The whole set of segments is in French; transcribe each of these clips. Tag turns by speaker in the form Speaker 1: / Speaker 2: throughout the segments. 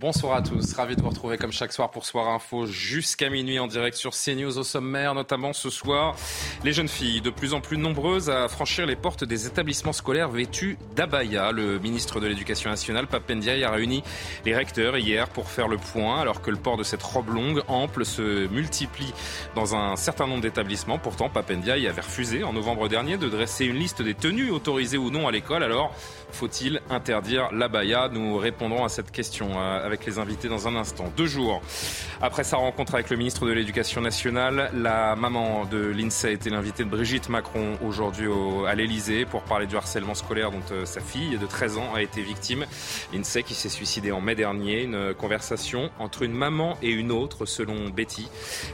Speaker 1: Bonsoir à tous, ravi de vous retrouver comme chaque soir pour Soir Info jusqu'à minuit en direct sur CNews au sommaire, notamment ce soir. Les jeunes filles, de plus en plus nombreuses à franchir les portes des établissements scolaires vêtus d'abaya. Le ministre de l'Éducation nationale, Papendiaï, a réuni les recteurs hier pour faire le point, alors que le port de cette robe longue, ample, se multiplie dans un certain nombre d'établissements. Pourtant, Papendiaï avait refusé en novembre dernier de dresser une liste des tenues autorisées ou non à l'école. Alors, faut-il interdire l'abaya Nous répondrons à cette question euh, avec les invités dans un instant. Deux jours après sa rencontre avec le ministre de l'Éducation nationale, la maman de l'INSEE était l'invitée de Brigitte Macron aujourd'hui à l'Elysée pour parler du harcèlement scolaire dont euh, sa fille de 13 ans a été victime. L'INSEE qui s'est suicidée en mai dernier. Une conversation entre une maman et une autre selon Betty.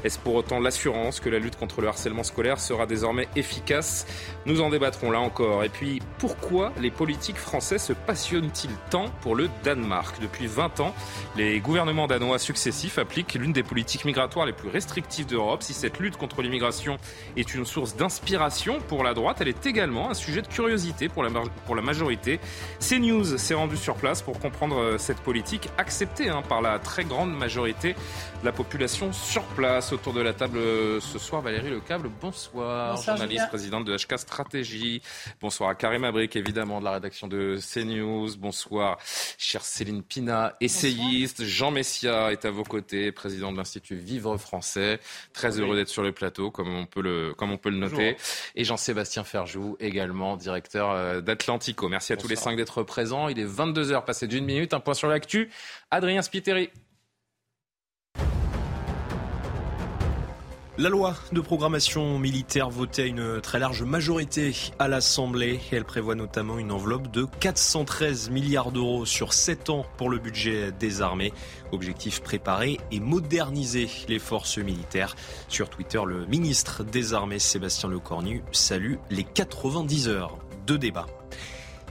Speaker 1: Est-ce pour autant l'assurance que la lutte contre le harcèlement scolaire sera désormais efficace? Nous en débattrons là encore. Et puis pourquoi les politiques français se passionnent-ils tant pour le Danemark? Depuis 20 ans, les gouvernements danois successifs appliquent l'une des politiques migratoires les plus restrictives d'Europe. Si cette lutte contre l'immigration est une source d'inspiration pour la droite, elle est également un sujet de curiosité pour la, pour la majorité. CNews s'est rendu sur place pour comprendre euh, cette politique acceptée hein, par la très grande majorité de la population sur place. Autour de la table euh, ce soir, Valérie Lecable, bonsoir, bonsoir journaliste, présidente de HK Stratégie. Bonsoir à Karim Abrik, évidemment, de la rédaction de CNews. Bonsoir, chère Céline Pina, essayiste. Jean Messia est à vos côtés, président de l'Institut Vivre Français. Très heureux d'être sur le plateau, comme on peut le, comme on peut le noter. Et Jean-Sébastien Ferjou, également directeur euh, d'Atlantico. Merci à tous les cinq d'être présents. Il est 22h, passé d'une minute. Un point sur l'actu. Adrien Spiteri.
Speaker 2: La loi de programmation militaire votée à une très large majorité à l'Assemblée. Elle prévoit notamment une enveloppe de 413 milliards d'euros sur 7 ans pour le budget des armées. Objectif préparer et moderniser les forces militaires. Sur Twitter, le ministre des Armées, Sébastien Lecornu, salue les 90 heures de débat.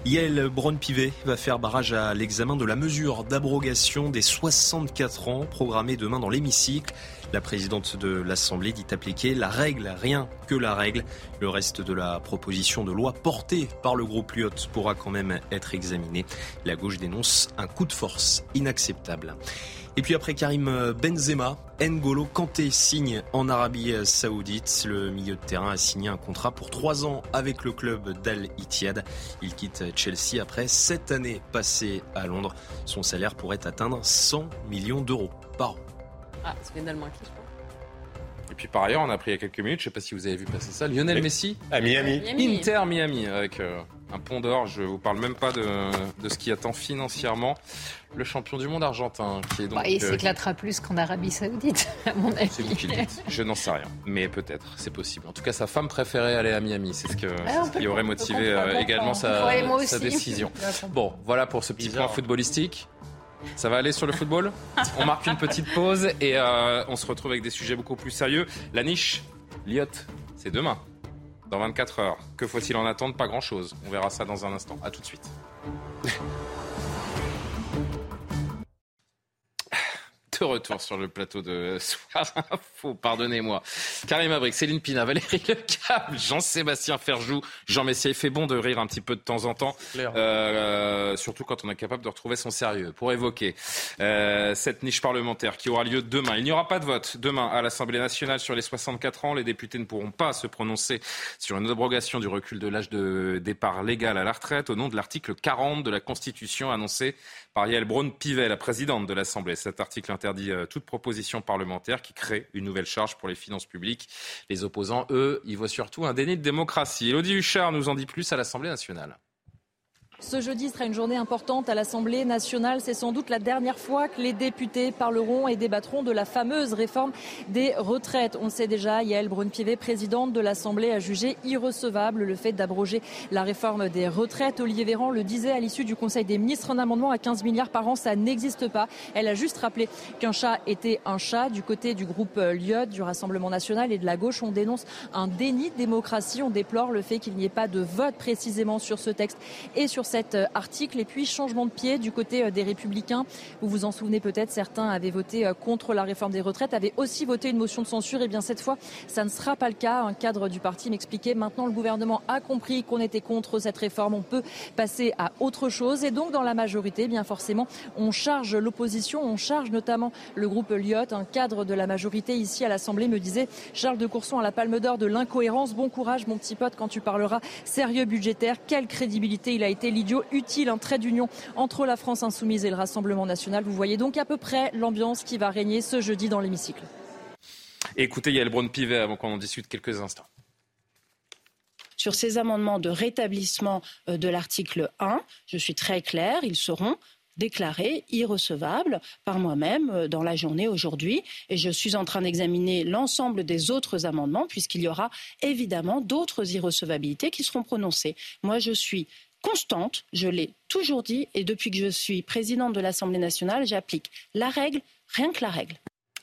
Speaker 2: Yael Braun-Pivet va faire barrage à l'examen de la mesure d'abrogation des 64 ans programmée demain dans l'hémicycle. La présidente de l'Assemblée dit appliquer la règle, rien que la règle. Le reste de la proposition de loi portée par le groupe Lyot pourra quand même être examiné. La gauche dénonce un coup de force inacceptable. Et puis après Karim Benzema, N'Golo Kanté signe en Arabie Saoudite. Le milieu de terrain a signé un contrat pour trois ans avec le club d'Al Ittihad. Il quitte Chelsea après sept années passées à Londres. Son salaire pourrait atteindre 100 millions d'euros par an.
Speaker 3: Ah, c'est finalement qui, je crois.
Speaker 1: Et puis par ailleurs, on a appris il y a quelques minutes, je ne sais pas si vous avez vu passer ça, Lionel Messi
Speaker 4: à Miami.
Speaker 1: Inter Miami avec euh, un pont d'or. Je vous parle même pas de, de, ce qui attend financièrement le champion du monde argentin, qui est donc.
Speaker 3: Bah, il euh, s'éclatera plus qu'en Arabie Saoudite, à mon avis.
Speaker 1: C'est vous qui le dites. Je n'en sais rien, mais peut-être, c'est possible. En tout cas, sa femme préférait aller à Miami. C'est ce, que, ce qui aurait motivé euh, également sa, sa décision. Bon, voilà pour ce petit point footballistique. Ça va aller sur le football? On marque une petite pause et euh, on se retrouve avec des sujets beaucoup plus sérieux. La niche, Liot, c'est demain, dans 24 heures. Que faut-il en attendre? Pas grand-chose. On verra ça dans un instant. A tout de suite. De retour sur le plateau de Soir Info, pardonnez-moi. Karim Abrik, Céline Pina, Valérie Lecable, Jean-Sébastien Ferjou, Jean Messier. Il fait bon de rire un petit peu de temps en temps, euh, surtout quand on est capable de retrouver son sérieux. Pour évoquer euh, cette niche parlementaire qui aura lieu demain. Il n'y aura pas de vote demain à l'Assemblée nationale sur les 64 ans. Les députés ne pourront pas se prononcer sur une abrogation du recul de l'âge de départ légal à la retraite au nom de l'article 40 de la Constitution annoncé par Yael Braun-Pivet, la présidente de l'Assemblée. Cet article interdit euh, toute proposition parlementaire qui crée une nouvelle charge pour les finances publiques. Les opposants, eux, y voient surtout un déni de démocratie. Elodie Huchard nous en dit plus à l'Assemblée nationale.
Speaker 4: Ce jeudi sera une journée importante à l'Assemblée nationale. C'est sans doute la dernière fois que les députés parleront et débattront de la fameuse réforme des retraites. On sait déjà, Yael Braun-Pivet, présidente de l'Assemblée, a jugé irrecevable le fait d'abroger la réforme des retraites. Olivier Véran le disait à l'issue du Conseil des ministres, un amendement à 15 milliards par an, ça n'existe pas. Elle a juste rappelé qu'un chat était un chat. Du côté du groupe Lyot, du Rassemblement national et de la gauche, on dénonce un déni de démocratie. On déplore le fait qu'il n'y ait pas de vote précisément sur ce texte et sur cet euh, article. Et puis, changement de pied du côté euh, des Républicains. Vous vous en souvenez peut-être, certains avaient voté euh, contre la réforme des retraites, avaient aussi voté une motion de censure. Et bien cette fois, ça ne sera pas le cas. Un cadre du parti m'expliquait maintenant le gouvernement a compris qu'on était contre cette réforme. On peut passer à autre chose. Et donc, dans la majorité, eh bien forcément, on charge l'opposition, on charge notamment le groupe Lyot, un cadre de la majorité ici à l'Assemblée, me disait Charles de Courson à la palme d'or de l'incohérence. Bon courage, mon petit pote, quand tu parleras sérieux budgétaire. Quelle crédibilité il a été l'idiot utile, un trait d'union entre la France insoumise et le Rassemblement national. Vous voyez donc à peu près l'ambiance qui va régner ce jeudi dans l'hémicycle.
Speaker 1: Écoutez Yael Braun-Pivet avant qu'on en discute quelques instants
Speaker 5: sur ces amendements de rétablissement euh, de l'article 1, je suis très claire, ils seront déclaré irrecevable par moi-même euh, dans la journée aujourd'hui. Et je suis en train d'examiner l'ensemble des autres amendements, puisqu'il y aura évidemment d'autres irrecevabilités qui seront prononcées. Moi, je suis constante, je l'ai toujours dit, et depuis que je suis présidente de l'Assemblée nationale, j'applique la règle, rien que la règle.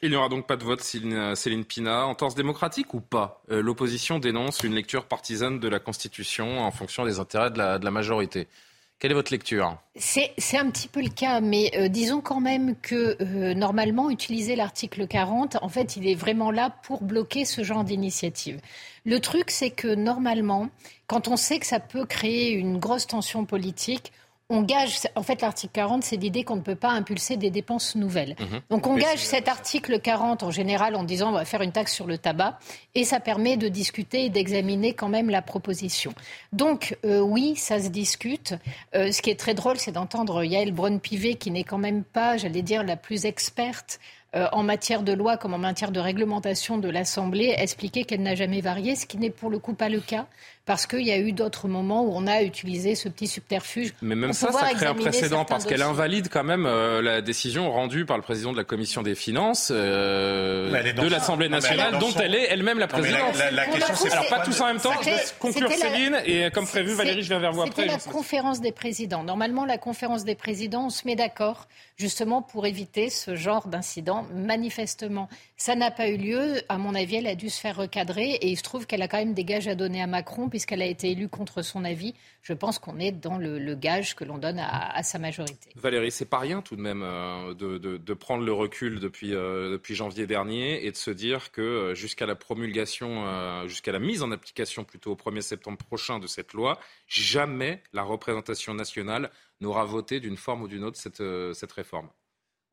Speaker 1: Il n'y aura donc pas de vote, Céline Pina. En torse démocratique ou pas euh, L'opposition dénonce une lecture partisane de la Constitution en fonction des intérêts de la majorité. Quelle est votre lecture
Speaker 3: c'est, un petit peu le cas, mais euh, disons quand même que euh, normalement, utiliser l'article 40, en fait, il est vraiment là pour bloquer ce genre d'initiative. Le truc, c'est que normalement, quand on sait que ça peut créer une grosse tension politique, on gage, en fait, l'article 40, c'est l'idée qu'on ne peut pas impulser des dépenses nouvelles. Mhm. Donc, on gage cet article 40 en général en disant on va faire une taxe sur le tabac, et ça permet de discuter et d'examiner quand même la proposition. Donc, euh, oui, ça se discute. Euh, ce qui est très drôle, c'est d'entendre Yael Braun-Pivet, qui n'est quand même pas, j'allais dire, la plus experte euh, en matière de loi comme en matière de réglementation de l'Assemblée, expliquer qu'elle n'a jamais varié, ce qui n'est pour le coup pas le cas, parce qu'il y a eu d'autres moments où on a utilisé ce petit subterfuge.
Speaker 1: Mais même ça, ça crée un précédent, parce qu'elle invalide quand même euh, la décision rendue par le président de la Commission des Finances euh, de l'Assemblée nationale, dont elle est elle-même la présidente.
Speaker 6: La, question,
Speaker 1: Alors pas tous en même temps, je laisse conclure Céline, et comme prévu, Valérie, je viens vers vous après.
Speaker 3: C'était la conférence des présidents. Normalement, la conférence des présidents, on se met d'accord justement pour éviter ce genre d'incident. Manifestement, ça n'a pas eu lieu. À mon avis, elle a dû se faire recadrer et il se trouve qu'elle a quand même des gages à donner à Macron puisqu'elle a été élue contre son avis. Je pense qu'on est dans le, gage que l'on donne à, sa majorité.
Speaker 1: Valérie, c'est pas rien tout de même euh, de, prendre le recul depuis, euh, depuis janvier dernier et de se dire que euh, jusqu'à la promulgation, jusqu'à la mise en application plutôt au 1er septembre prochain de cette loi, jamais la représentation nationale n'aura voté d'une forme ou d'une autre cette, cette réforme.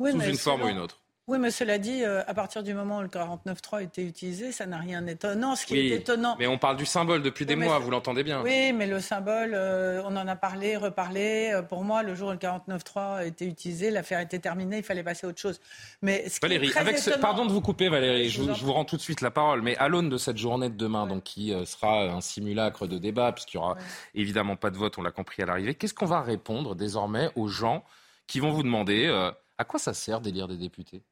Speaker 1: sous une forme ou une autre.
Speaker 7: Oui, mais cela dit, euh, à partir du moment où le 49.3 a été utilisé, ça n'a rien d'étonnant. Ce qui est étonnant.
Speaker 1: Mais on parle du symbole depuis des mois, vous l'entendez bien.
Speaker 7: Oui, mais le symbole, euh, on en a parlé, reparlé. pour moi, le jour où le 49.3 a été utilisé, l'affaire était terminée, il fallait passer à autre chose. Mais ce
Speaker 1: Valérie,
Speaker 7: avec
Speaker 1: ce... pardon de vous couper, Valérie, je, vous rends tout de suite la parole. Mais à l'aune de cette journée de demain, donc qui sera un simulacre de débat, puisqu'il n'y aura évidemment pas de vote, on l'a compris à l'arrivée, qu'est-ce qu'on va répondre désormais aux gens qui vont vous demander euh, à quoi ça sert d'élire des députés?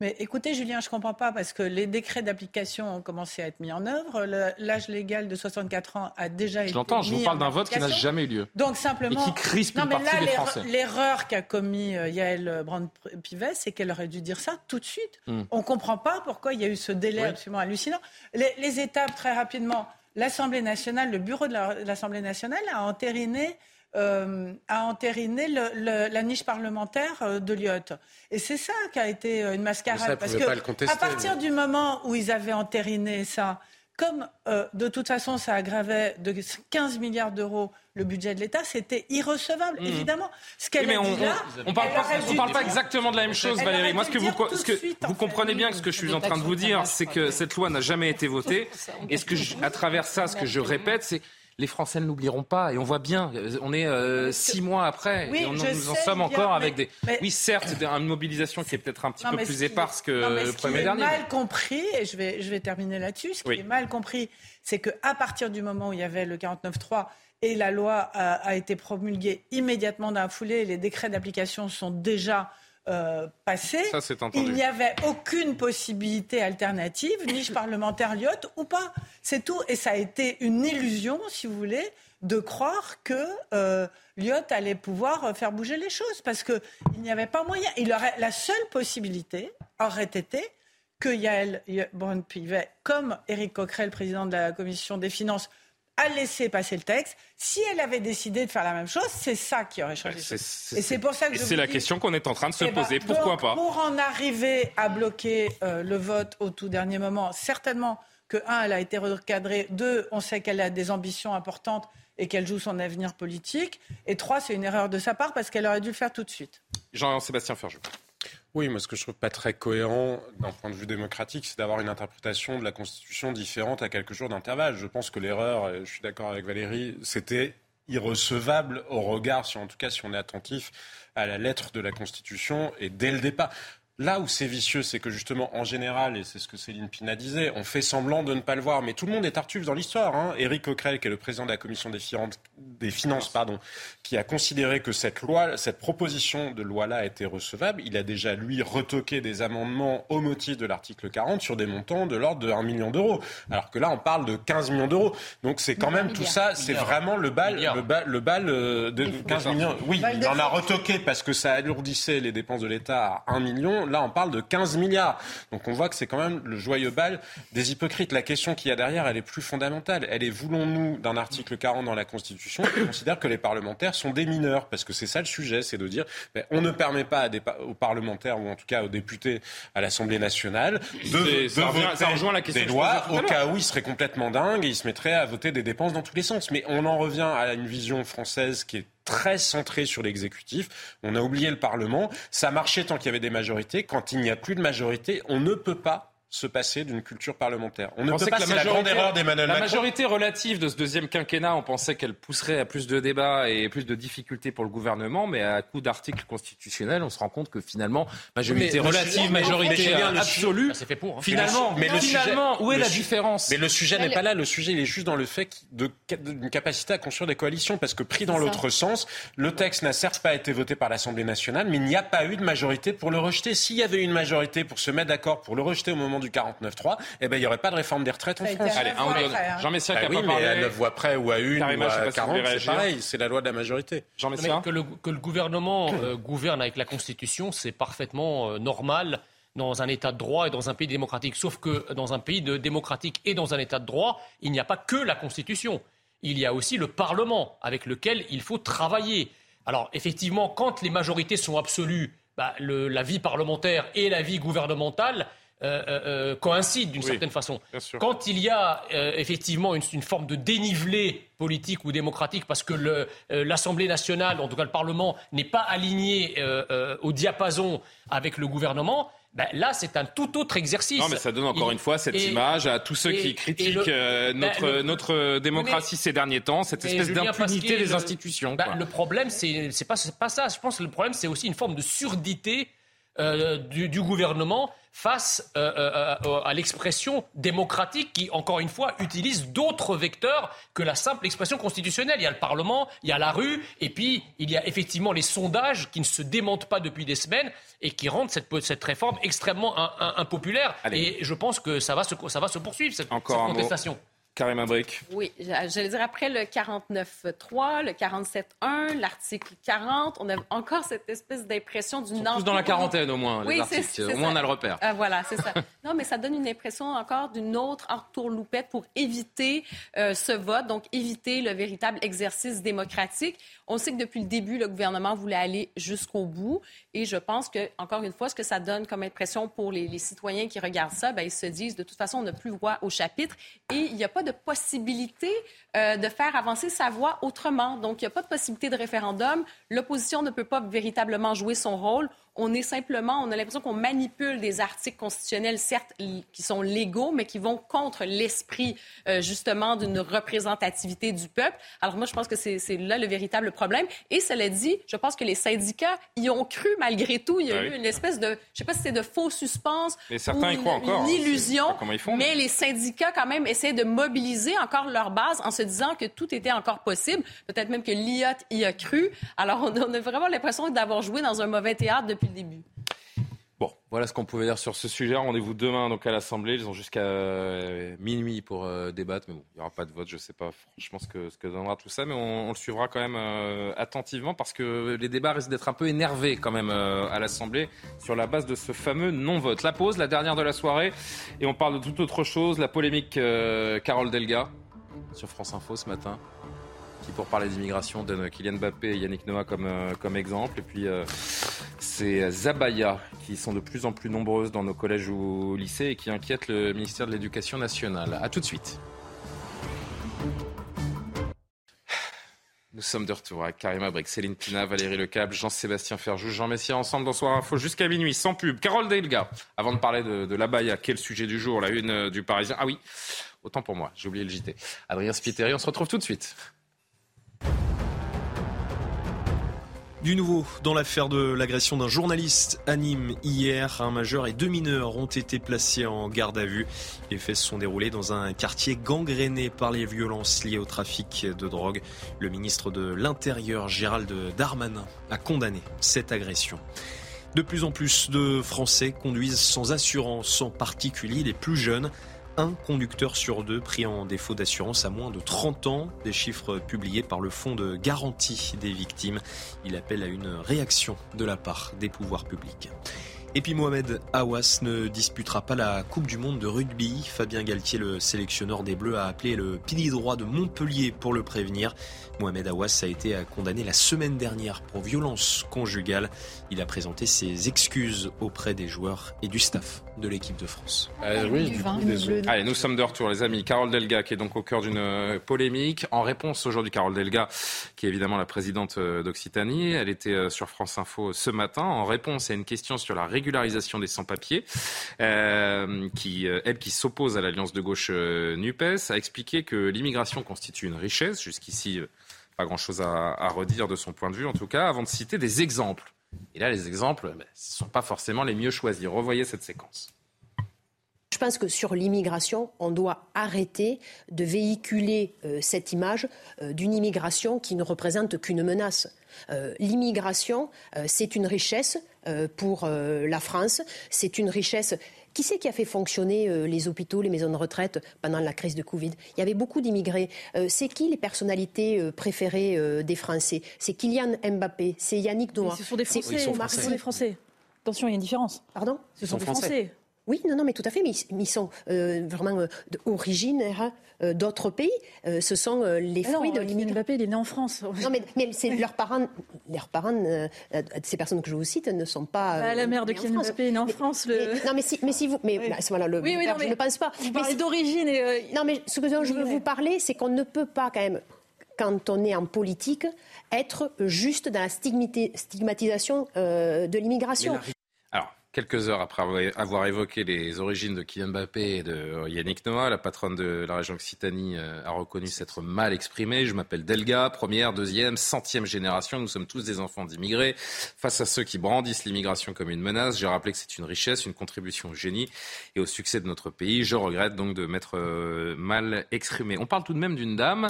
Speaker 7: Mais écoutez, Julien, je ne comprends pas parce que les décrets d'application ont commencé à être mis en œuvre. L'âge légal de 64 ans a déjà été.
Speaker 1: Je l'entends, je vous parle d'un vote qui n'a jamais eu lieu.
Speaker 7: Donc simplement.
Speaker 1: Et qui crispe non, mais là, des Français.
Speaker 7: L'erreur qu'a commis euh, Yael Brand-Pivet, c'est qu'elle aurait dû dire ça tout de suite. Hmm. On ne comprend pas pourquoi il y a eu ce délai absolument hallucinant. Les, les, étapes, très rapidement. L'Assemblée nationale, le bureau de l'Assemblée nationale a entériné euh, a entériné la niche parlementaire euh, de Lyotte. Et c'est ça qui a été euh, une mascarade. parce que à partir du moment où ils avaient entériné ça, comme de toute façon ça aggravait de 15 milliards d'euros le budget de l'État, c'était irrecevable, mmh. évidemment.
Speaker 1: Ce qu'elle a dit là, on parle pas, parle pas exactement de la même chose, Valérie. Moi, ce que vous, ce que vous comprenez bien que ce que je suis en train de vous dire, c'est que cette loi n'a jamais été votée. Et ce que, à travers ça, ce que je répète, c'est les Français ne l'oublieront pas. Et on voit bien, on est euh, six mois après, et on, nous en sommes encore avec des. Oui, certes, une mobilisation qui est peut-être un petit peu plus éparse que le premier dernier.
Speaker 7: Ce qui est mal compris, et je vais, je vais terminer là-dessus, ce qui est mal compris, c'est qu'à partir du moment où il y avait le 49-3, et la loi a, été promulguée immédiatement dans la foulée. Les décrets d'application sont déjà euh, passés. Il n'y avait aucune possibilité alternative, niche parlementaire Lyotte ou pas. C'est tout. Et ça a été une illusion, si vous voulez, de croire que euh, allait pouvoir faire bouger les choses parce qu'il n'y avait pas moyen. Il aurait, la seule possibilité aurait été que Yael Braun-Pivet, comme Éric Coquerel, président de la commission des finances, a laissé passer le texte. Si elle avait décidé de faire la même chose, c'est ça qui aurait changé. et c'est pour ça que
Speaker 1: c'est la question qu'on est en train de se eh ben, poser. Pourquoi pas
Speaker 7: Pour en arriver à bloquer euh, le vote au tout dernier moment, certainement que un, elle a été recadrée. Deux, on sait qu'elle a des ambitions importantes et qu'elle joue son avenir politique. Et trois, c'est une erreur de sa part parce qu'elle aurait dû le faire tout de suite.
Speaker 1: Jean-Sébastien Ferjou.
Speaker 6: Oui, moi ce que je trouve pas très cohérent d'un point de vue démocratique, c'est d'avoir une interprétation de la Constitution différente à quelques jours d'intervalle. Je pense que l'erreur, je suis d'accord avec Valérie, c'était irrecevable au regard, si en tout cas si on est attentif à la lettre de la Constitution et dès le départ. Là où c'est vicieux, c'est que justement, en général, et c'est ce que Céline Pina disait, on fait semblant de ne pas le voir. Mais tout le monde est Tartuffe dans l'histoire. Hein. Éric Coquerel, qui est le président de la commission des, des finances, pardon, qui a considéré que cette loi, cette proposition de loi-là était recevable, il a déjà, lui, retoqué des amendements au motif de l'article 40 sur des montants de l'ordre de 1 million d'euros. Alors que là, on parle de 15 millions d'euros. Donc c'est quand même tout ça, c'est vraiment le bal, le bal, le bal euh, de 15 millions. Oui, il en a retoqué parce que ça alourdissait les dépenses de l'État à 1 million. Là, on parle de 15 milliards. Donc on voit que c'est quand même le joyeux bal des hypocrites. La question qu'il y a derrière, elle est plus fondamentale. Elle est voulons-nous, d'un article 40 dans la Constitution, qui considère que les parlementaires sont des mineurs Parce que c'est ça le sujet, c'est de dire ben, on ne permet pas à des, aux parlementaires, ou en tout cas aux députés à l'Assemblée nationale, de,
Speaker 1: ça voter la question
Speaker 6: des lois au cas où ils seraient complètement dingues et ils se mettraient à voter des dépenses dans tous les sens. Mais on en revient à une vision française qui est très centré sur l'exécutif. On a oublié le Parlement. Ça marchait tant qu'il y avait des majorités. Quand il n'y a plus de majorité, on ne peut pas se passer d'une culture parlementaire.
Speaker 1: On ne peut pas, c'est la grande erreur d'Emmanuel Macron. La majorité relative de ce deuxième quinquennat, on pensait qu'elle pousserait à plus de débats et plus de difficultés pour le gouvernement, mais à coup d'articles constitutionnels, on se rend compte que finalement, majorité relative, majorité absolue,
Speaker 8: ça fait pour,
Speaker 1: hein. finalement, mais le finalement, où est la différence
Speaker 6: Mais le sujet n'est pas là, le sujet il est juste dans le fait d'une capacité à construire des coalitions, parce que pris dans l'autre sens, le texte n'a certes pas été voté par l'Assemblée nationale, mais il n'y a pas eu de majorité pour le rejeter. S'il y avait eu une majorité pour se mettre d'accord pour le rejeter au moment du 49-3, eh ben, il n'y aurait pas de réforme des retraites en France.
Speaker 1: Allez, un Jean Messia
Speaker 6: bah
Speaker 1: qui a
Speaker 6: oui, mais à 9 voix près ou à une ou à 40, c'est pareil, c'est la loi de la majorité.
Speaker 8: Jean Messia que le, que le gouvernement euh, gouverne avec la Constitution, c'est parfaitement euh, normal dans un État de droit et dans un pays démocratique. Sauf que dans un pays de démocratique et dans un État de droit, il n'y a pas que la Constitution. Il y a aussi le Parlement avec lequel il faut travailler. Alors effectivement, quand les majorités sont absolues, bah, le, la vie parlementaire et la vie gouvernementale euh, euh, euh, coïncide d'une certaine façon. Quand il y a effectivement une, forme de dénivelé politique ou démocratique parce que l'Assemblée nationale, en tout cas le Parlement, n'est pas aligné au diapason avec le gouvernement, ben là, c'est un tout autre exercice.
Speaker 1: Non, mais ça donne encore une fois cette image à tous ceux qui critiquent ben, notre, notre démocratie ces derniers temps, cette espèce d'impunité des institutions.
Speaker 8: Ben, le problème, c'est pas, pas ça. Je pense que le problème, c'est aussi une forme de surdité du, du, gouvernement face euh, euh, euh, à l'expression démocratique qui, encore une fois, utilise d'autres vecteurs que la simple expression constitutionnelle. Il y a le Parlement, il y a la rue, et puis il y a effectivement les sondages qui ne se démentent pas depuis des semaines et qui rendent cette, cette réforme extrêmement impopulaire. Et je pense que ça va se, ça va se poursuivre, cette,
Speaker 1: encore
Speaker 8: cette contestation.
Speaker 1: Karim Abric.
Speaker 9: Oui, j'allais dire après le 49.3, le 47.1, l'article 40, on a encore cette espèce d'impression d'une
Speaker 1: tous dans la quarantaine au moins, oui, les Au moins on a le repère.
Speaker 9: Ah, voilà, c'est ça. non, mais ça donne une impression encore d'une autre entourloupette pour éviter euh, ce vote, donc éviter le véritable exercice démocratique. On sait que depuis le début, le gouvernement voulait aller jusqu'au bout et je pense que, encore une fois, ce que ça donne comme impression pour les, citoyens qui regardent ça, ben, ils se disent de toute façon, on n'a plus voix au chapitre et il n'y a pas de possibilité euh, de faire avancer sa voix autrement. Donc, il n'y a pas de possibilité de référendum. L'opposition ne peut pas véritablement jouer son rôle. On est simplement, on a l'impression qu'on manipule des articles constitutionnels, certes, qui sont légaux, mais qui vont contre l'esprit, euh, justement, d'une représentativité du peuple. Alors moi, je pense que c'est là le véritable problème. Et cela dit, je pense que les syndicats y ont cru malgré tout. Il y a eu une espèce de, je sais pas si c'est de faux suspense
Speaker 1: mais certains
Speaker 9: ou
Speaker 1: croient encore,
Speaker 9: une illusion.
Speaker 1: comment ils font,
Speaker 9: mais les syndicats, quand même, essaient de mobiliser encore leur base en se disant que tout était encore possible. Peut-être même que l'IOT y a cru. Alors, on a vraiment l'impression d'avoir joué dans un mauvais théâtre depuis début.
Speaker 1: Bon, voilà ce qu'on pouvait dire sur ce sujet. Rendez-vous demain donc à l'Assemblée. Ils ont jusqu'à euh, minuit pour euh, débattre, mais bon, il n'y aura pas de vote. Je ne sais pas franchement ce que, ce que donnera tout ça, mais on, le suivra quand même euh, attentivement parce que les débats risquent d'être un peu énervés quand même à l'Assemblée sur la base de ce fameux non-vote. La pause, la dernière de la soirée, et on parle de toute autre chose. La polémique Carole Delga sur France Info ce matin qui, pour parler d'immigration, donne Kylian Mbappé et Yannick Noah comme, euh, comme exemple. Et puis, euh, c'est Zabaya qui sont de plus en plus nombreuses dans nos collèges ou lycées et qui inquiètent le ministère de l'Éducation nationale. A tout de suite. Nous sommes de retour avec Karima Brick, Céline Pina, Valérie Lecable, Jean-Sébastien Ferjou, Jean Messia, ensemble dans Soir Info jusqu'à minuit, sans pub. Carole Delga, avant de parler de, de l'abaya, quel sujet du jour La une euh, du Parisien. Ah oui, autant pour moi, j'ai oublié le JT. Adrien Spiteri, on se retrouve tout de suite.
Speaker 2: Du nouveau, dans l'affaire de l'agression d'un journaliste à Nîmes hier, un majeur et deux mineurs ont été placés en garde à vue. Les faits se sont déroulés dans un quartier gangréné par les violences liées au trafic de drogue. Le ministre de l'Intérieur, Gérald Darmanin, a condamné cette agression. De plus en plus de Français conduisent sans assurance, en particulier les plus jeunes un conducteur sur deux pris en défaut d'assurance à moins de 30 ans, des chiffres publiés par le Fonds de garantie des victimes. Il appelle à une réaction de la part des pouvoirs publics. Et puis Mohamed Awas ne disputera pas la Coupe du Monde de rugby. Fabien Galtier, le sélectionneur des Bleus, a appelé le pilier droit de Montpellier pour le prévenir. Mohamed Awas a été condamné la semaine dernière pour violence conjugale. Il a présenté ses excuses auprès des joueurs et du staff de l'équipe de France.
Speaker 1: Euh, oui, Allez, nous sommes de retour, les amis. Carole Delga, qui est donc au cœur d'une euh, polémique. En réponse aujourd'hui, Carole Delga, qui est évidemment la présidente euh, d'Occitanie, elle était sur France Info ce matin. En réponse à une question sur la régularisation des sans-papiers, qui, elle qui s'oppose à l'alliance de gauche NUPES, a expliqué que l'immigration constitue une richesse. Jusqu'ici, pas grand-chose à, redire de son point de vue, en tout cas, avant de citer des exemples et là, les exemples, ben, ne sont pas forcément les mieux choisis. Revoyez cette séquence.
Speaker 10: Je pense que sur l'immigration, on doit arrêter de véhiculer euh, cette image euh, d'une immigration qui ne représente qu'une menace. Euh, l'immigration, c'est une richesse pour la France, c'est une richesse qui c'est qui a fait fonctionner euh, les hôpitaux, les maisons de retraite pendant la crise de Covid? Il y avait beaucoup d'immigrés. Euh, c'est qui les personnalités euh, préférées des Français? C'est Kylian Mbappé, c'est Yannick Noah.
Speaker 4: Ce sont des Français. Ce sont des Français. Attention, il y a une différence.
Speaker 10: Pardon?
Speaker 4: Ce sont, des Français.
Speaker 10: Oui, non, non, mais tout à fait. Mais ils, sont vraiment originaires euh, d'autres pays. Euh, ce sont euh, les fruits de l'immigration.
Speaker 4: Mbappé, il est né en France.
Speaker 10: Non, mais, mais c'est leurs parents, leurs parents ces personnes que je vous cite ne sont pas.
Speaker 4: Bah, la mère de Kylian Mbappé est née en France. Le...
Speaker 10: non, mais si, mais si vous. Mais oui. bah, voilà, le,
Speaker 4: oui, oui, non,
Speaker 10: je ne pense pas.
Speaker 4: Vous parlez d'origine. Et,
Speaker 10: Non, mais ce que je veux vous parler, c'est qu'on ne peut pas, quand même, quand on est en politique, être juste dans la stigmatisation de l'immigration.
Speaker 1: Quelques heures après avoir évoqué les origines de Kylian Mbappé et de Yannick Noah, la patronne de la région Occitanie euh, a reconnu s'être mal exprimée. Je m'appelle Delga, première, deuxième, centième génération. Nous sommes tous des enfants d'immigrés. Face à ceux qui brandissent l'immigration comme une menace, j'ai rappelé que c'est une richesse, une contribution au génie et au succès de notre pays. Je regrette donc de m'être euh, mal exprimé. On parle tout de même d'une dame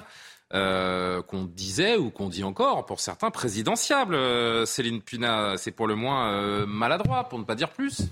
Speaker 1: euh, qu'on disait ou qu'on dit encore pour certains présidentiables. Euh, Céline Puna, c'est pour le moins euh, maladroit, pour ne pas dire plus.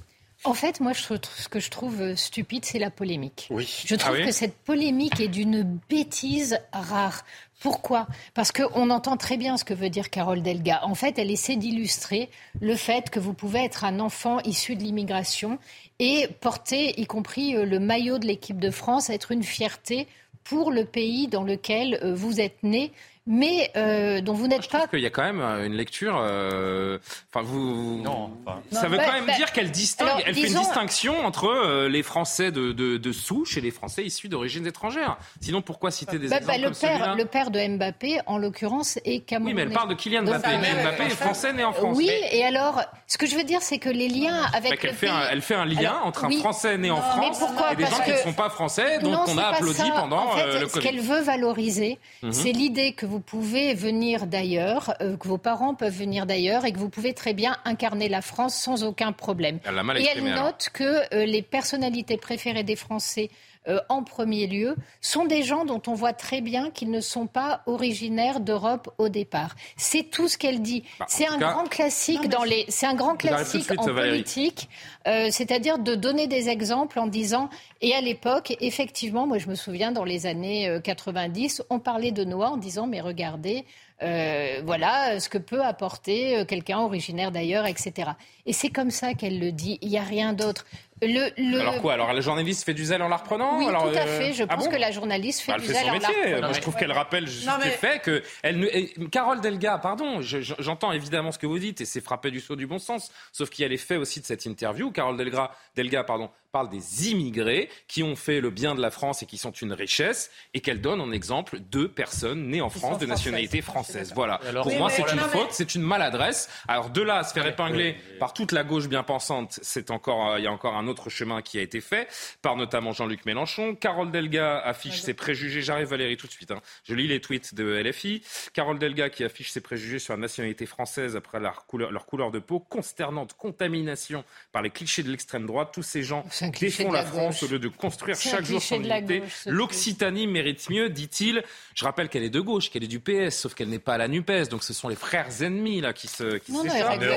Speaker 3: En fait, moi, je, ce que je trouve stupide, c'est la polémique.
Speaker 1: Oui.
Speaker 3: Je trouve
Speaker 1: ah
Speaker 3: que cette polémique est d'une bêtise rare. Pourquoi? Parce qu'on entend très bien ce que veut dire Carole Delga. En fait, elle essaie d'illustrer le fait que vous pouvez être un enfant issu de l'immigration et porter, y compris le maillot de l'équipe de France, être une fierté pour le pays dans lequel euh, vous êtes né mais euh, dont vous n'êtes pas.
Speaker 11: qu'il y a quand même euh, une lecture. Euh, enfin, vous. Non. Ça veut quand même dire qu'elle distingue. elle fait une distinction entre les Français de, de, de, souche et les Français issus d'origine étrangère. Sinon, pourquoi citer des bah, exemples
Speaker 3: bah,
Speaker 11: le père,
Speaker 3: Le père de Mbappé, en l'occurrence, est camerounais.
Speaker 11: Oui, mais elle parle de Kylian Mbappé. mais Mbappé est français né en France.
Speaker 3: Oui, et alors, ce que je veux dire, c'est que les liens avec.
Speaker 11: le fait elle fait un lien entre un Français né en France et des gens qui ne sont pas français, donc on a applaudi pendant le Covid.
Speaker 3: Ce qu'elle veut valoriser, mhm. c'est l'idée que vous pouvez venir d'ailleurs, euh, que vos parents peuvent venir d'ailleurs et que vous pouvez très bien incarner la France sans aucun problème. et elle note que euh, les personnalités préférées des Français euh, en premier lieu, sont des gens dont on voit très bien qu'ils ne sont pas originaires d'Europe au départ. C'est tout ce qu'elle dit. Bah, c'est un, grand classique dans les. C'est un grand classique en politique, euh, c'est-à-dire de donner des exemples en disant. Et à l'époque, effectivement, moi je me souviens dans les années 90, on parlait de Noah en disant mais regardez. Euh, voilà ce que peut apporter euh, quelqu'un originaire d'ailleurs, etc. Et c'est comme ça qu'elle le dit. Il n'y a rien d'autre.
Speaker 11: Le, Alors quoi Alors la journaliste fait du zèle en la reprenant
Speaker 3: Oui,
Speaker 11: Alors,
Speaker 3: tout à fait. Je ah pense que la journaliste fait bah, du zèle en la reprenant.
Speaker 11: Moi, je trouve qu'elle rappelle juste le fait que elle, Carole Delga, pardon, j'entends évidemment ce que vous dites et c'est frappé du saut du bon sens. Sauf qu'il y a les faits aussi de cette interview. Carole Delga, Delga, pardon, parle des immigrés qui ont fait le bien de la France et qui sont une richesse, et qu'elle donne en exemple deux personnes nées en France de nationalité française. Voilà. Pour moi, c'est une faute, c'est une maladresse. Alors de là à se faire épingler par toute la gauche bien pensante, c'est encore, euh, il y a encore un autre chemin qui a été fait par notamment Jean-Luc Mélenchon. Carole Delga affiche ses préjugés. J'arrive Valérie tout de suite. Hein. Je lis les tweets de LFI. Carole Delga qui affiche ses préjugés sur la nationalité française après leur couleur, leur couleur de peau, consternante contamination par les clichés de l'extrême droite. Tous ces gens défend la, France au lieu de construire chaque jour son unité. L'Occitanie mérite mieux, dit-il. Je rappelle qu'elle est de gauche, qu'elle est du PS, sauf qu'elle n'est pas à la NUPES. Donc ce sont les frères ennemis là qui se qui
Speaker 3: non, non, il règle,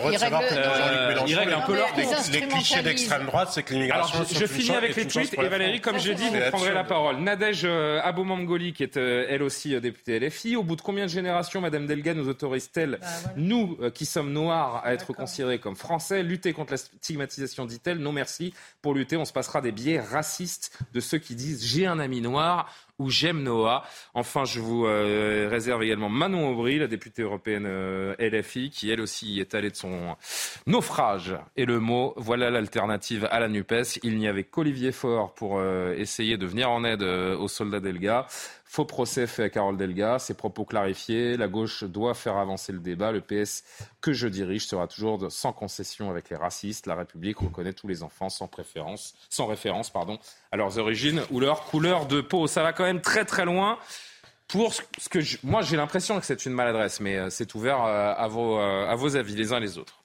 Speaker 11: il règle un peu leur
Speaker 6: les, clichés d'extrême droite, c'est que l'immigration.
Speaker 11: Je, je finis avec les tweets et Valérie, comme j'ai dit, vous prendrez la parole. Nadège euh, Abomangoli, qui est euh, elle aussi euh, députée LFI. Au bout de combien de générations, Madame Delga nous autorise-t-elle, bah, nous qui sommes noirs, à être considérés comme français, lutter contre la stigmatisation, dit-elle Non merci. Pour lutter, on se passera des biais racistes de ceux qui disent j'ai un ami noir ou j'aime Noah. Enfin, je vous euh, réserve également Manon Aubry, la députée européenne euh, LFI, qui elle aussi est allée de son naufrage. Et le mot, voilà l'alternative à la NUPES. Il n'y avait qu'Olivier Faure pour euh, essayer de venir en aide aux soldats d'Elga. Faux procès fait à Carole Delga, ses propos clarifiés, la gauche doit faire avancer le débat, le PS que je dirige sera toujours sans concession avec les racistes, la République reconnaît tous les enfants sans préférence, sans référence pardon, à leurs origines ou leur couleur de peau. Ça va quand même très très loin. Pour ce que moi j'ai l'impression que c'est une maladresse, mais euh, c'est ouvert euh, à vos, euh, à vos avis les uns les autres.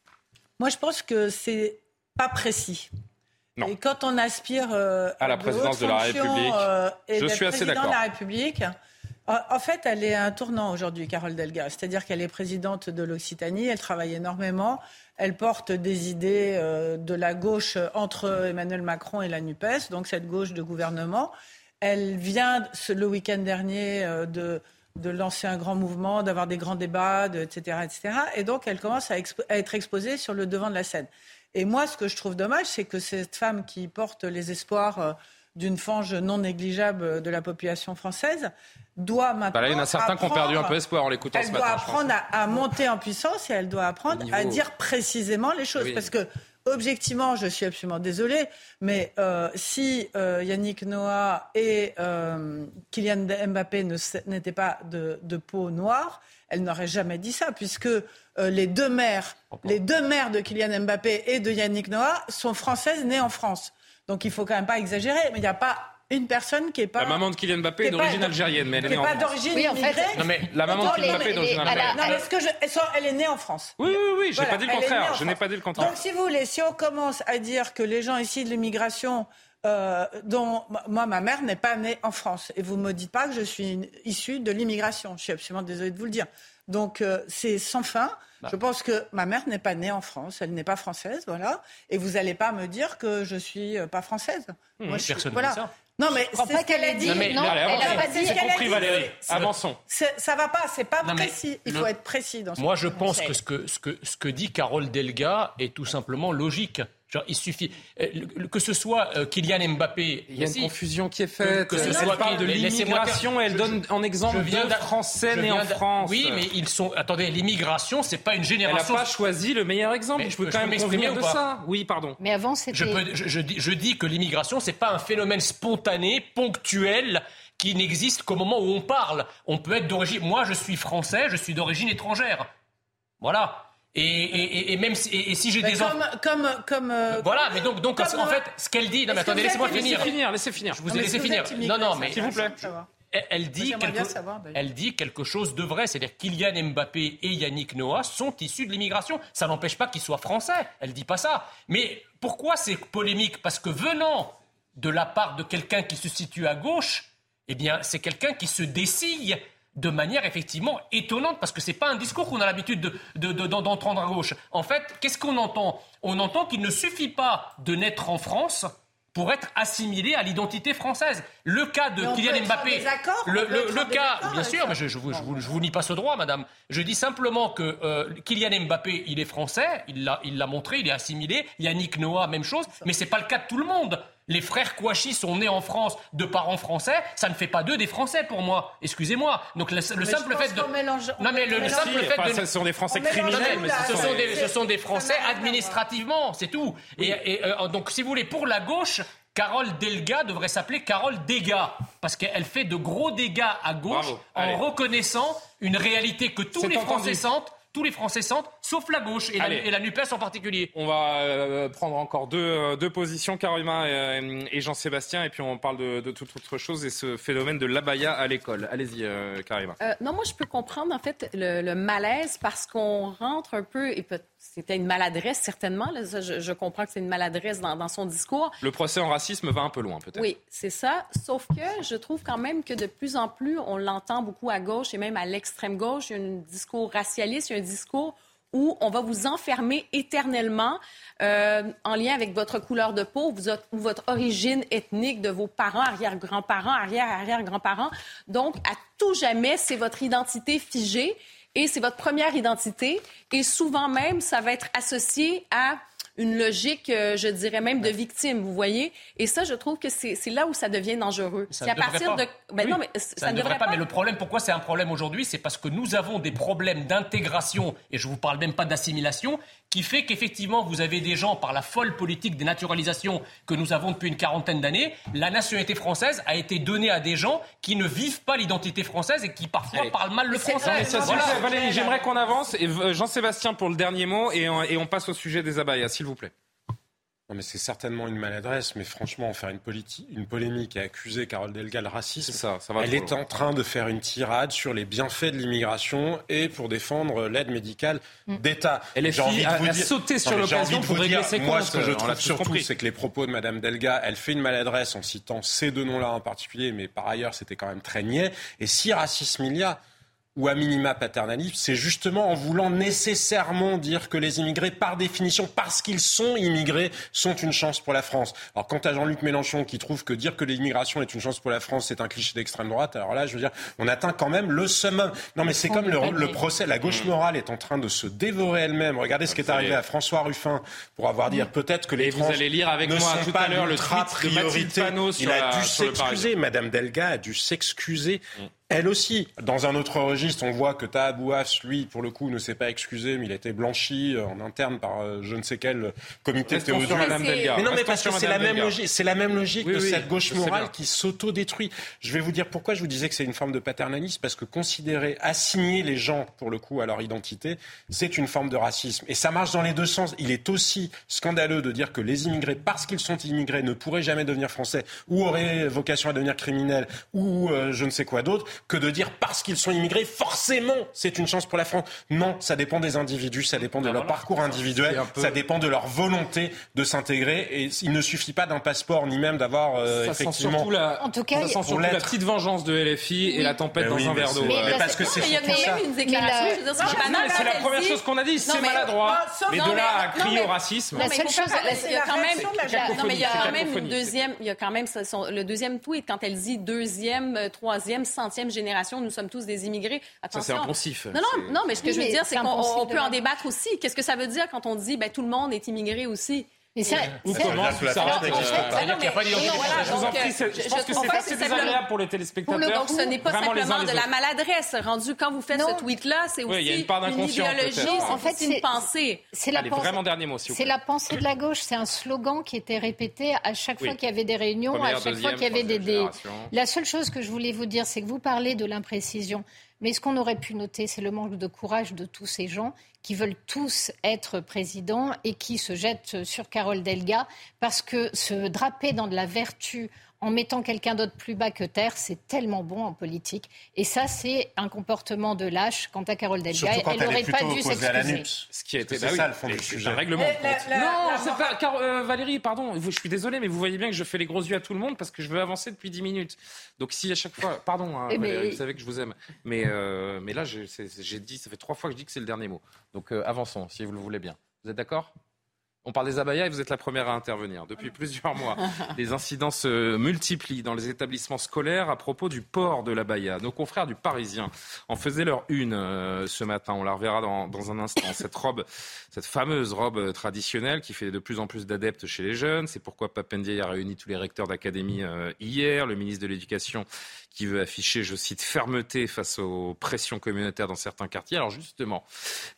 Speaker 7: Moi je pense que c'est pas précis. Et quand on aspire euh,
Speaker 11: à la présidence de, la République,
Speaker 7: euh, je suis assez d'accord. la République, en fait, elle est un tournant aujourd'hui, Carole Delga. C'est-à-dire qu'elle est présidente de l'Occitanie, elle travaille énormément, elle porte des idées euh, de la gauche entre Emmanuel Macron et la NUPES, donc cette gauche de gouvernement. Elle vient le week-end dernier de, de, lancer un grand mouvement, d'avoir des grands débats, etc., etc. Et donc, elle commence à, à être exposée sur le devant de la scène. Et moi, ce que je trouve dommage, c'est que cette femme qui porte les espoirs euh, d'une fange non négligeable de la population française doit maintenant.
Speaker 11: Bah il y en a certains qui ont perdu un peu espoir en l'écoutant
Speaker 7: ce matin. Elle doit apprendre à, monter en puissance et elle doit apprendre à dire précisément les choses. Parce que, objectivement, je suis absolument désolée, mais euh, si euh, Yannick Noah et Kylian Mbappé n'étaient pas de, de peau noire, elle n'aurait jamais dit ça, puisque euh, les deux mères, les deux mères de Kylian Mbappé et de Yannick Noah sont françaises nées en France. Donc il faut quand même pas exagérer, mais il n'y a pas une personne qui est pas.
Speaker 11: La maman de Kylian Mbappé est d'origine algérienne, mais elle est, née en
Speaker 7: pas
Speaker 11: France.
Speaker 7: d'origine oui, en fait,
Speaker 11: Non mais la maman de Kylian Mbappé est d'origine algérienne.
Speaker 7: Non mais ce que je, elle est née en France.
Speaker 11: Oui oui oui, j'ai pas dit le contraire. Je n'ai pas dit le contraire.
Speaker 7: Donc si vous voulez, si on commence à dire que les gens ici de l'immigration euh, dont moi, ma mère n'est pas née en France. Et vous ne me dites pas que je suis issue de l'immigration. Je suis absolument désolée de vous le dire. Donc euh, c'est sans fin. Bah. Je pense que ma mère n'est pas née en France, elle n'est pas française, voilà. Et vous n'allez pas me dire que je suis euh, pas française.
Speaker 8: Mmh, Moi, je personne voilà. ça.
Speaker 7: Non, mais c'est ce qu'elle a dit. Non,
Speaker 11: mais, non elle n'a pas dit. compris, Valérie. Avançons.
Speaker 7: Ça va pas, c'est pas précis. Il faut être précis dans ce
Speaker 8: Moi, je pense que ce, que ce que ce que dit Carole Delga est tout simplement logique. Genre, il suffit euh, que ce soit euh, Kylian Mbappé.
Speaker 1: Il y a une confusion qui est faite.
Speaker 8: Que ce
Speaker 1: elle
Speaker 8: soit
Speaker 1: parle de l'immigration, elle donne en exemple
Speaker 8: je viens
Speaker 1: deux Français nés en France.
Speaker 8: Oui, mais ils sont. Attendez, l'immigration, c'est pas une génération.
Speaker 1: Elle n'a pas choisi le meilleur exemple.
Speaker 8: Mais
Speaker 1: je peux
Speaker 8: je
Speaker 1: quand
Speaker 8: peux
Speaker 1: même
Speaker 8: m'exprimer
Speaker 1: convenir
Speaker 8: ou
Speaker 1: de ça. Oui, pardon.
Speaker 3: Mais avant, c'était.
Speaker 8: Je, peux- je- je dis, je dis que l'immigration, c'est pas un phénomène spontané, ponctuel, qui n'existe qu'au moment où on parle. On peut être d'origine. Moi, je suis français, je suis d'origine étrangère. Voilà. Et, et- et- et même si, et, et si j'ai
Speaker 7: Mais
Speaker 8: des enfants.
Speaker 7: comme, comme, comme, euh,
Speaker 8: Voilà, mais donc, donc
Speaker 7: comme,
Speaker 8: en
Speaker 7: euh,
Speaker 8: fait, ce qu'elle dit. Non, mais attendez, laissez-moi
Speaker 1: Laissez
Speaker 8: finir.
Speaker 1: finir, laissez finir.
Speaker 8: Je vous
Speaker 7: Non,
Speaker 8: ai laissé finir. Non, non, mais.
Speaker 1: S'il vous plaît.
Speaker 8: Elle, dit quelque,
Speaker 7: savoir,
Speaker 8: elle dit quelque chose de vrai, c'est-à-dire Kylian Mbappé et Yannick Noah sont issus de l'immigration. Ça n'empêche pas qu'ils soient français. Elle dit pas ça. Mais pourquoi c'est polémique? Parce que venant de la part de quelqu'un qui se situe à gauche, eh bien, c'est quelqu'un qui se dessille de manière effectivement étonnante, parce que c'est pas un discours qu'on a l'habitude de- de- de- d'entendre à gauche. En fait, qu'est-ce qu'on entend? On entend qu'il ne suffit pas de naître en France pour être assimilé à l'identité française. Le cas de Kylian Mbappé, le, le- cas, bien sûr, mais je, je vous, je vous- je vous nie pas ce droit, madame. Je dis simplement que euh, Kylian Mbappé, il est français, il l'a, il l'a montré, il est assimilé. Yannick Noah, même chose, mais c'est pas le cas de tout le monde. Les frères Kouachi sont nés en France de parents français, ça ne fait pas d'eux des Français pour moi. Excusez-moi. Donc le, simple fait de
Speaker 7: mélange-
Speaker 8: non mais le,
Speaker 7: mélange-
Speaker 8: simple
Speaker 1: Si,
Speaker 8: fait
Speaker 1: enfin,
Speaker 8: de
Speaker 1: ce sont des Français criminels, mais ce sont des...
Speaker 8: des, ce sont des Français administrativement, c'est tout. Et, et, euh, donc, si vous voulez, pour la gauche, Carole Delga devrait s'appeler Carole Dégâts, parce qu'elle fait de gros dégâts à gauche
Speaker 1: Bravo.
Speaker 8: en
Speaker 1: Allez.
Speaker 8: reconnaissant une réalité que tous les. Français sentent, tous les Français sentent, sauf la gauche et la,
Speaker 1: Allez.
Speaker 8: et la NUPES en particulier.
Speaker 1: On va euh, prendre encore deux, euh, deux positions, Karima et, et Jean-Sébastien, et puis on parle de, de toute autre chose et ce phénomène de l'abaya à l'école. Allez-y, euh, Karima.
Speaker 9: Euh, non, moi, je peux comprendre, en fait, le, le malaise parce qu'on rentre un peu, et peut- c'était une maladresse, certainement. là, ça, je, je comprends que c'est une maladresse dans, dans son discours.
Speaker 1: Le procès en racisme va un peu loin, peut-être.
Speaker 9: Oui, c'est ça. Sauf que je trouve quand même que de plus en plus, on l'entend beaucoup à gauche et même à l'extrême gauche. Il y a un discours racialiste, il y a un discours où on va vous enfermer éternellement euh, en lien avec votre couleur de peau vous êtes- ou votre origine ethnique de vos parents, arrière-grands-parents, arrière-arrière-grands-parents. Donc, à tout jamais, c'est votre identité figée et c'est votre première identité. Et souvent même, ça va être associé à une logique, euh, je dirais même, de victime, vous voyez? Et ça, je trouve que c'est là où ça devient dangereux.
Speaker 8: Ça ne devrait
Speaker 9: partir
Speaker 8: pas.
Speaker 9: de... Ben
Speaker 8: Oui,
Speaker 9: non, mais
Speaker 8: ça, ne devrait pas. Mais le problème, pourquoi c'est un problème aujourd'hui C'est parce que nous avons des problèmes d'intégration, et je vous parle même pas d'assimilation, qui fait qu'effectivement, vous avez des gens, par la folle politique des naturalisations que nous avons depuis une quarantaine d'années, la nationalité française a été donnée à des gens qui ne vivent pas l'identité française et qui parfois
Speaker 1: Allez.
Speaker 8: parlent mal le français.
Speaker 1: Non, mais ça, s'il
Speaker 8: Voilà.
Speaker 1: Valérie, j'aimerais qu'on avance. Et Jean-Sébastien pour le dernier mot, et on, et on passe au sujet des abayas, s'il vous plaît.
Speaker 6: Non, mais c'est certainement une maladresse, mais franchement, en faire une, une polémique et accuser Carole Delga de racisme,
Speaker 1: C'est ça, ça va
Speaker 6: elle est
Speaker 1: loin.
Speaker 6: en train de faire une tirade sur les bienfaits de l'immigration et pour défendre l'aide médicale d'État.
Speaker 1: LFI
Speaker 6: J'ai envie de
Speaker 1: a-
Speaker 6: vous
Speaker 1: a
Speaker 6: dire-
Speaker 1: sauté sur l'occasion
Speaker 6: envie de
Speaker 1: pour
Speaker 6: vous
Speaker 1: régler
Speaker 6: dire,
Speaker 1: ses
Speaker 6: Moi,
Speaker 1: comptes,
Speaker 6: ce que je trouve
Speaker 1: tous
Speaker 6: surtout, c'est que les propos de Madame Delga, elle fait une maladresse en citant ces deux noms-là en particulier, mais par ailleurs, c'était quand même très niais. Et si racisme il y a, ou à minima paternalisme, c'est justement en voulant nécessairement dire que les immigrés, par définition, parce qu'ils sont immigrés, sont une chance pour la France. Alors quant à Jean-Luc Mélenchon qui trouve que dire que l'immigration est une chance pour la France, c'est un cliché d'extrême droite, alors là, je veux dire, on atteint quand même le summum. Non mais c'est comme le, procès, la gauche morale est en train de se dévorer elle-même. Regardez ce qui est arrivé à François Ruffin pour avoir dit peut-être que les
Speaker 1: Et vous allez lire avec
Speaker 6: ne
Speaker 1: moi
Speaker 6: sont
Speaker 1: tout
Speaker 6: pas
Speaker 1: à l'heure le tweet de
Speaker 6: priorité.
Speaker 1: Panot sur
Speaker 6: Il a
Speaker 1: la-
Speaker 6: dû s'excuser. Madame Delga a dû s'excuser. Elle aussi, dans un autre registre, on voit que Taha Bouafs, lui, pour le coup, ne s'est pas excusé, mais il a été blanchi euh, en interne par euh, je ne sais quel comité théodule.
Speaker 1: Madame Delga.
Speaker 6: Mais non, mais parce que c'est la même logique, c'est la même logique
Speaker 1: Oui,
Speaker 6: de
Speaker 1: oui,
Speaker 6: cette gauche morale qui s'auto-détruit. Je vais vous dire pourquoi je vous disais que c'est une forme de paternalisme, parce que considérer, assigner les gens, pour le coup, à leur identité, c'est une forme de racisme. Et ça marche dans les deux sens. Il est aussi scandaleux de dire que les immigrés, parce qu'ils sont immigrés, ne pourraient jamais devenir français, ou auraient vocation à devenir criminels, ou euh, je ne sais quoi d'autre, que de dire parce qu'ils sont immigrés, forcément, c'est une chance pour la France. Non, ça dépend des individus, ça dépend de
Speaker 1: Ah,
Speaker 6: leur
Speaker 1: voilà.
Speaker 6: parcours individuel,
Speaker 1: peu-
Speaker 6: ça dépend de leur volonté de s'intégrer. Et il ne suffit pas d'un passeport, ni même d'avoir euh, effectivement.
Speaker 1: la,
Speaker 3: En tout cas,
Speaker 1: ça sent surtout la petite vengeance de LFI et
Speaker 3: Oui.
Speaker 1: la tempête
Speaker 6: Ben
Speaker 1: dans
Speaker 6: oui,
Speaker 1: un verre d'eau.
Speaker 6: c'est-
Speaker 3: Mais
Speaker 6: parce que c'est surtout ça.
Speaker 7: Non,
Speaker 9: c'est
Speaker 1: la
Speaker 9: elle
Speaker 1: première chose qu'on a dit, c'est maladroit. Mais de là à crier au racisme.
Speaker 3: La
Speaker 9: Non, mais
Speaker 3: seule chose-
Speaker 9: il y a quand même, non, mais il y a quand même une deuxième, il y a quand même le deuxième tweet quand elle dit deuxième, euh, troisième, centième génération, nous sommes tous des immigrés.
Speaker 1: Ça, c'est
Speaker 9: Attention.
Speaker 1: impensif.
Speaker 9: Non, non, non, mais ce que
Speaker 3: Oui,
Speaker 9: je veux dire, c'est qu'on on peut en débattre aussi. Qu'est-ce que ça veut dire quand on dit ben, tout le monde est immigré aussi?
Speaker 3: Mais ça,
Speaker 1: Vous comment ça C'est-à-dire qu'il n'y a pas. Je vous en prie, je pense que c'est assez désagréable pour les téléspectateurs.
Speaker 9: Donc ce n'est pas simplement de la maladresse. Rendu quand vous faites ce tweet-là, c'est aussi une idéologie, en fait, c'est une pensée.
Speaker 1: C'est la vraiment dernier mot.
Speaker 3: C'est la pensée de la gauche. C'est un slogan qui était répété à chaque fois qu'il y avait des réunions, à chaque fois qu'il y avait des. La seule chose que je voulais vous dire, c'est que vous parlez de l'imprécision. Mais ce qu'on aurait pu noter, c'est le manque de courage de tous ces gens qui veulent tous être présidents et qui se jettent sur Carole Delga parce que se draper dans de la vertu en mettant quelqu'un d'autre plus bas que terre, c'est tellement bon en politique. Et ça, c'est un comportement de lâche. Quant à Carole Delga, elle n'aurait pas dû s'excuser.
Speaker 1: Ce qui a été, c'est bah ça le fond du sujet. règlement. non, c'est pas. Car, euh, Valérie, pardon, je suis désolé, mais vous voyez bien que je fais les gros yeux à tout le monde parce que je veux avancer depuis 10 minutes. Donc si à chaque fois, pardon, hein, eh vous savez que je vous aime, mais euh, mais là, j'ai dit, ça fait trois fois que je dis que c'est le dernier mot. Donc euh, avançons, si vous le voulez bien. Vous êtes d'accord? On parle des abayas et vous êtes la première à intervenir. Depuis plusieurs mois, les incidents se multiplient dans les établissements scolaires à propos du port de l'abaya. Nos confrères du Parisien en faisaient leur une euh, ce matin. On la reverra dans, un instant. Cette robe, cette fameuse robe traditionnelle qui fait de plus en plus d'adeptes chez les jeunes. C'est pourquoi Papendiaï a réuni tous les recteurs d'académie euh, hier. Le ministre de l'Éducation qui veut afficher, je cite, fermeté face aux pressions communautaires dans certains quartiers. Alors justement,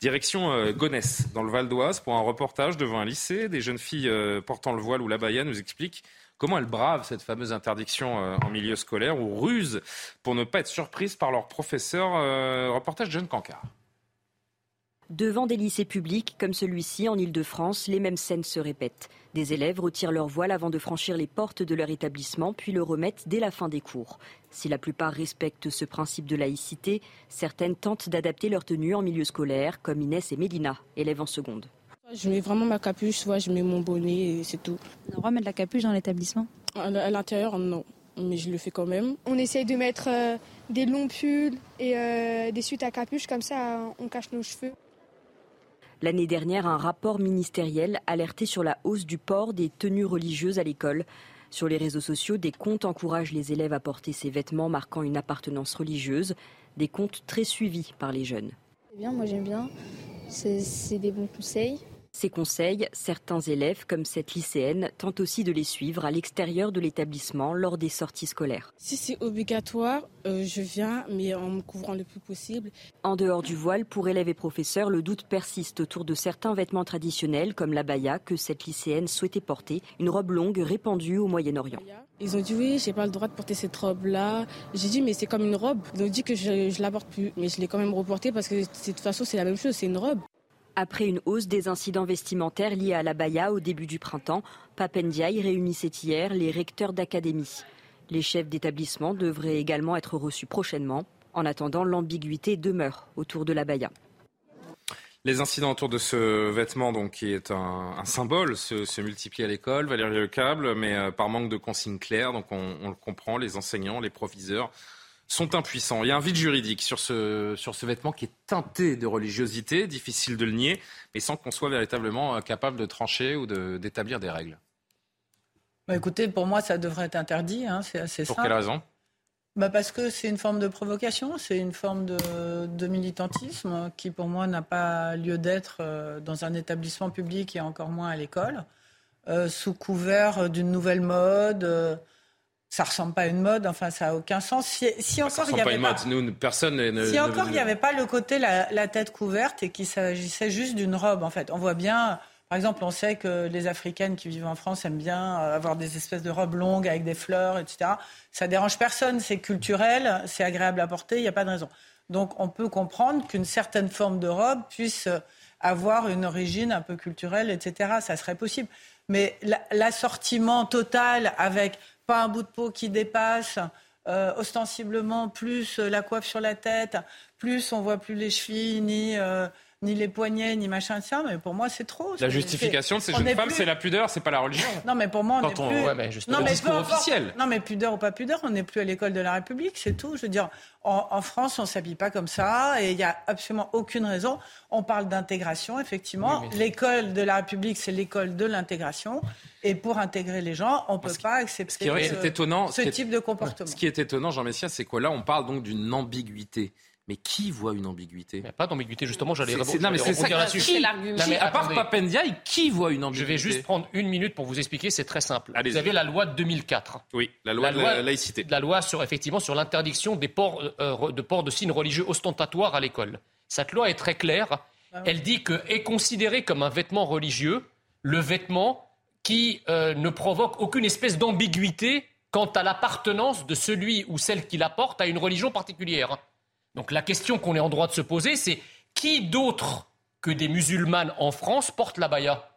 Speaker 1: direction euh, Gonesse, dans le Val d'Oise, pour un reportage devant un lycée. Des jeunes filles euh, portant le voile ou la baya nous expliquent comment elles bravent cette fameuse interdiction euh, en milieu scolaire ou rusent pour ne pas être surprises par leur professeur. reportage de Jeanne Cancard.
Speaker 12: Devant des lycées publics comme celui-ci en Ile-de-France, les mêmes scènes se répètent. Des élèves retirent leur voile avant de franchir les portes de leur établissement, puis le remettent dès la fin des cours. Si la plupart respectent ce principe de laïcité, certaines tentent d'adapter leur tenue en milieu scolaire, comme Inès et Mélina, élèves en seconde.
Speaker 13: Je mets vraiment ma capuche, soit je mets mon bonnet et c'est tout.
Speaker 14: On a le droit de mettre la capuche dans l'établissement?
Speaker 13: À l'intérieur, non. Mais je le fais quand même.
Speaker 15: On essaye de mettre euh, des longs pulls et euh, des suites à capuche, comme ça on cache nos cheveux.
Speaker 12: L'année dernière, un rapport ministériel alertait sur la hausse du port des tenues religieuses à l'école. Sur les réseaux sociaux, des comptes encouragent les élèves à porter ces vêtements marquant une appartenance religieuse, des comptes très suivis par les jeunes.
Speaker 15: bien, moi j'aime bien, c'est des bons conseils.
Speaker 12: Ces conseils, certains élèves, comme cette lycéenne, tentent aussi de les suivre à l'extérieur de l'établissement lors des sorties scolaires.
Speaker 13: Si c'est obligatoire, euh, je viens, mais en me couvrant le plus possible.
Speaker 12: En dehors du voile, pour élèves et professeurs, le doute persiste autour de certains vêtements traditionnels, comme la baya que cette lycéenne souhaitait porter, une robe longue répandue au Moyen-Orient.
Speaker 13: Ils ont dit oui, j'ai pas le droit de porter cette robe-là. J'ai dit mais c'est comme une robe. Ils ont dit que je, ne la porte plus, mais je l'ai quand même reportée parce que de toute façon c'est la même chose, c'est une robe.
Speaker 12: Après une hausse des incidents vestimentaires liés à la baya au début du printemps, Papendiaï réunissait hier les recteurs d'académie. Les chefs d'établissement devraient également être reçus prochainement. En attendant, l'ambiguïté demeure autour de la baya.
Speaker 1: Les incidents autour de ce vêtement, donc, qui est un, symbole, se, multiplient à l'école, Valérie Le Câble, mais euh, par manque de consignes claires. Donc, on, on, le comprend, les enseignants, les proviseurs sont impuissants. Il y a un vide juridique sur ce, sur ce vêtement qui est teinté de religiosité, difficile de le nier, mais sans qu'on soit véritablement euh, capable de trancher ou d'établir des règles.
Speaker 7: Bah écoutez, pour moi, ça devrait être interdit. Hein, c'est assez
Speaker 1: Pour quelle raison?
Speaker 7: Bah Parce que c'est une forme de provocation, c'est une forme de, militantisme qui, pour moi, n'a pas lieu d'être euh, dans un établissement public et encore moins à l'école, euh, sous couvert d'une nouvelle mode ça ressemble pas à une mode, enfin ça a aucun sens. Si, si encore il y avait pas,
Speaker 1: Nous, personne ne,
Speaker 7: si encore il n'y avait pas le côté la, tête couverte et qu'il s'agissait juste d'une robe, en fait, on voit bien. Par exemple, on sait que les Africaines qui vivent en France aiment bien avoir des espèces de robes longues avec des fleurs, etc. Ça dérange personne, c'est culturel, c'est agréable à porter, il n'y a pas de raison. Donc on peut comprendre qu'une certaine forme de robe puisse avoir une origine un peu culturelle, etc. Ça serait possible. Mais l'assortiment total avec pas un bout de peau qui dépasse, euh, ostensiblement plus euh, la coiffe sur la tête, plus on voit plus les chevilles ni euh, ni les poignets, ni machin, ça, mais pour moi, c'est trop.
Speaker 1: La justification de ces jeunes femmes, c'est la pudeur, c'est pas la religion.
Speaker 7: Non, mais pour moi, on n'est plus...
Speaker 1: Ouais, mais non, mais discours officiel.
Speaker 7: Non, mais pudeur ou pas pudeur, on n'est plus à l'école de la République, c'est tout. Je veux dire, en, France, on s'habille pas comme ça, et il n'y a absolument aucune raison. On parle d'intégration, effectivement. L'école de la République, c'est l'école de l'intégration. Et pour intégrer les gens, on ne peut pas accepter ce,
Speaker 1: étonnant,
Speaker 7: ce type de comportement.
Speaker 1: Ce qui est étonnant, Jean Messia, c'est quoi là, on parle donc d'une ambiguïté. Mais qui voit une ambiguïté
Speaker 8: Il n'y a pas d'ambiguïté, justement, j'allais
Speaker 1: c'est- non, mais c'est ça
Speaker 8: rebondir là-dessus.
Speaker 1: qui-.
Speaker 8: Non, mais
Speaker 1: À part. Papendiaï, qui voit une ambiguïté
Speaker 8: Je vais juste prendre une minute pour vous expliquer, c'est très simple. Vous avez la loi de 2004.
Speaker 1: Oui, la loi de la laïcité.
Speaker 8: La loi sur, effectivement, sur l'interdiction des ports, euh, de port de signes religieux ostentatoires à l'école. Cette loi est très claire. Elle dit que est considéré comme un vêtement religieux le vêtement qui euh, ne provoque aucune espèce d'ambiguïté quant à l'appartenance de celui ou celle qui la porte à une religion particulière. Donc la question qu'on est en droit de se poser, c'est qui d'autre que des musulmanes en France porte la baya?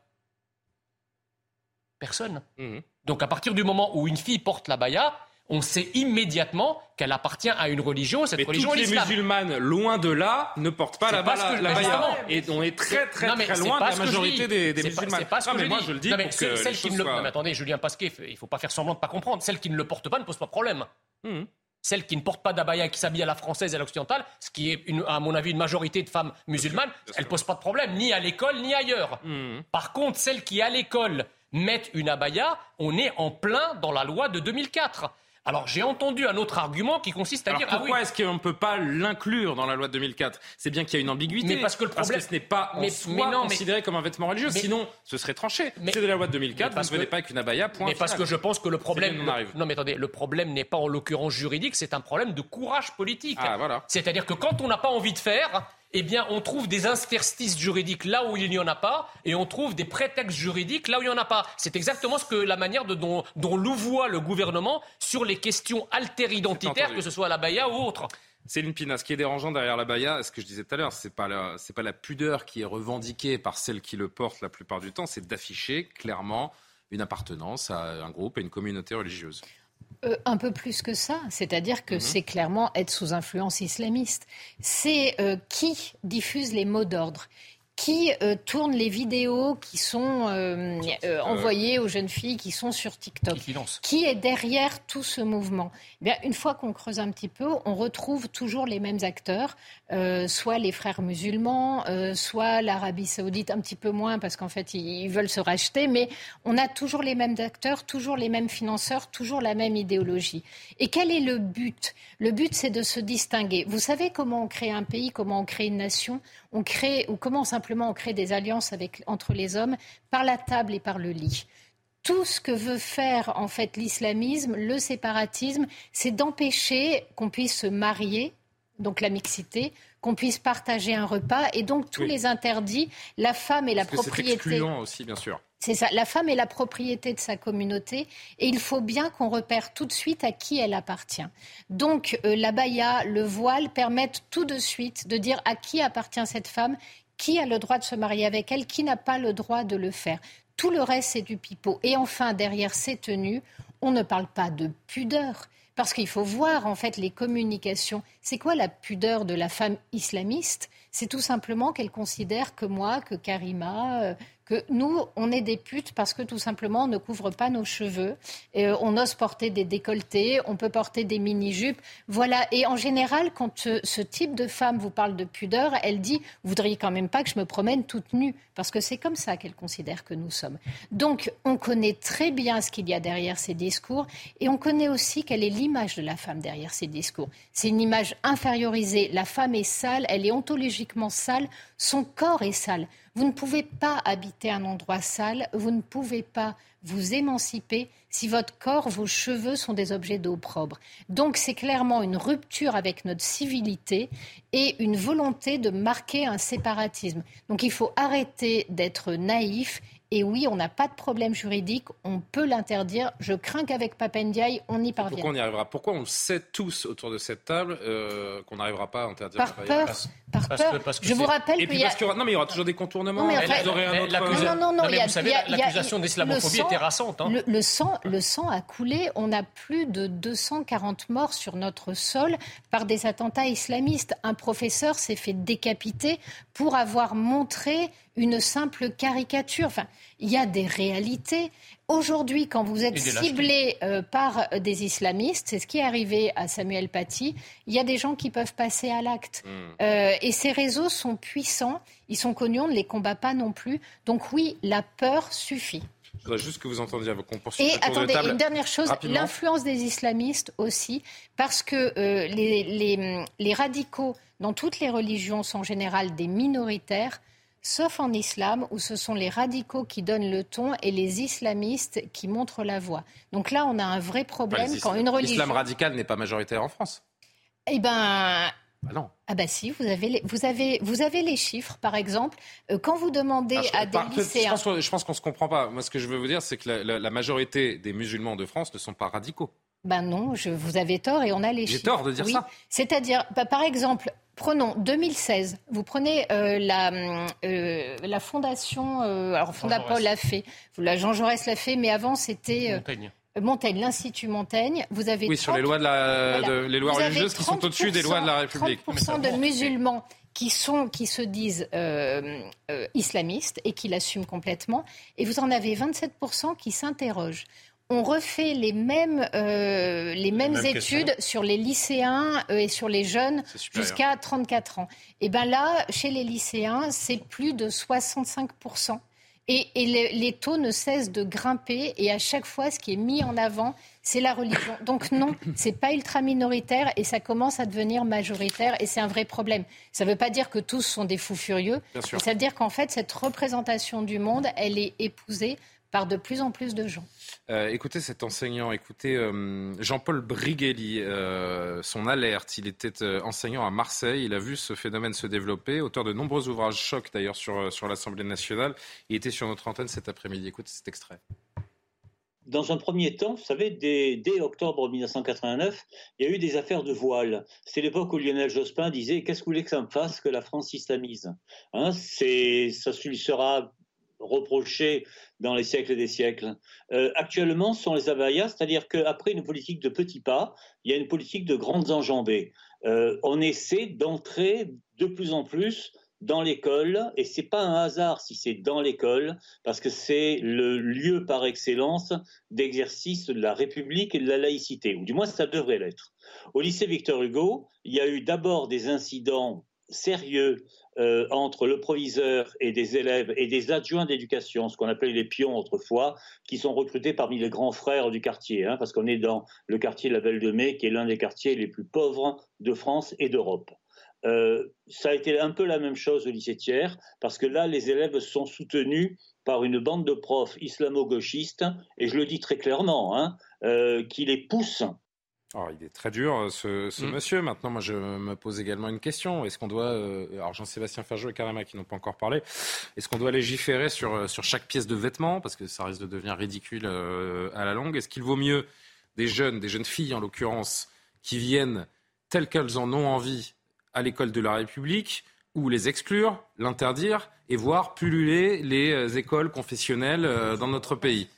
Speaker 8: Personne.
Speaker 1: Mhm.
Speaker 8: Donc à partir du moment où une fille porte la baya, on sait immédiatement qu'elle appartient à une religion, cette
Speaker 1: Mais
Speaker 8: religion
Speaker 1: toutes les musulmanes, loin de là, ne portent pas la,
Speaker 8: pas je-
Speaker 1: la baya. Et on est très très
Speaker 8: Non, mais
Speaker 1: très loin de
Speaker 8: pas
Speaker 1: la majorité des, des
Speaker 8: pas-
Speaker 1: musulmanes.
Speaker 8: C'est pas ce
Speaker 1: Non,
Speaker 8: que
Speaker 1: mais
Speaker 8: je
Speaker 1: moi je le dis
Speaker 8: Non, mais
Speaker 1: pour que
Speaker 8: celle-
Speaker 1: les
Speaker 8: celle qui ne le-
Speaker 1: soient-
Speaker 8: attendez, Julien Pasquet, il faut pas faire semblant de pas comprendre. Celle qui ne le porte pas ne pose pas de problème.
Speaker 1: Mhm.
Speaker 8: Celle qui ne porte pas d'abaya et qui s'habille à la française et à l'occidentale, ce qui est, une- à mon avis, une majorité de femmes musulmanes, elle ne pose pas de problème, ni à l'école, ni ailleurs.
Speaker 1: Mhm.
Speaker 8: Par contre, celles qui, à l'école, mettent une abaya, on est en plein dans la loi de 2004. Alors, j'ai entendu un autre argument qui consiste à
Speaker 1: Alors
Speaker 8: dire... ah
Speaker 1: pourquoi
Speaker 8: oui,
Speaker 1: est-ce qu'on ne peut pas l'inclure dans la loi de 2004 C'est bien qu'il y a une ambiguïté.
Speaker 8: Mais parce que le problème-
Speaker 1: ce n'est pas en
Speaker 8: Mais-
Speaker 1: soi
Speaker 8: mais non, mais-
Speaker 1: considéré comme un vêtement religieux. Sinon, ce serait tranché.
Speaker 8: Mais-
Speaker 1: C'est de la loi de 2004,
Speaker 8: mais parce
Speaker 1: vous ne venez
Speaker 8: que-
Speaker 1: pas avec une abaya, point
Speaker 8: Mais parce que je pense que le problème, non mais attendez, le problème n'est pas en l'occurrence juridique, c'est un problème de courage politique.
Speaker 1: Ah, voilà.
Speaker 8: C'est-à-dire que quand on n'a pas envie de faire, eh bien, on trouve des interstices juridiques là où il n'y en a pas, et on trouve des prétextes juridiques là où il n'y en a pas. C'est exactement ce que la manière de, dont, dont louvoie le gouvernement sur les questions alter-identitaires,
Speaker 1: entendu.
Speaker 8: que ce soit la Baïa ou autre.
Speaker 1: Céline Pina, ce qui est dérangeant derrière la baya, ce que je disais tout à l'heure, c'est pas la, c'est pas la pudeur qui est revendiquée par celles qui le portent la plupart du temps, c'est d'afficher clairement une appartenance à un groupe, à une communauté religieuse.
Speaker 3: Euh, un peu plus que ça, c'est-à-dire que c'est clairement être sous influence islamiste. C'est euh, qui diffuse les mots d'ordre qui euh, tourne les vidéos qui sont euh, euh, envoyées aux jeunes filles qui sont sur TikTok.
Speaker 8: Qui
Speaker 3: est derrière tout ce mouvement. Eh bien, Une fois qu'on creuse un petit peu, on retrouve toujours les mêmes acteurs, euh, soit les frères musulmans, euh, soit l'Arabie saoudite, un petit peu moins parce qu'en fait, ils, ils veulent se racheter, mais on a toujours les mêmes acteurs, toujours les mêmes financeurs, toujours la même idéologie. Et quel est le but? Le but, c'est de se distinguer. Vous savez comment on crée un pays, comment on crée une nation? On crée, ou comment simplement on crée des alliances avec, entre les hommes par la table et par le lit tout ce que veut faire en fait l'islamisme, le séparatisme, c'est d'empêcher qu'on puisse se marier, donc la mixité, qu'on puisse partager un repas, et donc tous
Speaker 1: Oui.
Speaker 3: les interdits, la femme et la
Speaker 1: c'est
Speaker 3: propriété.
Speaker 1: excluant aussi, bien sûr.
Speaker 3: C'est ça, la femme est la propriété de sa communauté et il faut bien qu'on repère tout de suite à qui elle appartient. Donc euh, la baya, le voile permettent tout de suite de dire à qui appartient cette femme, qui a le droit de se marier avec elle, qui n'a pas le droit de le faire. Tout le reste, c'est du pipeau. Et enfin, derrière ces tenues, on ne parle pas de pudeur. Parce qu'il faut voir en fait les communications. C'est quoi la pudeur de la femme islamiste? C'est tout simplement qu'elle considère que moi, que Karima, euh, que nous, on est des putes parce que tout simplement on ne couvre pas nos cheveux. Et, euh, on ose porter des décolletés, on peut porter des mini-jupes. Voilà. Et en général, quand euh, ce type de femme vous parle de pudeur, elle dit Vous voudriez quand même pas que je me promène toute nue Parce que c'est comme ça qu'elle considère que nous sommes. Donc, on connaît très bien ce qu'il y a derrière ces discours et on connaît aussi quelle est l'image de la femme derrière ces discours. C'est une image infériorisée. La femme est sale, elle est ontologiquement sale, son corps est sale. Vous ne pouvez pas habiter un endroit sale, vous ne pouvez pas vous émanciper si votre corps, vos cheveux sont des objets d'opprobre. Donc c'est clairement une rupture avec notre civilité et une volonté de marquer un séparatisme. Donc il faut arrêter d'être naïf. Et oui, on n'a pas de problème juridique, on peut l'interdire. Je crains qu'avec Papendiaï, on y parvienne.
Speaker 1: Pourquoi on y arrivera? Pourquoi on le sait tous autour de cette table euh, qu'on n'arrivera pas à interdire
Speaker 3: Par peur, par
Speaker 8: parce
Speaker 3: peur.
Speaker 8: que- parce que
Speaker 3: je vous rappelle
Speaker 1: Et
Speaker 3: qu'il
Speaker 1: puis
Speaker 3: y a...
Speaker 1: parce qu'il y aura... Non, mais il y aura toujours des contournements.
Speaker 3: Non, mais enfin-
Speaker 1: auraient un
Speaker 8: Mais
Speaker 1: autre-
Speaker 3: Non,
Speaker 8: mais vous savez, l'accusation d'islamophobie
Speaker 3: le sang-
Speaker 8: est terrassante. hein.
Speaker 3: Le, le sang, le sang a coulé. On a plus de 240 morts sur notre sol par des attentats islamistes. Un professeur s'est fait décapiter pour avoir montré une simple caricature. Enfin, il y a des réalités. Aujourd'hui, quand vous êtes ciblé euh, par des islamistes, c'est ce qui est arrivé à Samuel Paty, il y a des gens qui peuvent passer à l'acte.
Speaker 1: Hmm.
Speaker 3: Euh, et ces réseaux sont puissants, ils sont connus, on ne les combat pas non plus. Donc oui, la peur suffit.
Speaker 1: Je voudrais juste que vous entendiez qu'on poursuive
Speaker 3: Et
Speaker 1: de
Speaker 3: attendez,
Speaker 1: table.
Speaker 3: une dernière chose, l'influence des islamistes aussi, parce que euh, les, les- les radicaux dans toutes les religions sont en général des minoritaires sauf en islam où ce sont les radicaux qui donnent le ton et les islamistes qui montrent la voie. Donc là, on a un vrai problème quand une religion...
Speaker 1: L'islam radical n'est pas majoritaire en France.
Speaker 3: Eh ben...
Speaker 1: Ah non.
Speaker 3: Ah bah si, vous avez les, vous avez, vous avez les chiffres, par exemple. Euh, quand vous demandez
Speaker 1: Ah,
Speaker 3: à des lycéens...
Speaker 1: Je pense, je pense qu'on ne se comprend pas. Moi, ce que je veux vous dire, c'est que la, la- la majorité des musulmans de France ne sont pas radicaux.
Speaker 3: Ben non, je, vous avez tort et on a les
Speaker 1: J'ai
Speaker 3: chiffres.
Speaker 1: tort de dire
Speaker 3: Oui.
Speaker 1: ça.
Speaker 3: C'est-à-dire, bah, par exemple, prenons 2016. Vous prenez euh, la, euh, la fondation, euh, alors Fondapol l'a fait, la Jean Jaurès l'a fait, mais avant c'était euh,
Speaker 8: Montaigne.
Speaker 3: Montaigne, l'Institut Montaigne. Vous avez
Speaker 1: Oui, sur les
Speaker 3: 30
Speaker 1: lois, de la,
Speaker 3: Voilà.
Speaker 1: de- les lois religieuses qui sont au-dessus des lois de la République.
Speaker 3: 30% de musulmans qui, sont, qui se disent euh, euh, islamistes et qui l'assument complètement. Et vous en avez 27% qui s'interrogent. On refait les mêmes, euh, les mêmes
Speaker 6: mêmes
Speaker 3: études
Speaker 6: questions.
Speaker 3: sur les lycéens euh, et sur les jeunes jusqu'à 34 ans. Et bien là, chez les lycéens, c'est plus de 65%. Et, et les, les taux ne cessent de grimper. Et à chaque fois, ce qui est mis en avant, c'est la religion. Donc non, c'est pas ultra minoritaire et ça commence à devenir majoritaire. Et c'est un vrai problème. Ça ne veut pas dire que tous sont des fous furieux.
Speaker 1: Bien sûr.
Speaker 3: mais Ça veut dire qu'en fait, cette représentation du monde, elle est épousée par de plus en plus de gens.
Speaker 1: Euh, écoutez cet enseignant, écoutez euh, Jean-Paul Brighelli, euh, son alerte. Il était euh, enseignant à Marseille. Il a vu ce phénomène se développer, auteur de nombreux ouvrages chocs d'ailleurs sur, sur l'Assemblée nationale. Il était sur notre antenne cet après-midi. Écoutez cet extrait.
Speaker 16: Dans un premier temps, vous savez, dès, dès octobre 1989, il y a eu des affaires de voile. C'est l'époque où Lionel Jospin disait Qu'est-ce que vous voulez que ça me fasse que la France islamise? Hein, Ça lui sera reproché dans les siècles des siècles. Euh, actuellement, ce sont les abayas, c'est-à-dire qu'après une politique de petits pas, il y a une politique de grandes enjambées. Euh, on essaie d'entrer de plus en plus dans l'école, et c'est pas un hasard si c'est dans l'école, parce que c'est le lieu par excellence d'exercice de la République et de la laïcité, ou du moins ça devrait l'être. Au lycée Victor Hugo, il y a eu d'abord des incidents sérieux euh, entre le proviseur et des élèves et des adjoints d'éducation, ce qu'on appelait les pions autrefois, qui sont recrutés parmi les grands frères du quartier, hein, parce qu'on est dans le quartier de la Belle de Mai, qui est l'un des quartiers les plus pauvres de France et d'Europe. Euh, ça a été un peu la même chose au lycée Thiers, parce que là, les élèves sont soutenus par une bande de profs islamo-gauchistes, et je le dis très clairement, hein, euh, qui les poussent
Speaker 1: Alors, il est très dur, euh, ce, ce
Speaker 8: Mm.
Speaker 1: monsieur. Maintenant, moi, je me pose également une question. Est-ce qu'on doit, euh, alors Jean-Sébastien Ferjou et Karama qui n'ont pas encore parlé, est-ce qu'on doit légiférer sur, euh, sur chaque pièce de vêtement Parce que ça risque de devenir ridicule euh, à la longue. Est-ce qu'il vaut mieux des jeunes, des jeunes filles en l'occurrence, qui viennent telles qu'elles en ont envie à l'école de la République ou les exclure, l'interdire et voir pulluler les écoles confessionnelles euh, dans notre pays?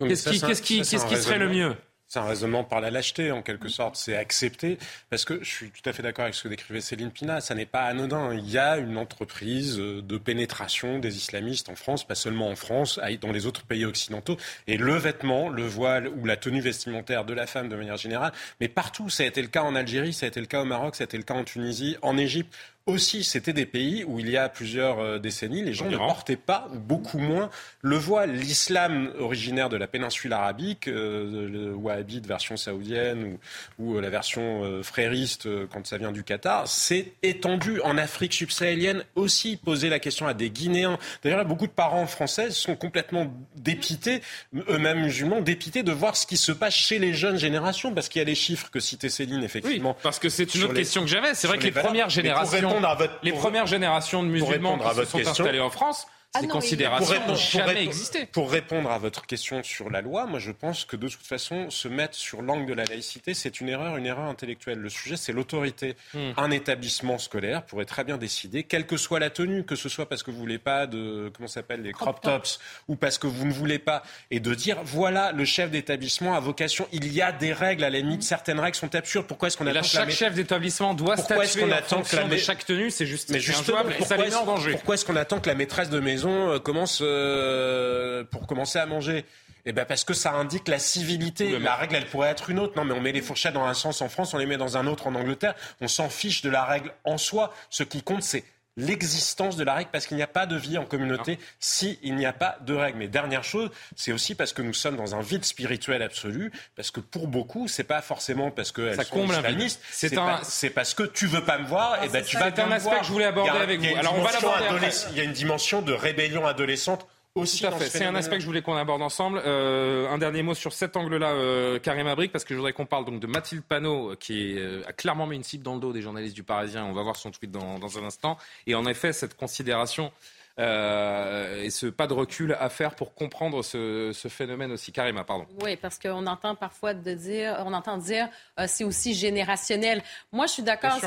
Speaker 1: Qu'est-ce qui, serait le mieux?
Speaker 6: C'est un raisonnement par la lâcheté, en quelque sorte. C'est accepter. Parce que je suis tout à fait d'accord avec ce que décrivait Céline Pina. Ça n'est pas anodin. Il y a une entreprise euh, de pénétration des islamistes en France, pas seulement en France, dans les autres pays occidentaux. Et le vêtement, le voile ou la tenue vestimentaire de la femme de manière générale, mais partout. Ça a été le cas en Algérie, ça a été le cas au Maroc, ça a été le cas en Tunisie, en Égypte. Aussi, c'était des pays où il y a plusieurs euh, décennies, les gens ne portaient pas, ou beaucoup moins, le voile. L'islam originaire de la péninsule arabique, euh, le wahhabite version saoudienne ou, ou, euh, la version euh, frériste euh, quand ça vient du Qatar, s'est étendu en Afrique subsahélienne aussi. Poser la question à des Guinéens. D'ailleurs, beaucoup de parents français sont complètement dépités, eux-mêmes musulmans, dépités de voir ce qui se passe chez les jeunes générations, parce qu'il y a les chiffres que citait Céline, effectivement.
Speaker 1: parce que c'est une autre
Speaker 6: les-
Speaker 1: question que j'avais. C'est vrai que les, premières générations, les premières générations de musulmans qui se sont installés en France,
Speaker 3: Ah
Speaker 1: ces
Speaker 3: non,
Speaker 1: considérations
Speaker 6: Pour répondre-
Speaker 1: n'ont
Speaker 6: pour
Speaker 1: jamais
Speaker 6: répondre-
Speaker 1: existé.
Speaker 6: Pour répondre à votre question sur la loi, moi je pense que de toute façon, se mettre sur l'angle de la laïcité, c'est une erreur, une erreur intellectuelle. Le sujet, c'est l'autorité.
Speaker 1: Hmm.
Speaker 6: Un établissement scolaire pourrait très bien décider, quelle que soit la tenue, que ce soit parce que vous voulez pas de, comment ça s'appelle, les crop tops, ou parce que vous ne voulez pas, et de dire, voilà, le chef d'établissement a vocation, il y a des règles, à la limite, certaines règles sont absurdes. Pourquoi est-ce qu'on attend que la
Speaker 1: chaque chef d'établissement doit
Speaker 6: Pourquoi est-ce
Speaker 1: statuer
Speaker 6: qu'on
Speaker 1: en
Speaker 6: attend que la
Speaker 1: de chaque tenue. C'est juste
Speaker 6: mais justement, pourquoi est-ce qu'on attend que la maîtresse de maison euh, commence euh, pour commencer à manger eh ben parce que ça indique la civilité. La règle, elle pourrait être une autre. Non, mais on met les fourchettes dans un sens en France, on les met dans un autre en Angleterre. On s'en fiche de la règle en soi. Ce qui compte, c'est l'existence de la règle parce qu'il n'y a pas de vie en communauté s'il n'y a pas de règles. Mais dernière chose, c'est aussi parce que nous sommes dans un vide spirituel absolu, parce que pour beaucoup, c'est pas forcément parce qu'elles sont
Speaker 1: comble
Speaker 6: islamistes, c'est un... parce que tu veux pas me voir, et ben tu vas
Speaker 1: C'est un aspect que je voulais aborder avec vous.
Speaker 6: Alors on va l'aborder Il y a une dimension de rébellion adolescente aussi
Speaker 1: Tout à fait. C'est un aspect que je voulais qu'on aborde ensemble. Euh, un dernier mot sur cet angle-là, euh, Karim Abrik, parce que je voudrais qu'on parle donc de Mathilde Panot, qui euh, a clairement mis une cible dans le dos des journalistes du Parisien. On va voir son tweet dans, dans un instant. Et en effet, cette considération euh, et ce pas de recul à faire pour comprendre ce, ce phénomène aussi. Karima, pardon.
Speaker 9: Oui, parce qu'on entend parfois de dire, on entend dire, euh, c'est aussi générationnel. Moi, je suis d'accord.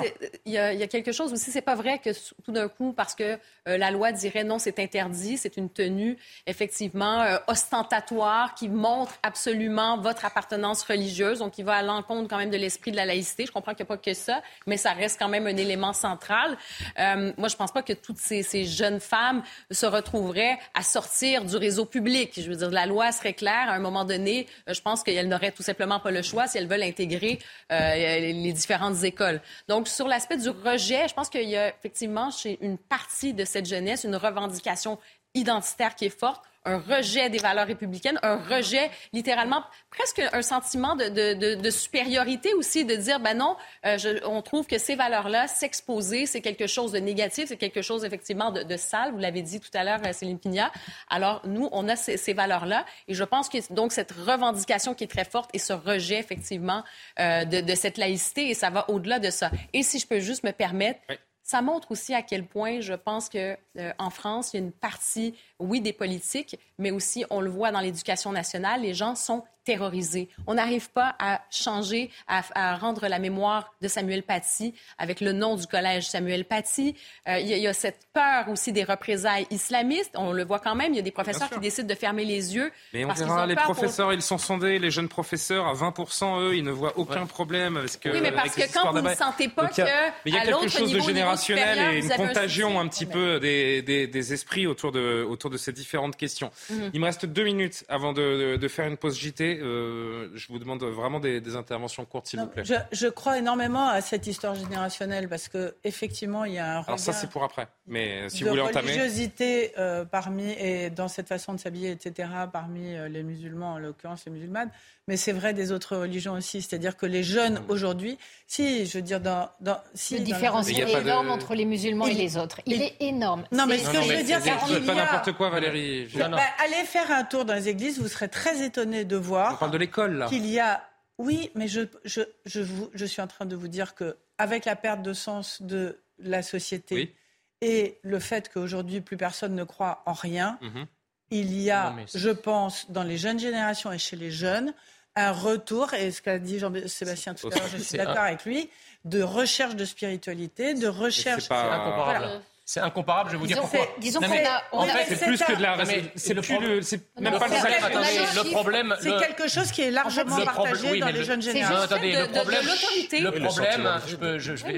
Speaker 9: Il y, a quelque chose aussi. C'est pas vrai que tout d'un coup, parce que euh, la loi dirait non, c'est interdit, c'est une tenue effectivement ostentatoire qui montre absolument votre appartenance religieuse, donc qui va à l'encontre quand même de l'esprit de la laïcité. Je comprends qu'il n'y a pas que ça, mais ça reste quand même un élément central. moi, je pense pas que toutes ces, ces jeunes femmes se retrouveraient à sortir du réseau public. Je veux dire, la loi serait claire. À un moment donné, euh, je pense qu'elles n'auraient tout simplement pas le choix si elles veulent intégrer euh, les différentes écoles. Donc, sur l'aspect du rejet, je pense qu'il y a effectivement chez une partie de cette jeunesse une revendication identitaire qui est forte un rejet des valeurs républicaines, un rejet littéralement, presque un sentiment de, de, de, supériorité aussi, de dire, ben non, euh, on trouve que ces valeurs-là, s'exposer, c'est quelque chose de négatif, c'est quelque chose effectivement de, de sale, vous l'avez dit tout à l'heure, euh, Céline Pigna. Alors, nous, on a ces, ces valeurs-là, et je pense que donc cette revendication qui est très forte et ce rejet effectivement euh, de, de, cette laïcité, et ça va au-delà de ça. Et si je peux juste me permettre, ça montre aussi à quel point je pense que euh, en France, il y a une partie, oui, des politiques, mais aussi on le voit dans l'éducation nationale, les gens sont terrorisés. On n'arrive pas à changer, à, rendre la mémoire de Samuel Paty avec le nom du collège Samuel Paty. Euh, il, y a, cette peur aussi des représailles islamistes. On le voit quand même. Il y a des professeurs qui décident de fermer les yeux.
Speaker 1: Mais on verra, les professeurs, ils sont sondés. Les jeunes professeurs, à 20%, eux, ils ne voient aucun problème. Parce que,
Speaker 9: oui, mais parce que quand vous ne sentez pas qu'il
Speaker 1: y a quelque chose de générationnel et une contagion un, petit peu des, des, esprits autour de, autour de ces différentes questions. Mhm. Il me reste deux minutes avant de, de faire une pause JT. Euh, je vous demande vraiment des, interventions courtes, s'il vous plaît.
Speaker 7: Je, crois énormément à cette histoire générationnelle parce que effectivement, il y a un
Speaker 1: Alors ça, c'est pour après. Mais si
Speaker 7: vous
Speaker 1: voulez entamer,
Speaker 7: religiosité euh, parmi et dans cette façon de s'habiller, etc. Parmi euh, les musulmans, en l'occurrence les musulmanes, mais c'est vrai des autres religions aussi. C'est-à-dire que les jeunes mmh. aujourd'hui, si je veux dire dans, dans
Speaker 3: si le différence est énorme entre les musulmans et les autres. Il est énorme.
Speaker 7: Non, mais ce que je veux dire, c'est
Speaker 1: pas n'importe quoi, Valérie.
Speaker 7: Bah, allez faire un tour dans les églises, vous serez très étonné de voir.
Speaker 1: On parle de l'école là.
Speaker 7: Qu'il y a oui, mais je, je, je, vous, je, suis en train de vous dire que avec la perte de sens de la société et le fait qu'aujourd'hui plus personne ne croit en rien, mhm. il y a, je pense, dans les jeunes générations et chez les jeunes, un retour, et ce qu'a dit Jean-Sébastien tout à l'heure, je suis d'accord avec lui, de recherche de spiritualité, de recherche.
Speaker 8: C'est pas... C'est incomparable, je vais vous dire pourquoi.
Speaker 3: Disons qu'on a,
Speaker 1: en fait, c'est plus que de la.
Speaker 8: C'est le problème. C'est même pas le Le problème.
Speaker 7: C'est quelque chose qui est largement partagé dans les jeunes générations.
Speaker 8: Attendez, le problème. Le problème. Je peux. Je vais.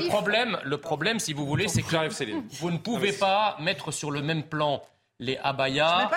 Speaker 8: Le problème. Le problème, si vous voulez, c'est que vous ne pouvez pas mettre sur le même plan les abayas,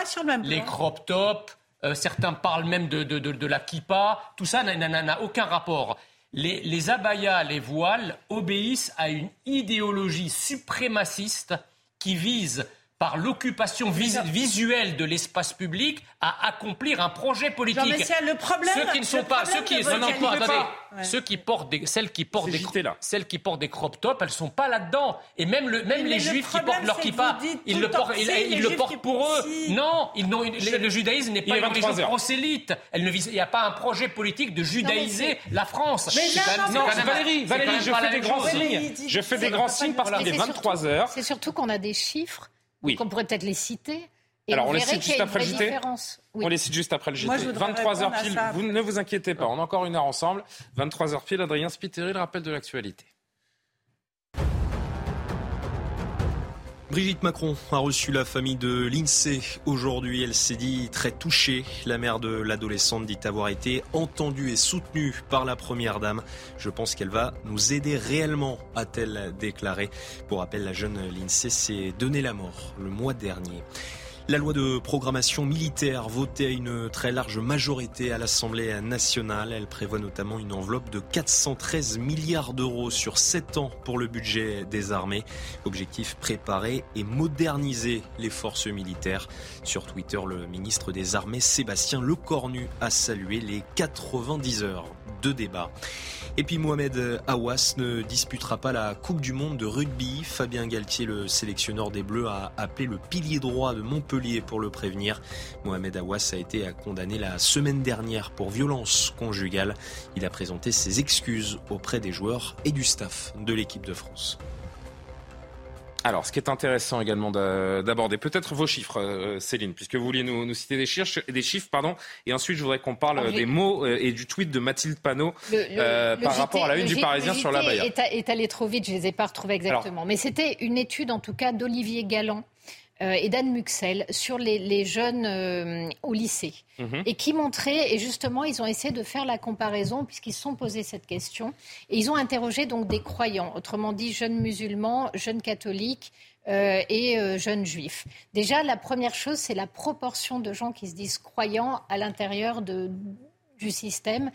Speaker 8: les crop tops euh, certains parlent même de, de, de, de la kippa. Tout ça n'a aucun rapport. Les, abayas, les voiles obéissent à une idéologie suprémaciste qui vise par l'occupation visuelle de l'espace public à accomplir un projet politique.
Speaker 7: le problème,
Speaker 8: ceux qui ne sont pas, ceux qui, non, non, attendez, ceux qui portent des, celles qui portent des, celles qui portent des crop tops, elles sont pas là-dedans. Et même le, même les juifs qui portent leur kippa, ils le portent, ils, le portent pour eux. Non, ils n'ont, le, judaïsme n'est pas une religion prosélyte. Elle ne vise, il n'y a pas un projet politique de judaïser la France.
Speaker 1: Mais non, Valérie, Valérie, je fais des grands signes. Je fais des grands signes parce qu'il est 23 heures.
Speaker 3: C'est surtout qu'on a des chiffres oui. qu'on pourrait peut-être les citer.
Speaker 1: Et Alors on, les cite juste après le JT. On les cite juste après le JT. 23h pile. Vous ne vous inquiétez pas, on a encore une heure ensemble. 23h pile, Adrien Spiteri, le rappel de l'actualité.
Speaker 2: Brigitte Macron a reçu la famille de l'INSEE aujourd'hui. Elle s'est dit très touchée. La mère de l'adolescente dit avoir été entendue et soutenue par la première dame. Je pense qu'elle va nous aider réellement, a-t-elle déclaré. Pour rappel, la jeune l'INSEE s'est donné la mort le mois dernier. La loi de programmation militaire votée à une très large majorité à l'Assemblée nationale, elle prévoit notamment une enveloppe de 413 milliards d'euros sur 7 ans pour le budget des armées. Objectif préparer et moderniser les forces militaires. Sur Twitter, le ministre des Armées Sébastien Lecornu a salué les 90 heures de débat. Et puis Mohamed Awas ne disputera pas la Coupe du Monde de rugby. Fabien Galtier, le sélectionneur des Bleus, a appelé le pilier droit de Montpellier pour le prévenir. Mohamed Awas a été condamné la semaine dernière pour violence conjugale. Il a présenté ses excuses auprès des joueurs et du staff de l'équipe de France.
Speaker 1: Alors, ce qui est intéressant également d'aborder, peut-être vos chiffres, euh, Céline, puisque vous vouliez nous, citer des chiffres, des chiffres, pardon, et ensuite je voudrais qu'on parle des mots euh, et du tweet de Mathilde Panot euh, par rapport à la une du Parisien sur la Bayard.
Speaker 3: Est, est allé trop vite, je ne les ai pas retrouvés exactement, mais c'était une étude en tout cas d'Olivier Galland et d'Anne Muxel sur les, jeunes euh, au lycée mhm. et qui montraient, et justement, ils ont essayé de faire la comparaison puisqu'ils se sont posés cette question et ils ont interrogé donc des croyants, autrement dit jeunes musulmans, jeunes catholiques. Euh, et jeunes juifs. Déjà, la première chose, c'est la proportion de gens qui se disent croyants à l'intérieur du système.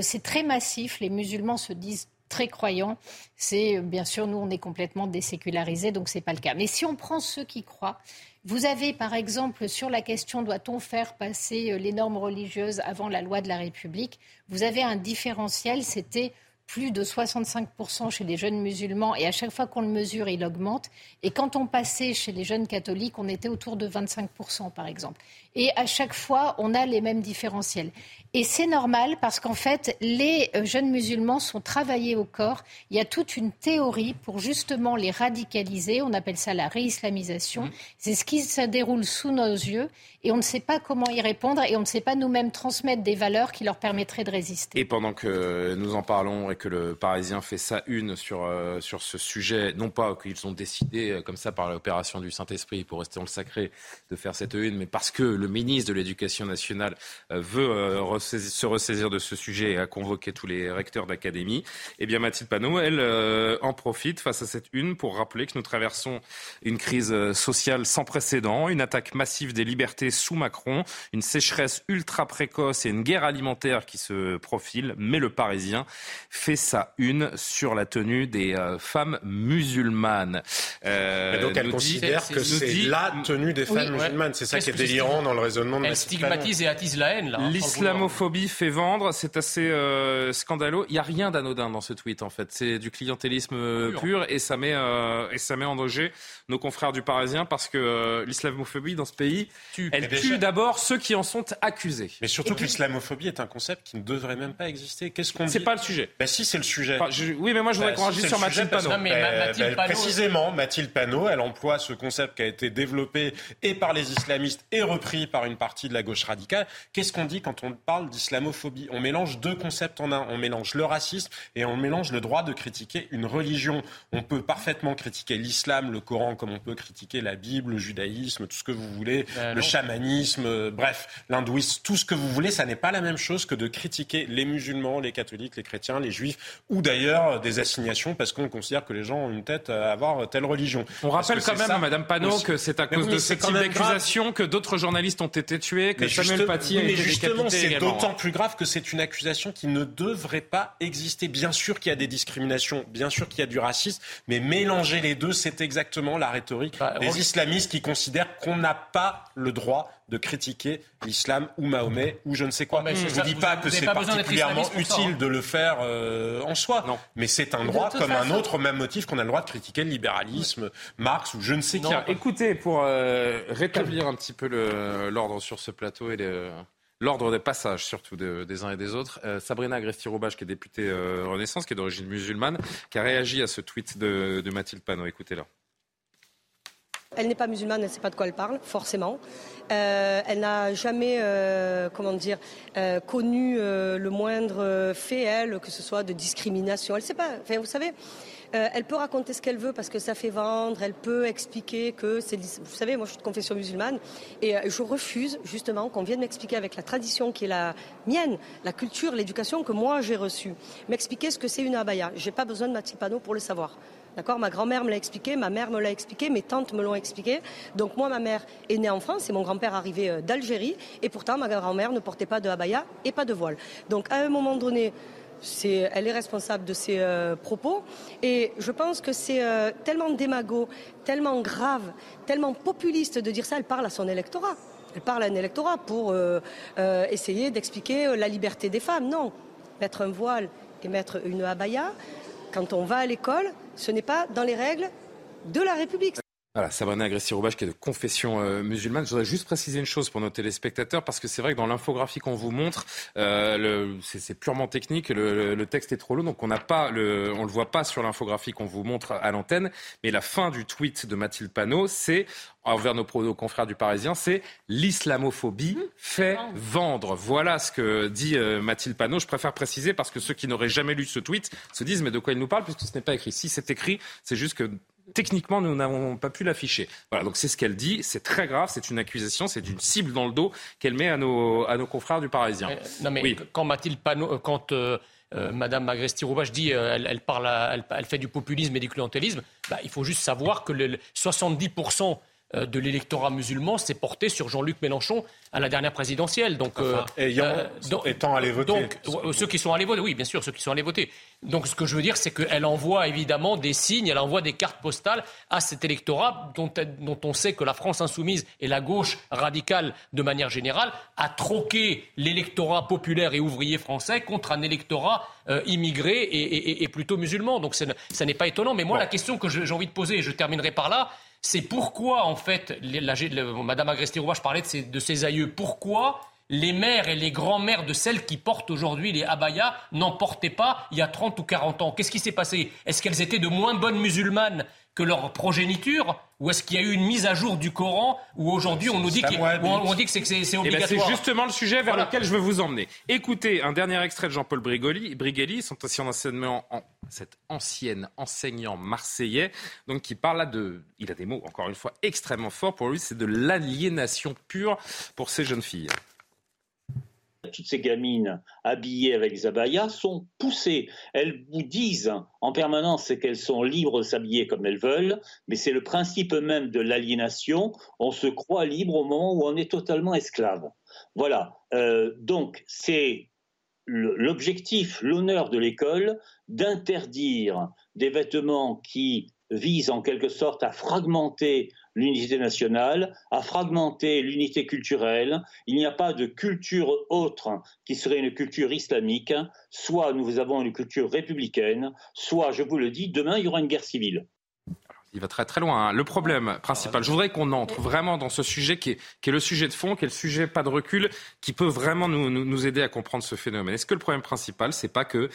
Speaker 3: c'est très massif. Les musulmans se disent très croyants. C'est bien sûr, nous, on est complètement désécularisés, donc ce n'est pas le cas. Mais si on prend ceux qui croient, vous avez par exemple sur la question doit-on faire passer euh, les normes religieuses avant la loi de la République, vous avez un différentiel, c'était plus de 65% chez les jeunes musulmans et à chaque fois qu'on le mesure, il augmente. Et quand on passait chez les jeunes catholiques, on était autour de 25% par exemple. Et à chaque fois, on a les mêmes différentiels. Et c'est normal parce qu'en fait, les euh, jeunes musulmans sont travaillés au corps. Il y a toute une théorie pour justement les radicaliser. On appelle ça la réislamisation. Mmh. C'est ce qui se déroule sous nos yeux et on ne sait pas comment y répondre et on ne sait pas nous-mêmes transmettre des valeurs qui leur permettraient de résister.
Speaker 1: Et pendant que nous en parlons et que le Parisien fait sa une sur, euh, sur ce sujet, non pas qu'ils ont décidé euh, comme ça par l'opération du Saint-Esprit pour rester dans le sacré de faire cette une, mais parce que le ministre de l'Éducation nationale veut se ressaisir de ce sujet et à convoquer tous les recteurs d'académie, eh bien Mathilde Panot, elle euh, en profite face à cette une pour rappeler que nous traversons une crise euh, sociale sans précédent, une attaque massive des libertés sous Macron, une sécheresse ultra précoce et une guerre alimentaire qui se profile. Mais le Parisien fait sa une sur la tenue des euh, femmes musulmanes.
Speaker 6: donc elle considère que c'est la tenue des femmes musulmanes. C'est ça qui est délirant dans le raisonnement de
Speaker 8: Elle stigmatise et attise la haine.
Speaker 1: L'islamophobie fait vendre, c'est assez euh, scandaleux. Il n'y a rien d'anodin dans ce tweet en fait. C'est du clientélisme euh, pur et ça met euh, et ça met en danger nos confrères du Parisien parce que l'islamophobie dans ce pays, elle tue d'abord ceux qui en sont accusés.
Speaker 6: Mais surtout que l'islamophobie est un concept qui ne devrait même pas exister. Qu'est-ce qu'on
Speaker 1: C'est pas le sujet.
Speaker 6: Bah si, c'est le sujet.
Speaker 1: oui, mais moi je voudrais bah, qu'on sur Mathilde Panot.
Speaker 6: Mathilde Panot. Précisément, Mathilde Panot, elle emploie ce concept qui a été développé et par les islamistes et repris par une partie de la gauche radicale. Qu'est-ce qu'on dit quand on parle d'islamophobie? On mélange deux concepts en un. On mélange le racisme et on mélange le droit de critiquer une religion. On peut parfaitement critiquer l'islam, le Coran, comme on peut critiquer la Bible, le judaïsme, tout ce que vous voulez, ben le chamanisme, euh, bref, l'hindouisme, tout ce que vous voulez. Ça n'est pas la même chose que de critiquer les musulmans, les catholiques, les chrétiens, les juifs, ou d'ailleurs euh, des assignations parce qu'on considère que les gens ont une tête à avoir telle religion.
Speaker 1: On rappelle quand même à Madame Panot que c'est à cause de cette type d'accusation que d'autres journalistes ont été tués, que Samuel Paty a été
Speaker 6: justement, c'est d'autant plus grave que c'est une accusation qui ne devrait pas exister. Bien sûr qu'il y a des discriminations, bien sûr qu'il y a du racisme, mais mélanger les deux, c'est exactement la rhétorique bah, des islamistes qui considèrent qu'on n'a pas le droit de critiquer l'islam ou Mahomet ou je ne sais quoi. je ne dis pas que c'est particulièrement utile de le faire euh, en soi, non. mais c'est un droit comme un autre, au même motif qu'on a le droit de critiquer le libéralisme, Marx ou je ne sais qui.
Speaker 1: Écoutez, pour euh, rétablir un petit peu l'ordre sur ce plateau et l'ordre des passages surtout des uns et des autres. Euh, Sabrina Agresti-Roubache, qui est députée Renaissance, qui est d'origine musulmane, qui a réagi à ce tweet de, de Mathilde Panot. Écoutez-la.
Speaker 17: Elle n'est pas musulmane, elle ne sait pas de quoi elle parle, forcément. Euh, elle n'a jamais, euh, comment dire, euh, connu le moindre fait, elle, que ce soit de discrimination. Elle ne sait pas. Enfin, vous savez, elle peut raconter ce qu'elle veut parce que ça fait vendre. Elle peut expliquer que c'est. Vous savez, moi, je suis de confession musulmane et je refuse justement qu'on vienne m'expliquer avec la tradition qui est la mienne, la culture, l'éducation que moi j'ai reçue, m'expliquer ce que c'est une abaya. J'ai pas besoin de ma tipano pour le savoir. D'accord? Ma grand-mère me l'a expliqué, ma mère me l'a expliqué, mes tantes me l'ont expliqué. Donc moi, ma mère est née en France et mon grand-père arrivé euh, d'Algérie. Et pourtant, ma grand-mère ne portait pas de abaya et pas de voile. Donc à un moment donné, elle est responsable de ses euh, propos. Et je pense que c'est euh, tellement démago, tellement grave, tellement populiste de dire ça. Elle parle à son électorat. Elle parle à un électorat pour essayer d'expliquer la liberté des femmes. Non, mettre un voile et mettre une abaya, quand on va à l'école, ce n'est pas dans les règles de la République.
Speaker 1: Voilà, Sabrina Agresti-Roubache qui est de confession euh, musulmane. Je voudrais juste préciser une chose pour nos téléspectateurs parce que c'est vrai que dans l'infographie qu'on vous montre, euh, c'est purement technique. Le, le, texte est trop long, donc on n'a pas, le, on le voit pas sur l'infographie qu'on vous montre à l'antenne. Mais la fin du tweet de Mathilde Panot, c'est envers nos, nos, confrères du Parisien, c'est l'islamophobie mmh. fait vendre. Voilà ce que dit euh, Mathilde Panot. Je préfère préciser parce que ceux qui n'auraient jamais lu ce tweet se disent mais de quoi il nous parle puisque ce n'est pas écrit. Si c'est écrit, c'est juste que techniquement, nous n'avons pas pu l'afficher. Voilà, donc c'est ce qu'elle dit. C'est très grave, c'est une accusation, c'est une cible dans le dos qu'elle met à nos, à nos confrères du Parisien.
Speaker 8: non, mais quand Mathilde Panot, euh, quand euh, euh, Madame Magresti-Roubache dit elle, elle, parle, elle, fait du populisme et du clientélisme, bah, il faut juste savoir que le, 70 euh, de l'électorat musulman s'est porté sur Jean-Luc Mélenchon à la dernière présidentielle. Donc,
Speaker 6: euh, euh, étant allé voter.
Speaker 8: Donc, ceux qui sont allés voter, oui, bien sûr, ceux qui sont allés voter. Donc, ce que je veux dire, c'est qu'elle envoie évidemment des signes, elle envoie des cartes postales à cet électorat dont, dont on sait que la France insoumise et la gauche radicale, de manière générale, a troqué l'électorat populaire et ouvrier français contre un électorat immigré et, plutôt musulman. Donc, ça n'est pas étonnant. Mais moi, la question que j'ai envie de poser, et je terminerai par là, c'est pourquoi, en fait, Madame Agresti-Roubache parlait de ses, de ses aïeux, pourquoi les mères et les grands-mères de celles qui portent aujourd'hui les abayas n'en portaient pas il y a 30 ou 40 ans? Qu'est-ce qui s'est passé? Est-ce qu'elles étaient de moins bonnes musulmanes? Que leur progéniture ou est-ce qu'il y a eu une mise à jour du Coran où aujourd'hui on nous dit, on dit que c'est,
Speaker 1: c'est
Speaker 8: eh ben, obligatoire.
Speaker 1: C'est justement le sujet vers lequel je veux vous emmener. Écoutez un dernier extrait de Jean-Paul Brigelli, son ancien enseignement, en, cet ancien enseignant marseillais, donc qui parle là de, il a des mots encore une fois extrêmement forts. Pour lui, c'est de l'aliénation pure pour ces jeunes filles
Speaker 16: toutes ces gamines habillées avec Zabaya sont poussées. Elles vous disent en permanence qu'elles sont libres de s'habiller comme elles veulent, mais c'est le principe même de l'aliénation. On se croit libre au moment où on est totalement esclave. Voilà. Euh, donc c'est l'objectif, l'honneur de l'école d'interdire des vêtements qui visent en quelque sorte à fragmenter l'unité nationale, à fragmenter l'unité culturelle. Il n'y a pas de culture autre qui serait une culture islamique. Soit nous avons une culture républicaine, soit, je vous le dis, demain, il y aura une guerre civile.
Speaker 1: Il va très très loin. Hein. Le problème principal, je voudrais qu'on entre vraiment dans ce sujet qui est, qui est, le sujet de fond, qui est le sujet pas de recul, qui peut vraiment nous, nous, nous aider à comprendre ce phénomène. Est-ce que le problème principal, c'est pas que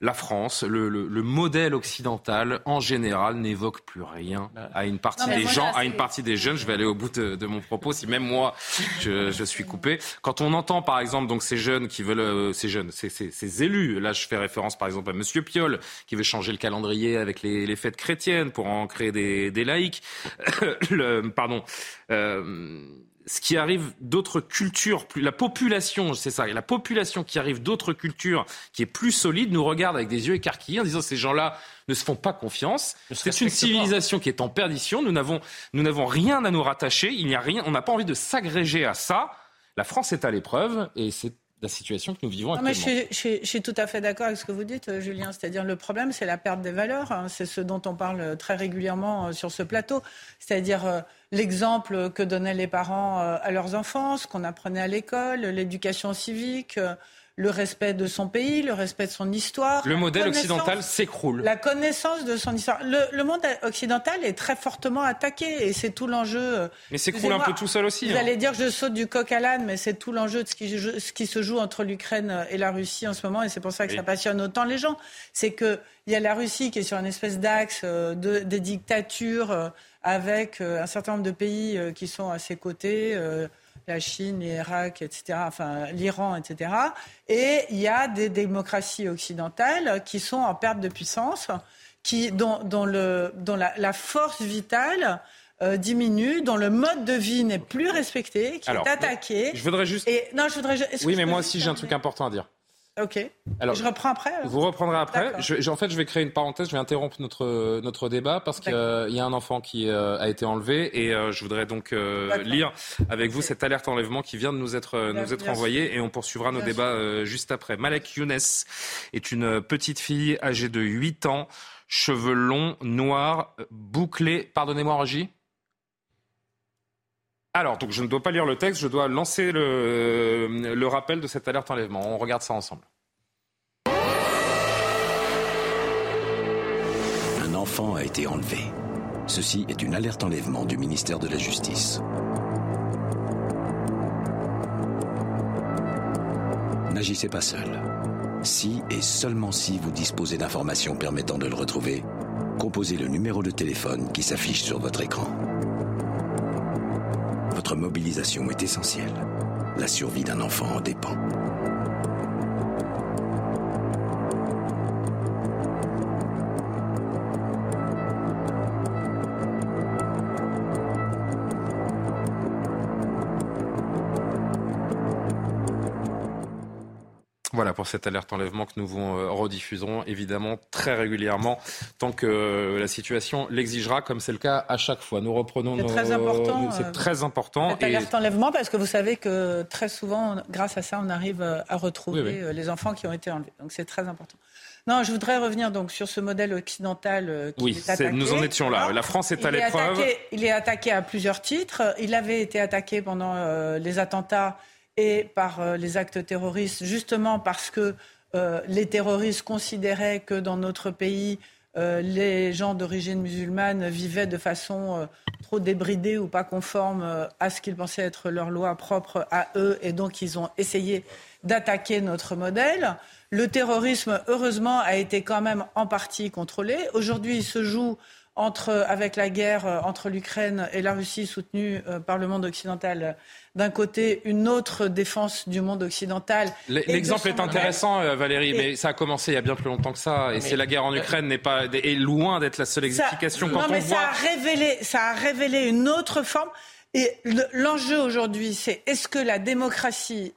Speaker 1: la France, le, modèle occidental en général n'évoque plus rien bah. à une partie des gens, à une partie des jeunes. Je vais aller au bout de, mon propos, si même moi je, suis coupé. Quand on entend par exemple donc ces jeunes qui veulent, euh, ces jeunes, ces, élus, là je fais référence par exemple à Monsieur Piolle qui veut changer le calendrier avec les, fêtes chrétiennes pour en créer des, des laïcs. le, pardon. Euh, ce qui arrive d'autres cultures, plus la population, c'est ça, la population qui arrive d'autres cultures, qui est plus solide, nous regarde avec des yeux écarquillés en disant ces gens-là ne se font pas confiance. C'est une civilisation qui est en perdition. Nous n'avons, nous n'avons rien à nous rattacher. Il n'y a rien. On n'a pas envie de s'agréger à ça. La France est à l'épreuve et c'est la situation que nous vivons actuellement.
Speaker 7: je, suis tout à fait d'accord avec ce que vous dites, euh, Julien. C'est-à-dire le problème, c'est la perte des valeurs. Hein. C'est ce dont on parle euh, très régulièrement euh, sur ce plateau. C'est-à-dire l'exemple que donnaient les parents à leurs enfants, ce qu'on apprenait à l'école, l'éducation civique le respect de son pays, le respect de son histoire.
Speaker 1: Le modèle occidental s'écroule.
Speaker 7: La connaissance de son histoire. Le, monde occidental est très fortement attaqué et c'est tout l'enjeu. Euh,
Speaker 1: mais s'écroule un peu tout seul aussi.
Speaker 7: Vous hein. allez dire que je saute du coq à l'âne, mais c'est tout l'enjeu de ce qui, ce qui, se joue entre l'Ukraine et la Russie en ce moment et c'est pour ça que ça passionne autant les gens. C'est qu'il y a la Russie qui est sur une espèce d'axe euh, de, des dictatures euh, avec un certain nombre de pays qui sont à ses côtés la Chine, l'Irak, etc., enfin l'Iran, etc. Et il y a des démocraties occidentales qui sont en perte de puissance, qui, dont, le, dont la, force vitale euh, diminue, dont le mode de vie n'est plus respecté, qui est attaqué.
Speaker 1: Je voudrais juste.
Speaker 7: Et, non, je voudrais.
Speaker 1: Oui, mais moi aussi j'ai un truc important à dire.
Speaker 7: Ok. Alors, je reprends après.
Speaker 1: Vous reprendrez après. Je, en fait, je vais créer une parenthèse. Je vais interrompre notre notre débat parce qu'il y a un enfant qui euh, a été enlevé et euh, je voudrais donc euh, lire avec vous cette alerte enlèvement qui vient de nous être nous être envoyée et on poursuivra nos débats juste après. Malek Younes est une petite fille âgée de 8 ans, cheveux longs, noirs, bouclés. Pardonnez-moi, Roger. Alors, donc je ne dois pas lire le texte, je dois lancer le, le rappel de cette alerte enlèvement. On regarde ça ensemble.
Speaker 18: Un enfant a été enlevé. Ceci est une alerte enlèvement du ministère de la Justice. N'agissez pas seul. Si et seulement si vous disposez d'informations permettant de le retrouver, composez le numéro de téléphone qui s'affiche sur votre écran. Votre mobilisation est essentielle. La survie d'un enfant en dépend.
Speaker 1: Voilà pour cette alerte enlèvement que nous vous euh, rediffuserons évidemment très régulièrement tant que euh, la situation l'exigera, comme c'est le cas à chaque fois. Nous reprenons
Speaker 7: C'est très important.
Speaker 1: C'est euh, très important.
Speaker 7: Cette alerte enlèvement parce que vous savez que très souvent, grâce à ça, on arrive à retrouver les enfants qui ont été enlevés. Donc c'est très important. Non, je voudrais revenir donc sur ce modèle occidental qui
Speaker 1: oui,
Speaker 7: est attaqué.
Speaker 1: nous en étions là. La France est à l'épreuve.
Speaker 7: Il est attaqué à plusieurs titres. Il avait été attaqué pendant les attentats et par euh, les actes terroristes, justement parce que euh, les terroristes considéraient que dans notre pays, euh, les gens d'origine musulmane vivaient de façon trop débridée ou pas conforme à ce qu'ils pensaient être leur loi propre à eux, et donc ils ont essayé d'attaquer notre modèle. Le terrorisme, heureusement, a été quand même en partie contrôlé. Aujourd'hui, il se joue entre, avec la guerre entre l'Ukraine et la Russie soutenue par le monde occidental d'un côté une autre défense du monde occidental.
Speaker 1: L'exemple est intéressant, euh, Valérie, mais ça a commencé il y a bien plus longtemps que ça. Et c'est la guerre en Ukraine n'est pas est loin d'être la seule explication.
Speaker 7: non, mais ça a révélé, ça a révélé une autre forme. Et l'enjeu aujourd'hui, c'est est-ce que la démocratie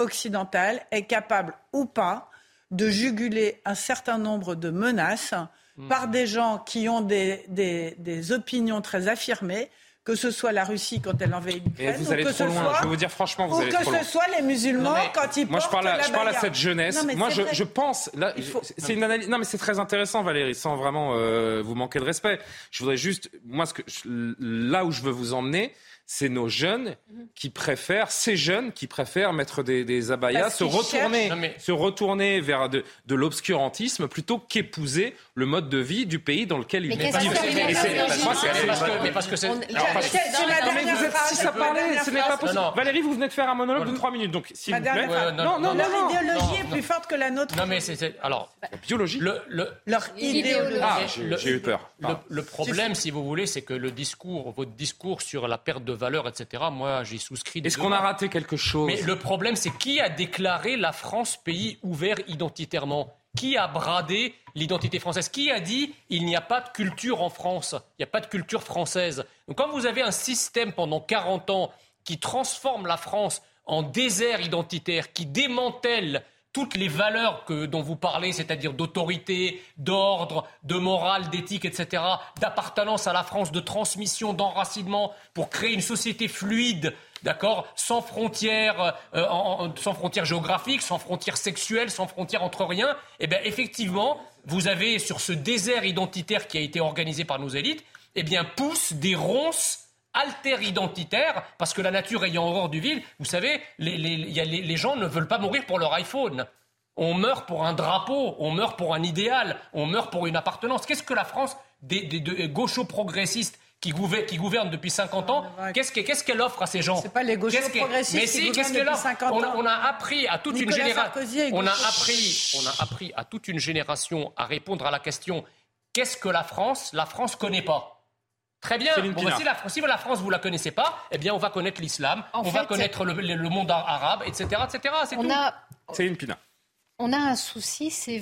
Speaker 7: occidentale est capable ou pas de juguler un certain nombre de menaces hmm. par des gens qui ont des, des opinions très affirmées que ce soit la Russie quand elle envahit l'Ukraine,
Speaker 1: allez
Speaker 7: que
Speaker 1: trop
Speaker 7: ce
Speaker 1: loin.
Speaker 7: soit,
Speaker 1: je vais vous dire franchement, vous allez
Speaker 7: que
Speaker 1: trop
Speaker 7: ce soit les musulmans quand ils
Speaker 1: moi,
Speaker 7: portent
Speaker 1: je parle à,
Speaker 7: la
Speaker 1: je parle à cette jeunesse. moi, je, je, pense, là, c'est une analyse. Non, mais c'est très intéressant, Valérie, sans vraiment euh, vous manquer de respect. Je voudrais juste, moi, ce que, là où je veux vous emmener, c'est nos jeunes qui préfèrent, ces jeunes qui préfèrent mettre des, des abayas, se retourner, se retourner vers de, de l'obscurantisme plutôt qu'épouser le mode de vie du pays dans lequel ils vivent.
Speaker 8: Mais parce que c'est.
Speaker 1: Si ça parlait, ce n'est pas possible. Valérie, vous venez de faire un monologue de trois minutes, donc s'il vous plaît.
Speaker 7: Non, non, leur idéologie est plus forte que la nôtre.
Speaker 8: Non, mais c'est alors.
Speaker 1: Biologie.
Speaker 7: Leur idéologie.
Speaker 1: Ah, j'ai eu peur.
Speaker 8: Le problème, si vous voulez, c'est que le discours, votre discours sur la perte de valeur, etc. Moi, j'ai souscrit.
Speaker 1: Est-ce qu'on a raté quelque chose
Speaker 8: Mais le problème, c'est qui a déclaré la France pays ouvert identitairement? Qui a bradé l'identité française? Qui a dit il n'y a pas de culture en France? Il n'y a pas de culture française. Donc, quand vous avez un système pendant 40 ans qui transforme la France en désert identitaire, qui démantèle toutes les valeurs que, dont vous parlez, c'est-à-dire d'autorité, d'ordre, de morale, d'éthique, etc., d'appartenance à la France, de transmission, d'enracinement, pour créer une société fluide, d'accord, sans frontières, euh, sans frontières géographiques, sans frontières sexuelles, sans frontières entre rien, eh bien, effectivement, vous avez sur ce désert identitaire qui a été organisé par nos élites, eh bien, poussent des ronces alter-identitaire, parce que la nature ayant horreur du vide, vous savez, les, gens ne veulent pas mourir pour leur iPhone. On meurt pour un drapeau, on meurt pour un idéal, on meurt pour une appartenance. Qu'est-ce que la France, des, des, gaucho-progressistes qui, gouvernent depuis 50 ans, qu'est-ce qu'elle offre à ces gens
Speaker 7: C'est pas les gaucho-progressistes
Speaker 8: Mais si, qu'est-ce qu'elle offre on, on, a appris à toute une génération. On a appris, on a appris à toute une génération à répondre à la question qu'est-ce que la France La France connaît pas. Très bien. Bon, si, la, si, la, France, vous la connaissez pas, eh bien, on va connaître l'islam, on va connaître le, monde arabe, etc., etc. C'est
Speaker 3: on
Speaker 1: tout. A... Céline Pina.
Speaker 3: On a un souci, c'est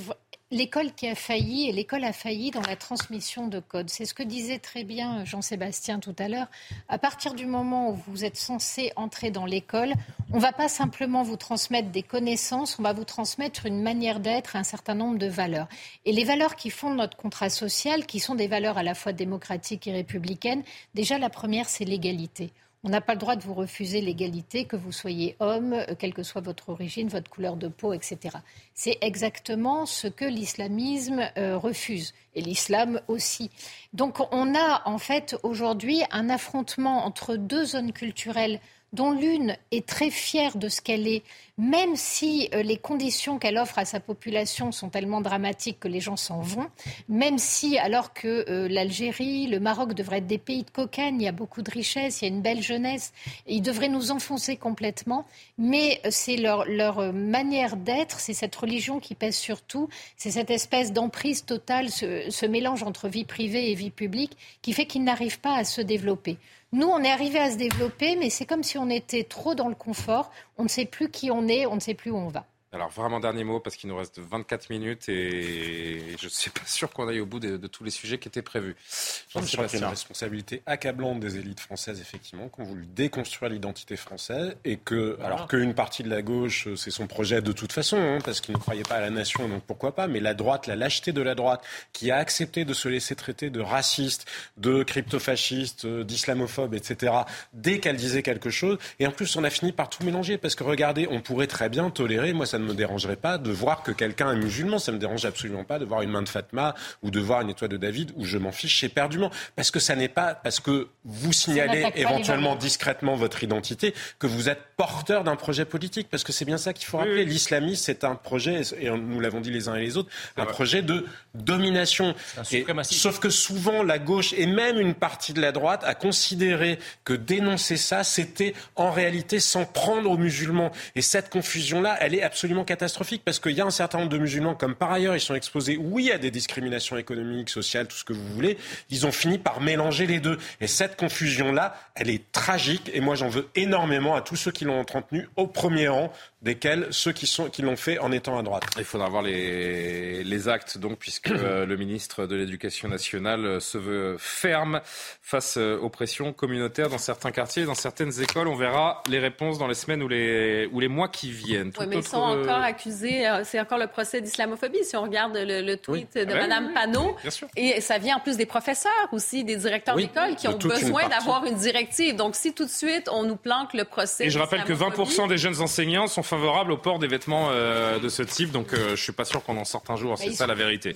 Speaker 3: l'école qui a failli, et l'école a failli dans la transmission de codes. C'est ce que disait très bien Jean-Sébastien tout à l'heure. À partir du moment où vous êtes censé entrer dans l'école, on ne va pas simplement vous transmettre des connaissances, on va vous transmettre une manière d'être, un certain nombre de valeurs. Et les valeurs qui font notre contrat social, qui sont des valeurs à la fois démocratiques et républicaines, déjà la première, c'est l'égalité. On n'a pas le droit de vous refuser l'égalité, que vous soyez homme, euh, quelle que soit votre origine, votre couleur de peau, etc. C'est exactement ce que l'islamisme euh, refuse, et l'islam aussi. Donc on a en fait aujourd'hui un affrontement entre deux zones culturelles dont l'une est très fière de ce qu'elle est, même si euh, les conditions qu'elle offre à sa population sont tellement dramatiques que les gens s'en vont, même si, alors que euh, l'Algérie, le Maroc devraient être des pays de cocagne, il y a beaucoup de richesses, il y a une belle jeunesse, ils devraient nous enfoncer complètement, mais euh, c'est leur, manière d'être, c'est cette religion qui pèse sur tout, c'est cette espèce d'emprise totale, ce mélange entre vie privée et vie publique, qui fait qu'ils n'arrivent pas à se développer. Nous, on est arrivé à se développer, mais c'est comme si on était trop dans le confort. On ne sait plus qui on est, on ne sait plus où on va.
Speaker 1: Alors vraiment dernier mot parce qu'il nous reste 24 minutes et je ne suis pas sûr qu'on aille au bout de, tous les sujets qui étaient prévus.
Speaker 6: Je pense qu'il y a une responsabilité accablante des élites françaises effectivement qui ont voulu déconstruire l'identité française et que alors qu'une partie de la gauche c'est son projet de toute façon hein, parce qu'ils ne croyaient pas à la nation donc pourquoi pas mais la droite la lâcheté de la droite qui a accepté de se laisser traiter de raciste, de crypto-fasciste, d'islamophobe etc. dès qu'elle disait quelque chose et en plus on a fini par tout mélanger parce que regardez on pourrait très bien tolérer moi ça ça ne me dérangerait pas de voir que quelqu'un est musulman. Ça ne me dérange absolument pas de voir une main de Fatma ou de voir une étoile de David où je m'en fiche éperdument. Parce que ça n'est pas parce que vous signalez éventuellement discrètement votre identité que vous êtes porteur d'un projet politique. Parce que c'est bien ça qu'il faut rappeler. L'islamisme, c'est un projet, et nous l'avons dit les uns et les autres, un projet de domination. sauf que souvent, la gauche et même une partie de la droite a considéré que dénoncer ça, c'était en réalité s'en prendre aux musulmans. Et cette confusion-là, elle est absolument catastrophique parce qu'il y a un certain nombre de musulmans, comme par ailleurs ils sont exposés, oui, à des discriminations économiques, sociales, tout ce que vous voulez, ils ont fini par mélanger les deux. Et cette confusion-là, elle est tragique et moi j'en veux énormément à tous ceux qui l'ont entretenu au premier rang desquels ceux qui, sont, qui l'ont fait en étant à droite.
Speaker 1: Il faudra voir les, les actes, donc, puisque euh, le ministre de l'Éducation nationale euh, se veut ferme face euh, aux pressions communautaires dans certains quartiers, dans certaines écoles. On verra les réponses dans les semaines ou les, ou les mois qui viennent.
Speaker 9: Oui, mais ils sont encore accusés, c'est encore le procès d'islamophobie. Si on regarde le, tweet de ah Mme Panot, et ça vient en plus des professeurs aussi, des directeurs d'école qui ont besoin d'avoir une directive. Donc, si tout de suite on nous planque le procès.
Speaker 1: Et je rappelle que 20% des jeunes enseignants sont favorable au port des vêtements euh, de ce type, donc euh, je suis pas sûr qu'on en sorte un jour. C'est ça la vérité.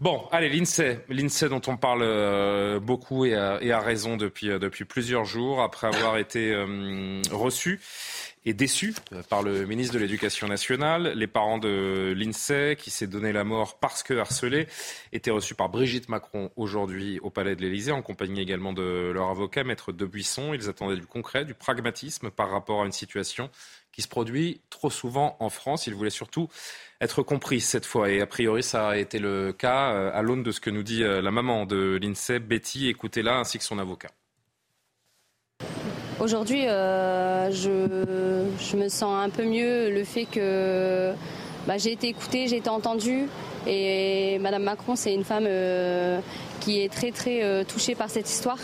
Speaker 1: Bon, allez, l'INSEE, l'INSEE dont on parle euh, beaucoup et à, raison depuis depuis plusieurs jours après avoir été reçu et déçu par le ministre de l'Éducation nationale. Les parents de l'INSEE, qui s'est donné la mort parce que harcelé, étaient reçus par Brigitte Macron aujourd'hui au Palais de l'Élysée, en compagnie également de leur avocat, Maître Debuisson. Ils attendaient du concret, du pragmatisme par rapport à une situation qui se produit trop souvent en France. Il voulait surtout être compris cette fois. Et a priori, ça a été le cas euh, à l'aune de ce que nous dit euh, la maman de l'INSEE, Betty. Écoutez-la, ainsi que son avocat.
Speaker 19: Aujourd'hui, euh, je, me sens un peu mieux le fait que bah, j'ai été écoutée, j'ai été entendue. Et Madame Macron, c'est une femme qui est très très touchée par cette histoire.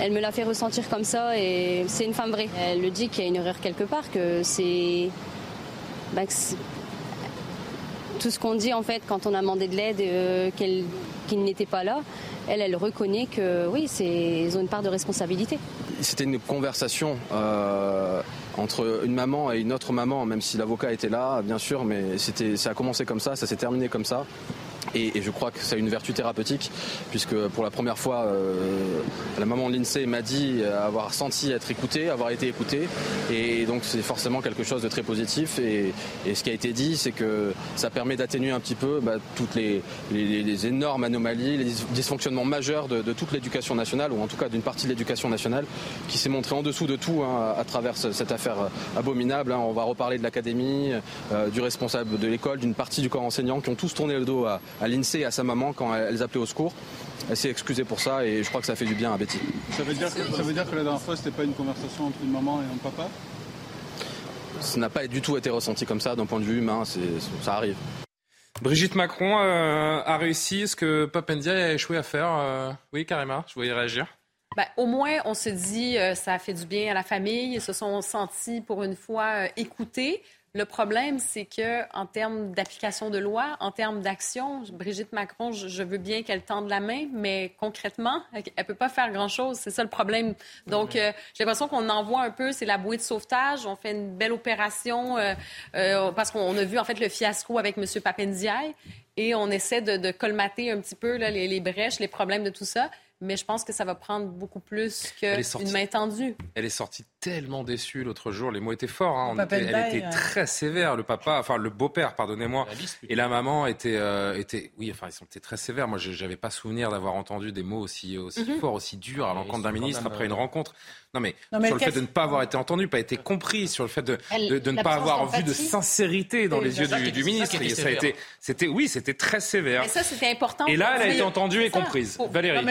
Speaker 19: Elle me l'a fait ressentir comme ça et c'est une femme vraie. Elle le dit qu'il y a une erreur quelque part, que c'est. Bah, tout ce qu'on dit en fait quand on a demandé de l'aide, euh, qu'il n'était pas là, elle, elle reconnaît que oui, ils ont une part de responsabilité.
Speaker 20: C'était une conversation euh, entre une maman et une autre maman, même si l'avocat était là, bien sûr, mais ça a commencé comme ça, ça s'est terminé comme ça. Et, je crois que ça a une vertu thérapeutique, puisque pour la première fois, euh, la maman de l'INSEE m'a dit avoir senti être écoutée, avoir été écoutée. Et donc c'est forcément quelque chose de très positif. Et, ce qui a été dit, c'est que ça permet d'atténuer un petit peu bah, toutes les, énormes anomalies, les dysfonctionnements majeurs de, toute l'éducation nationale, ou en tout cas d'une partie de l'éducation nationale, qui s'est montrée en dessous de tout hein, à travers cette affaire abominable. Hein. On va reparler de l'académie, euh, du responsable de l'école, d'une partie du corps enseignant, qui ont tous tourné le dos à, à l'INSEE et à sa maman quand elles appelaient au secours. Elle s'est excusée pour ça et je crois que ça fait du bien à Betty.
Speaker 21: Ça veut dire que, ça veut dire que la dernière fois, c'était pas une conversation entre une maman et un papa?
Speaker 20: Ça n'a pas du tout été ressenti comme ça d'un point de vue humain, ça arrive.
Speaker 1: Brigitte Macron euh, a réussi ce que Papendia a échoué à faire. Euh, oui, carrément, je voulais réagir.
Speaker 9: Ben, au moins, on se dit, euh, ça a fait du bien à la famille. Ils se sont sentis, pour une fois, écoutés. Le problème, c'est que en termes d'application de loi, en termes d'action, Brigitte Macron, je, veux bien qu'elle tende la main, mais concrètement, elle, ne peut pas faire grand-chose. C'est ça le problème. Donc, euh, j'ai l'impression qu'on envoie un peu, c'est la bouée de sauvetage. On fait une belle opération euh, euh, parce qu'on a vu en fait le fiasco avec M. Papendiaï et on essaie de, colmater un petit peu les, les brèches, les problèmes de tout ça mais je pense que ça va prendre beaucoup plus qu'une main tendue.
Speaker 1: Elle est sortie tellement déçue l'autre jour. Les mots étaient forts. Hein. elle était très sévère. Le papa, enfin le beau-père, pardonnez-moi, et la maman était, euh, était, oui, enfin ils sont très sévères. Moi, je n'avais pas souvenir d'avoir entendu des mots aussi, aussi mhm. forts, aussi durs à l'encontre d'un ministre après une euh, rencontre. Non mais, sur le fait de ne pas avoir été entendu, pas été compris, sur le fait de, de, ne pas avoir vu de sincérité dans les yeux du, ministre. Ça, a été, c'était, oui, c'était très sévère.
Speaker 9: Et ça, c'était important.
Speaker 1: Et là, elle a été entendue et comprise. Valérie,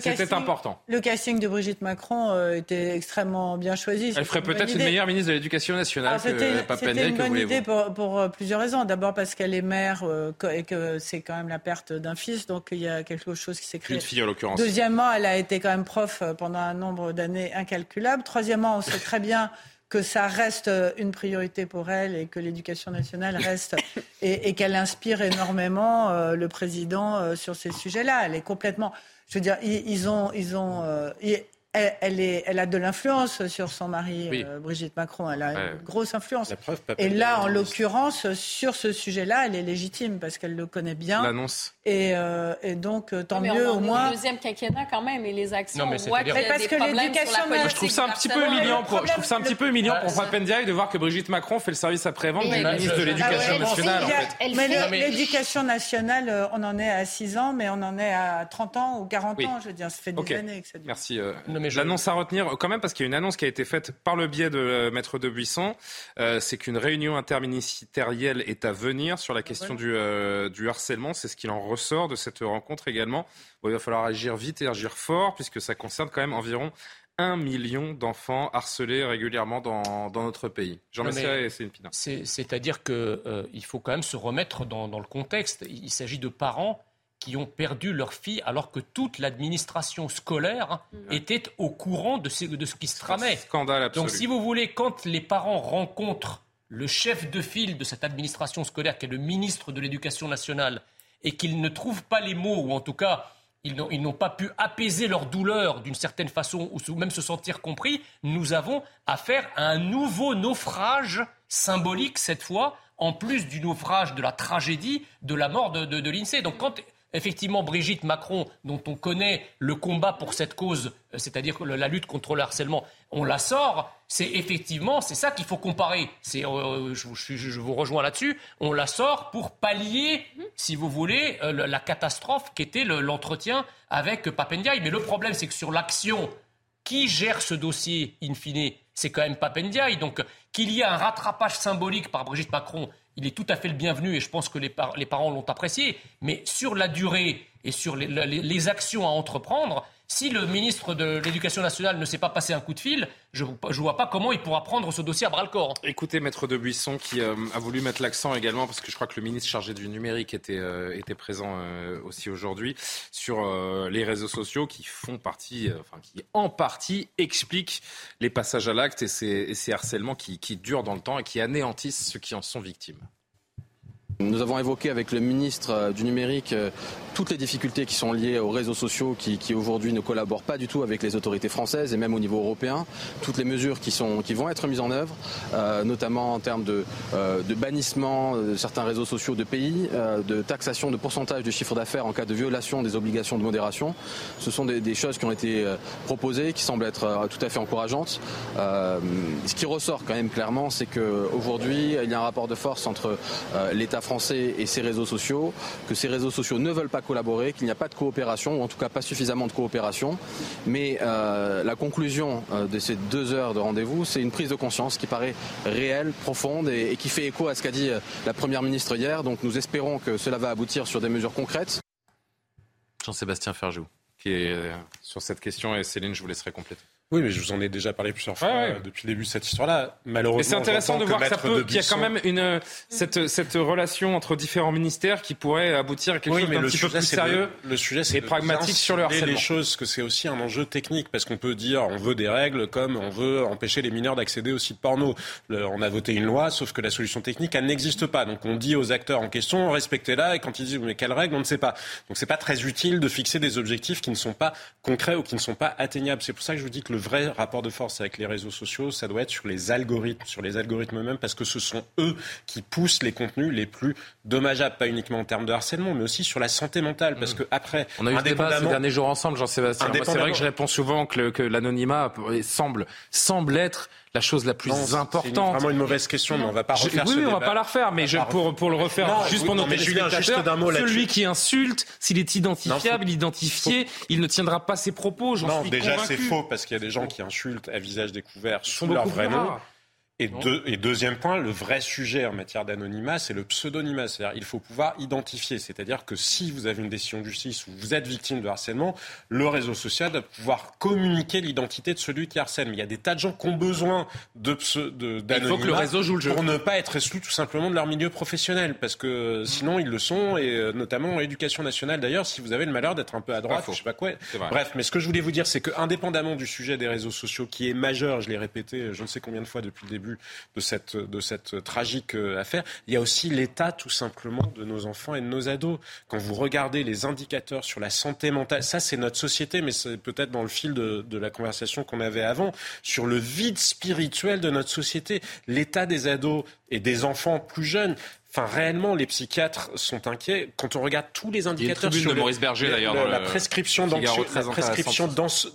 Speaker 1: c'était important.
Speaker 7: Le casting de Brigitte Macron euh, était extrêmement bien choisi.
Speaker 1: Elle ferait peut-être une meilleure ministre de l'Éducation nationale que C'était
Speaker 7: une bonne idée pour, pour, euh, plusieurs raisons. D'abord parce qu'elle est mère euh, et que c'est quand même la perte d'un fils, donc il y a quelque chose qui s'est créé.
Speaker 1: Une fille en l'occurrence.
Speaker 7: Deuxièmement, elle a été quand même prof pendant un nombre d'années incalculable Troisièmement, on sait très bien que ça reste une priorité pour elle et que l'éducation nationale reste et, qu'elle inspire énormément euh, le président euh, sur ces sujets-là. Elle est complètement, je veux dire, ils, ont, ils ont, euh, elle, est, elle, a de l'influence sur son mari, euh, Brigitte Macron. Elle a une grosse influence. et là, en l'occurrence, sur ce sujet-là, elle est légitime parce qu'elle le connaît bien.
Speaker 1: L'annonce.
Speaker 7: Et, euh, et, donc, euh, tant mieux, au moins.
Speaker 9: Le deuxième quinquennat, quand même, et les actions.
Speaker 7: Non, mais c'est parce que l'éducation
Speaker 1: Je trouve ça un petit peu humiliant pour, je trouve ça un petit peu humiliant pour Papendiaï de voir que Brigitte Macron fait le service après-vente du ministre de l'Éducation nationale.
Speaker 7: Mais l'éducation nationale, on en est à 6 ans, mais on en est à 30 ans ou 40 ans. Je veux dire, ça fait des années que ça dure.
Speaker 1: Merci mais l'annonce à retenir quand même parce qu'il y a une annonce qui a été faite par le biais de euh, Maître de Buisson, euh, c'est qu'une réunion interministérielle est à venir sur la question du, euh, du harcèlement. C'est ce qu'il en ressort de cette rencontre également. il va falloir agir vite et agir fort puisque ça concerne quand même environ un million d'enfants harcelés régulièrement dans, dans notre pays. Jean Messia et Céline Pina.
Speaker 8: C'est-à-dire qu'il faut quand même se remettre dans, dans le contexte. Il s'agit de parents qui ont perdu leur fille alors que toute l'administration scolaire était au courant de ce, de ce qui se tramait.
Speaker 1: Scandale absolu.
Speaker 8: Donc si vous voulez, quand les parents rencontrent le chef de file de cette administration scolaire, qui est le ministre de l'Éducation nationale, et qu'ils ne trouvent pas les mots, ou en tout cas ils n'ont pas pu apaiser leur douleur d'une certaine façon, ou même se sentir compris, nous avons affaire à un nouveau naufrage symbolique cette fois, en plus du naufrage de la tragédie de la mort de, de, de l'INSEE. Donc quand effectivement Brigitte Macron, dont on connaît le combat pour cette cause, euh, c'est-à-dire la lutte contre le harcèlement, on la sort, c'est effectivement, c'est ça qu'il faut comparer. Euh, je, vous rejoins là-dessus. On la sort pour pallier, si vous voulez, euh, la catastrophe qu'était l'entretien avec Papendiaï. Mais le problème, c'est que sur l'action, qui gère ce dossier, in fine C'est quand même Papendiaï. Donc, qu'il y ait un rattrapage symbolique par Brigitte Macron il est tout à fait le bienvenu et je pense que les, parents l'ont apprécié. Mais sur la durée et sur les actions à entreprendre, si le ministre de l'Éducation nationale ne s'est pas passé un coup de fil, je ne vois pas comment il pourra prendre ce dossier à bras le corps.
Speaker 1: Écoutez, Maître de Buisson, qui euh, a voulu mettre l'accent également, parce que je crois que le ministre chargé du numérique était, euh, présent euh, aussi aujourd'hui, sur les réseaux sociaux qui font partie, enfin qui en partie expliquent les passages à l'acte et ces, harcèlements qui durent dans le temps et qui anéantissent ceux qui en sont victimes.
Speaker 20: Nous avons évoqué avec le ministre euh, du numérique euh, toutes les difficultés qui sont liées aux réseaux sociaux qui, aujourd'hui ne collaborent pas du tout avec les autorités françaises et même au niveau européen. Toutes les mesures qui, sont, qui vont être mises en œuvre, euh, notamment en termes de, de, bannissement de certains réseaux sociaux de pays, de taxation de pourcentage du chiffre d'affaires en cas de violation des obligations de modération. Ce sont des, choses qui ont été proposées, qui semblent être tout à fait encourageantes. ce qui ressort quand même clairement, c'est qu'aujourd'hui, il y a un rapport de force entre l'État français français et ses réseaux sociaux, que ces réseaux sociaux ne veulent pas collaborer, qu'il n'y a pas de coopération, ou en tout cas pas suffisamment de coopération. Mais euh, la conclusion euh, de ces deux heures de rendez-vous, c'est une prise de conscience qui paraît réelle, profonde et, qui fait écho à ce qu'a dit euh, la Première ministre hier. Donc nous espérons que cela va aboutir sur des mesures concrètes.
Speaker 1: Jean-Sébastien Ferjou, qui est sur cette question, et Céline, je vous laisserai compléter.
Speaker 6: Oui, mais je vous en ai déjà parlé plusieurs fois euh, depuis le début de cette histoire-là. Malheureusement,
Speaker 1: c'est intéressant de voir qu'il y a quand même une cette cette relation entre différents ministères qui pourrait aboutir à quelque chose d'un petit peu plus sérieux.
Speaker 6: le sujet, c'est
Speaker 1: pragmatique sur le harcèlement.
Speaker 6: les choses, que c'est aussi un enjeu technique parce qu'on peut dire on veut des règles comme on veut empêcher les mineurs d'accéder aux sites porno. on a voté une loi, sauf que la solution technique elle n'existe pas. Donc on dit aux acteurs en question respectez-la et quand ils disent mais quelles règles on ne sait pas. Donc c'est pas très utile de fixer des objectifs qui ne sont pas concrets ou qui ne sont pas atteignables. C'est pour ça que je vous dis que le vrai rapport de force avec les réseaux sociaux, ça doit être sur les algorithmes, sur les algorithmes eux-mêmes, parce que ce sont eux qui poussent les contenus les plus dommageables, pas uniquement en termes de harcèlement, mais aussi sur la santé mentale, parce que après,
Speaker 1: on a eu ce débat ces derniers jours ensemble, Jean-Sébastien. C'est vrai que je réponds souvent que, que l'anonymat semble semble être la chose la plus importante. C'est
Speaker 6: vraiment une mauvaise question, mais on va pas refaire
Speaker 1: je,
Speaker 6: Oui,
Speaker 1: on va pas la refaire, mais je, pour, pour le refaire juste pour nos téléspectateurs, celui qui insulte, s'il est identifiable, il est identifié, il ne tiendra pas ses propos.
Speaker 6: Non,
Speaker 1: suis
Speaker 6: déjà c'est faux parce qu'il y a des gens qui insultent à visage découvert sous leur vrai nom. Et, et, deuxième point, le vrai sujet en matière d'anonymat, c'est le pseudonymat. C'est-à-dire, il faut pouvoir identifier. C'est-à-dire que si vous avez une décision de justice ou vous êtes victime de harcèlement, le réseau social doit pouvoir communiquer l'identité de celui qui harcèle. Mais il y a des tas de gens qui ont besoin de d'anonymat. Il faut
Speaker 1: que le réseau joue le jeu.
Speaker 6: Pour ne pas être exclus tout simplement de leur milieu professionnel. Parce que sinon, ils le sont. Et euh, notamment en éducation nationale, d'ailleurs, si vous avez le malheur d'être un peu à droite, je sais pas quoi. Bref, mais ce que je voulais vous dire, c'est que indépendamment du sujet des réseaux sociaux, qui est majeur, je l'ai répété je ne sais combien de fois depuis le début, de cette, tragique euh, affaire. Il y a aussi l'état tout simplement de nos enfants et de nos ados. Quand vous regardez les indicateurs sur la santé mentale, ça c'est notre société, mais c'est peut-être dans le fil de la conversation qu'on avait avant, sur le vide spirituel de notre société, l'état des ados et des enfants plus jeunes. Enfin, réellement, les psychiatres sont inquiets. Quand on regarde tous les indicateurs
Speaker 1: sur de Maurice Berger, d'ailleurs,
Speaker 6: la, prescription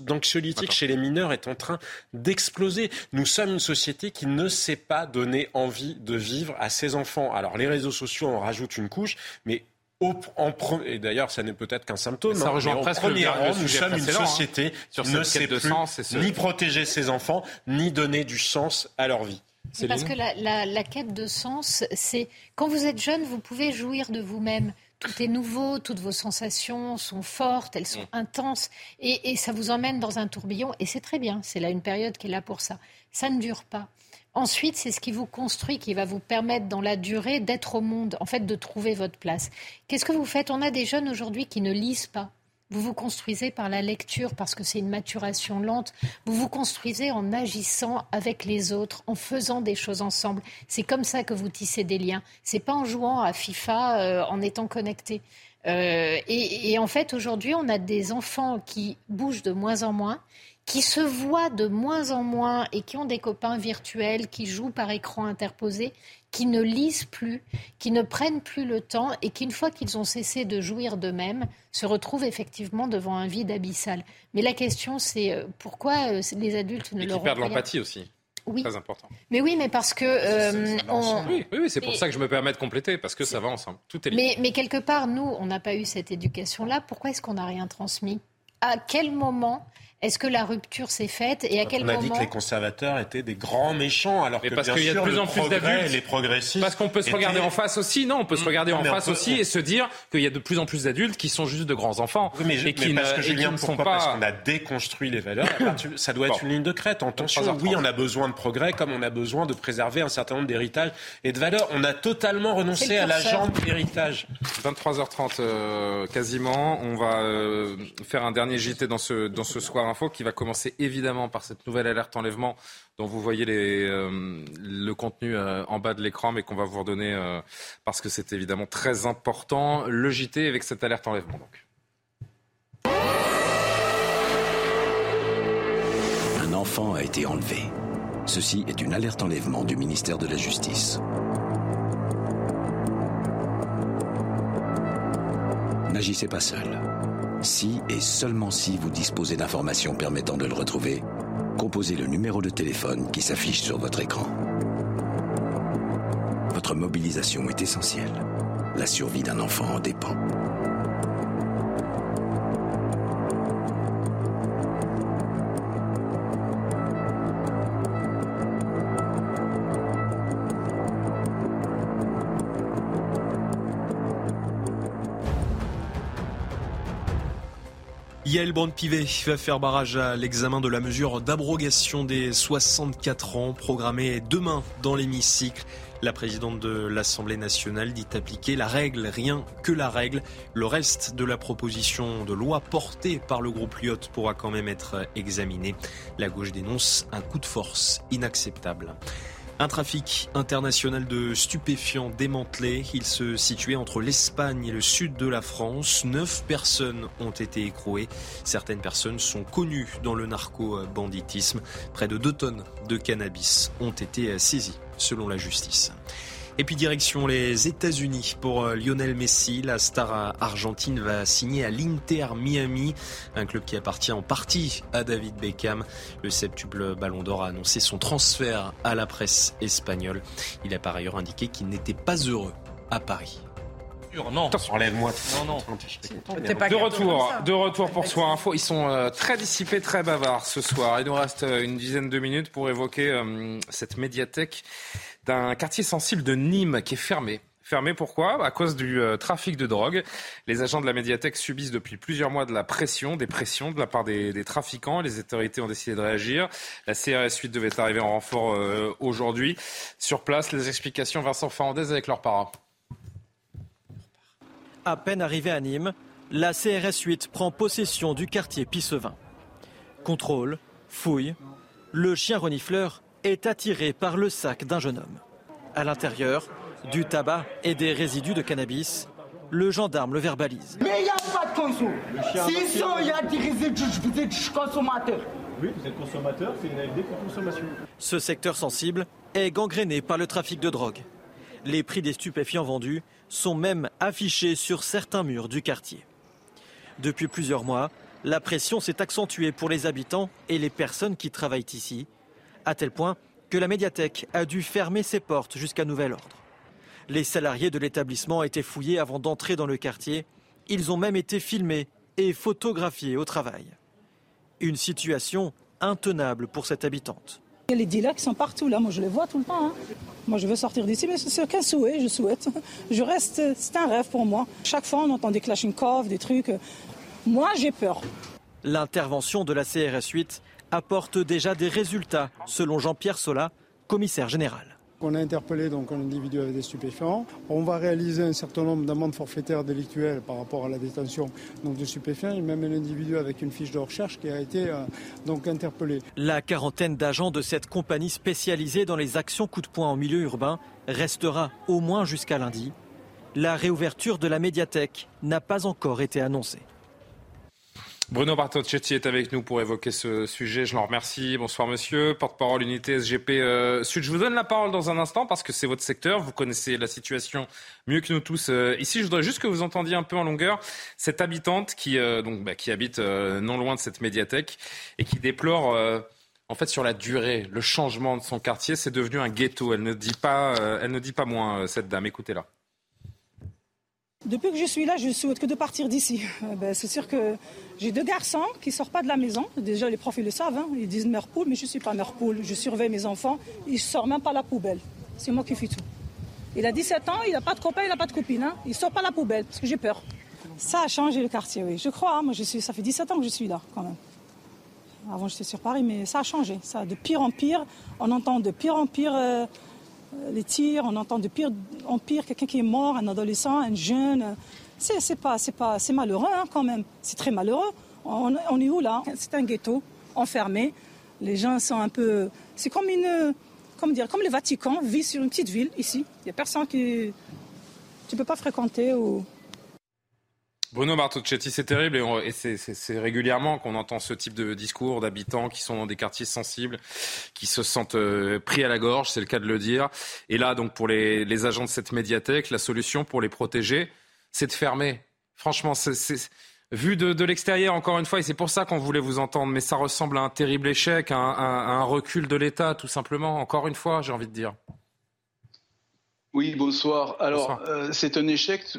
Speaker 6: d'anxiolytiques chez les mineurs est en train d'exploser. Nous sommes une société qui ne sait pas donner envie de vivre à ses enfants. Alors, les réseaux sociaux en rajoutent une couche, mais au, en et d'ailleurs, ça n'est peut-être qu'un symptôme.
Speaker 1: Ça hein, rejoint presque premier
Speaker 6: rang, nous sommes une hein, société qui ne sait plus ni protéger ses enfants, ni donner du sens à leur vie.
Speaker 3: Parce que la, quête de sens, c'est quand vous êtes jeune, vous pouvez jouir de vous-même. Tout est nouveau, toutes vos sensations sont fortes, elles sont mm. intenses, et, et, ça vous emmène dans un tourbillon, et c'est très bien, c'est là une période qui est là pour ça. Ça ne dure pas. Ensuite, c'est ce qui vous construit, qui va vous permettre dans la durée d'être au monde, en fait, de trouver votre place. Qu'est-ce que vous faites? On a des jeunes aujourd'hui qui ne lisent pas. Vous vous construisez par la lecture parce que c'est une maturation lente. Vous vous construisez en agissant avec les autres, en faisant des choses ensemble. C'est comme ça que vous tissez des liens. C'est pas en jouant à FIFA, euh, en étant connecté. Euh, et, et en fait, aujourd'hui, on a des enfants qui bougent de moins en moins, qui se voient de moins en moins et qui ont des copains virtuels, qui jouent par écran interposé, qui ne lisent plus, qui ne prennent plus le temps et qui, une fois qu'ils ont cessé de jouir d'eux-mêmes, se retrouvent effectivement devant un vide abyssal. Mais la question, c'est euh, pourquoi euh, les adultes ne
Speaker 1: et
Speaker 3: leur
Speaker 1: qui perdent l'empathie aussi.
Speaker 3: Oui.
Speaker 1: Très important.
Speaker 3: Mais oui, mais parce que. Euh,
Speaker 1: oui, oui, c'est pour ça que je me permets de compléter, parce que ça va ensemble. Tout est lié.
Speaker 3: Mais, mais quelque part, nous, on n'a pas eu cette éducation-là. Pourquoi est-ce qu'on n'a rien transmis? À quel moment est-ce que la rupture s'est faite et à quel
Speaker 6: moment
Speaker 3: On
Speaker 6: a dit que les conservateurs étaient des grands méchants, alors que
Speaker 1: parce
Speaker 6: qu'il
Speaker 1: y a de plus en plus d'adultes,
Speaker 6: les progressistes.
Speaker 1: Parce qu'on peut se regarder en face aussi, non On peut se mmh. regarder en face aussi et se dire qu'il y a de plus en plus d'adultes qui sont juste de grands enfants
Speaker 6: oui, mais,
Speaker 1: et qui
Speaker 6: parce que
Speaker 1: Julien,
Speaker 6: ne
Speaker 1: sont pas.
Speaker 6: Parce qu'on a déconstruit les valeurs. ça doit être une ligne de crête. Attention, oui, on a besoin de progrès, comme on a besoin de préserver un certain nombre d'héritages et de valeurs. On a totalement renoncé à la jambe héritage.
Speaker 1: 23h30 euh, quasiment. On va euh, faire un dernier JT dans ce dans ce soir info qui va commencer évidemment par cette nouvelle alerte enlèvement dont vous voyez euh, le contenu euh, en bas de l'écran, mais qu'on va vous redonner euh, parce que c'est évidemment très important. Le JT avec cette alerte enlèvement. Donc.
Speaker 18: Un enfant a été enlevé. Ceci est une alerte enlèvement du ministère de la Justice. N'agissez pas seul. Si et seulement si vous disposez d'informations permettant de le retrouver, composez le numéro de téléphone qui s'affiche sur votre écran. Votre mobilisation est essentielle. La survie d'un enfant en dépend.
Speaker 2: Yael Brand-Pivet va faire barrage à l'examen de la mesure d'abrogation des 64 ans programmée demain dans l'hémicycle. La présidente de l'Assemblée nationale dit appliquer la règle, rien que la règle. Le reste de la proposition de loi portée par le groupe Lyot pourra quand même être examiné. La gauche dénonce un coup de force inacceptable. Un trafic international de stupéfiants démantelé. Il se situait entre l'Espagne et le sud de la France. Neuf personnes ont été écrouées. Certaines personnes sont connues dans le narco-banditisme. Près de deux tonnes de cannabis ont été saisies, selon la justice. Et puis direction les États-Unis pour euh, Lionel Messi. La star argentine va signer à l'Inter Miami, un club qui appartient en partie à David Beckham. Le septuple Ballon d'Or a annoncé son transfert à la presse espagnole. Il a par ailleurs indiqué qu'il n'était pas heureux à Paris.
Speaker 8: Non,
Speaker 6: enlève-moi.
Speaker 8: Non, non.
Speaker 1: De retour, de retour pour Soir Info. Ils sont euh, très dissipés, très bavards ce soir. Il nous reste euh, une dizaine de minutes pour évoquer cette médiathèque d'un quartier sensible de Nîmes qui est fermé. Fermé pourquoi? À cause du euh, trafic de drogue. Les agents de la médiathèque subissent depuis plusieurs mois de la pression, des pressions de la part des, trafiquants. Les autorités ont décidé de réagir. La CRS 8 devait arriver en renfort euh, aujourd'hui. Sur place, les explications Vincent Fernandez avec leurs parents.
Speaker 22: À peine arrivé à Nîmes, la CRS 8 prend possession du quartier Pissevin. Contrôle, fouille, le chien renifleur est attiré par le sac d'un jeune homme. À l'intérieur, du tabac et des résidus de cannabis. Le gendarme le verbalise.
Speaker 23: Mais il n'y a pas de conso. Si il y a des résidus, vous êtes consommateur.
Speaker 24: Oui, vous êtes consommateur, c'est une AFD pour consommation.
Speaker 22: Ce secteur sensible est gangréné par le trafic de drogue. Les prix des stupéfiants vendus sont même affichés sur certains murs du quartier. Depuis plusieurs mois, la pression s'est accentuée pour les habitants et les personnes qui travaillent ici à tel point que la médiathèque a dû fermer ses portes jusqu'à nouvel ordre. Les salariés de l'établissement étaient fouillés avant d'entrer dans le quartier. Ils ont même été filmés et photographiés au travail. Une situation intenable pour cette habitante.
Speaker 25: Il y a les dealers qui sont partout là, moi je les vois tout le temps. Hein. Moi je veux sortir d'ici, mais c'est qu'un souhait, je souhaite. Je reste, c'est un rêve pour moi. Chaque fois on entend des Kalachnikov, des trucs. Moi j'ai peur.
Speaker 22: L'intervention de la CRS 8 apporte déjà des résultats, selon Jean-Pierre Sola, commissaire général.
Speaker 21: On a interpellé donc un individu avec des stupéfiants. On va réaliser un certain nombre d'amendes forfaitaires délictuelles par rapport à la détention donc, de stupéfiants et même un individu avec une fiche de recherche qui a été euh, donc interpellé.
Speaker 22: La quarantaine d'agents de cette compagnie spécialisée dans les actions coup de poing en milieu urbain restera au moins jusqu'à lundi. La réouverture de la médiathèque n'a pas encore été annoncée.
Speaker 1: Bruno Bartocchetti est avec nous pour évoquer ce sujet. Je l'en remercie. Bonsoir monsieur, porte-parole unité SGP euh, Sud. Je vous donne la parole dans un instant parce que c'est votre secteur. Vous connaissez la situation mieux que nous tous euh, ici. Je voudrais juste que vous entendiez un peu en longueur cette habitante qui, euh, donc, bah, qui habite non loin de cette médiathèque et qui déplore en fait, sur la durée, le changement de son quartier, c'est devenu un ghetto. Elle ne dit pas, elle ne dit pas moins, cette dame. Écoutez-la.
Speaker 25: Depuis que je suis là, je souhaite que de partir d'ici. Euh, ben, c'est sûr que j'ai deux garçons qui ne sortent pas de la maison. Déjà, les profs, le savent. Hein. Ils disent mère mais je ne suis pas mère. Je surveille mes enfants. Ils ne sortent même pas la poubelle. C'est moi qui fais tout. Il a 17 ans, il n'a pas de copain, il n'a pas de copine. Hein. Il ne sort pas la poubelle parce que j'ai peur. Ça a changé le quartier, oui. Je crois. Hein. Moi, ça fait 17 ans que je suis là, quand même. Avant, j'étais sur Paris, mais ça a changé. Ça, de pire en pire. On entend de pire en pire. Euh, les tirs, on entend de pire en pire quelqu'un qui est mort, un adolescent, un jeune. C'est pas, c'est pas, malheureux hein, quand même. C'est très malheureux. On, est où là? C'est un ghetto enfermé. Les gens sont un peu. C'est comme une, dire, comme le Vatican vit sur une petite ville ici. Il y a personne qui, tu peux pas fréquenter ou
Speaker 1: Bruno Bartocchetti, c'est terrible et, c'est régulièrement qu'on entend ce type de discours d'habitants qui sont dans des quartiers sensibles, qui se sentent euh, pris à la gorge, c'est le cas de le dire. Et là, donc pour les, agents de cette médiathèque, la solution pour les protéger, c'est de fermer. Franchement, c'est vu de, l'extérieur, encore une fois, et c'est pour ça qu'on voulait vous entendre, mais ça ressemble à un terrible échec, à un, recul de l'État, tout simplement. Encore une fois, j'ai envie de dire.
Speaker 26: Oui, bonsoir. Alors, euh, c'est un échec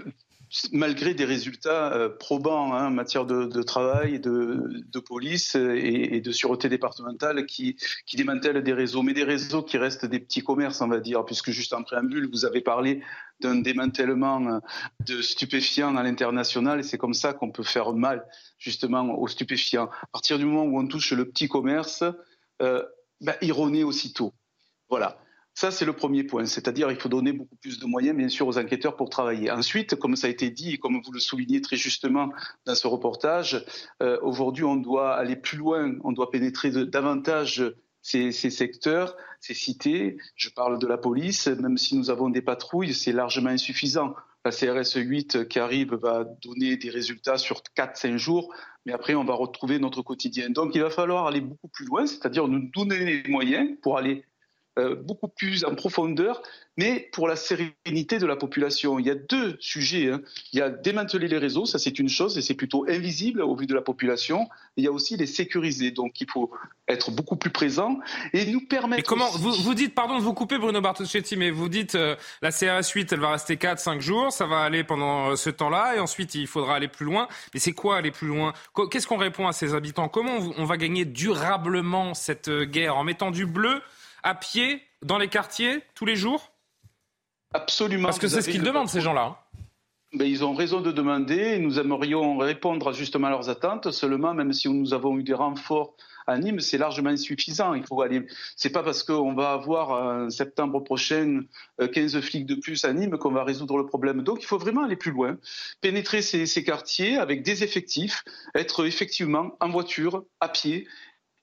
Speaker 27: malgré des résultats euh, probants hein, en matière de, travail, de, police et, de sûreté départementale qui, démantèlent des réseaux, mais des réseaux qui restent des petits commerces, on va dire, puisque juste en préambule, vous avez parlé d'un démantèlement de stupéfiants à l'international, et c'est comme ça qu'on peut faire mal justement aux stupéfiants. À partir du moment où on touche le petit commerce, euh, renaît aussitôt. Voilà. Ça, c'est le premier point. C'est-à-dire il faut donner beaucoup plus de moyens, bien sûr, aux enquêteurs pour travailler. Ensuite, comme ça a été dit et comme vous le soulignez très justement dans ce reportage, euh, aujourd'hui, on doit aller plus loin, on doit pénétrer davantage ces, secteurs, ces cités. Je parle de la police, même si nous avons des patrouilles, c'est largement insuffisant. La CRS 8 qui arrive va donner des résultats sur 4-5 jours, mais après on va retrouver notre quotidien. Donc il va falloir aller beaucoup plus loin, c'est-à-dire nous donner les moyens pour aller euh, beaucoup plus en profondeur, mais pour la sérénité de la population. Il y a deux sujets. Hein. Il y a démanteler les réseaux, ça c'est une chose, et c'est plutôt invisible au vu de la population. Il y a aussi les sécuriser, donc il faut être beaucoup plus présent et nous permettre. Et
Speaker 1: comment vous, vous dites, pardon de vous couper, Bruno Bartoschetti, mais vous dites euh, la CRS 8, elle va rester 4-5 jours, ça va aller pendant euh, ce temps-là, et ensuite il faudra aller plus loin. Mais c'est quoi aller plus loin? Qu'est-ce qu'on répond à ces habitants? Comment on va gagner durablement cette guerre? En mettant du bleu à pied dans les quartiers tous les jours?
Speaker 27: Absolument.
Speaker 1: Parce que c'est ce qu'ils demandent, ces gens-là.
Speaker 27: Ben, ils ont raison de demander. Nous aimerions répondre justement à leurs attentes. Seulement, même si nous avons eu des renforts à Nîmes, c'est largement insuffisant. Il faut aller. C'est pas parce qu'on va avoir en septembre prochain 15 euh, flics de plus à Nîmes qu'on va résoudre le problème. Donc, il faut vraiment aller plus loin, pénétrer ces quartiers avec des effectifs, être effectivement en voiture, à pied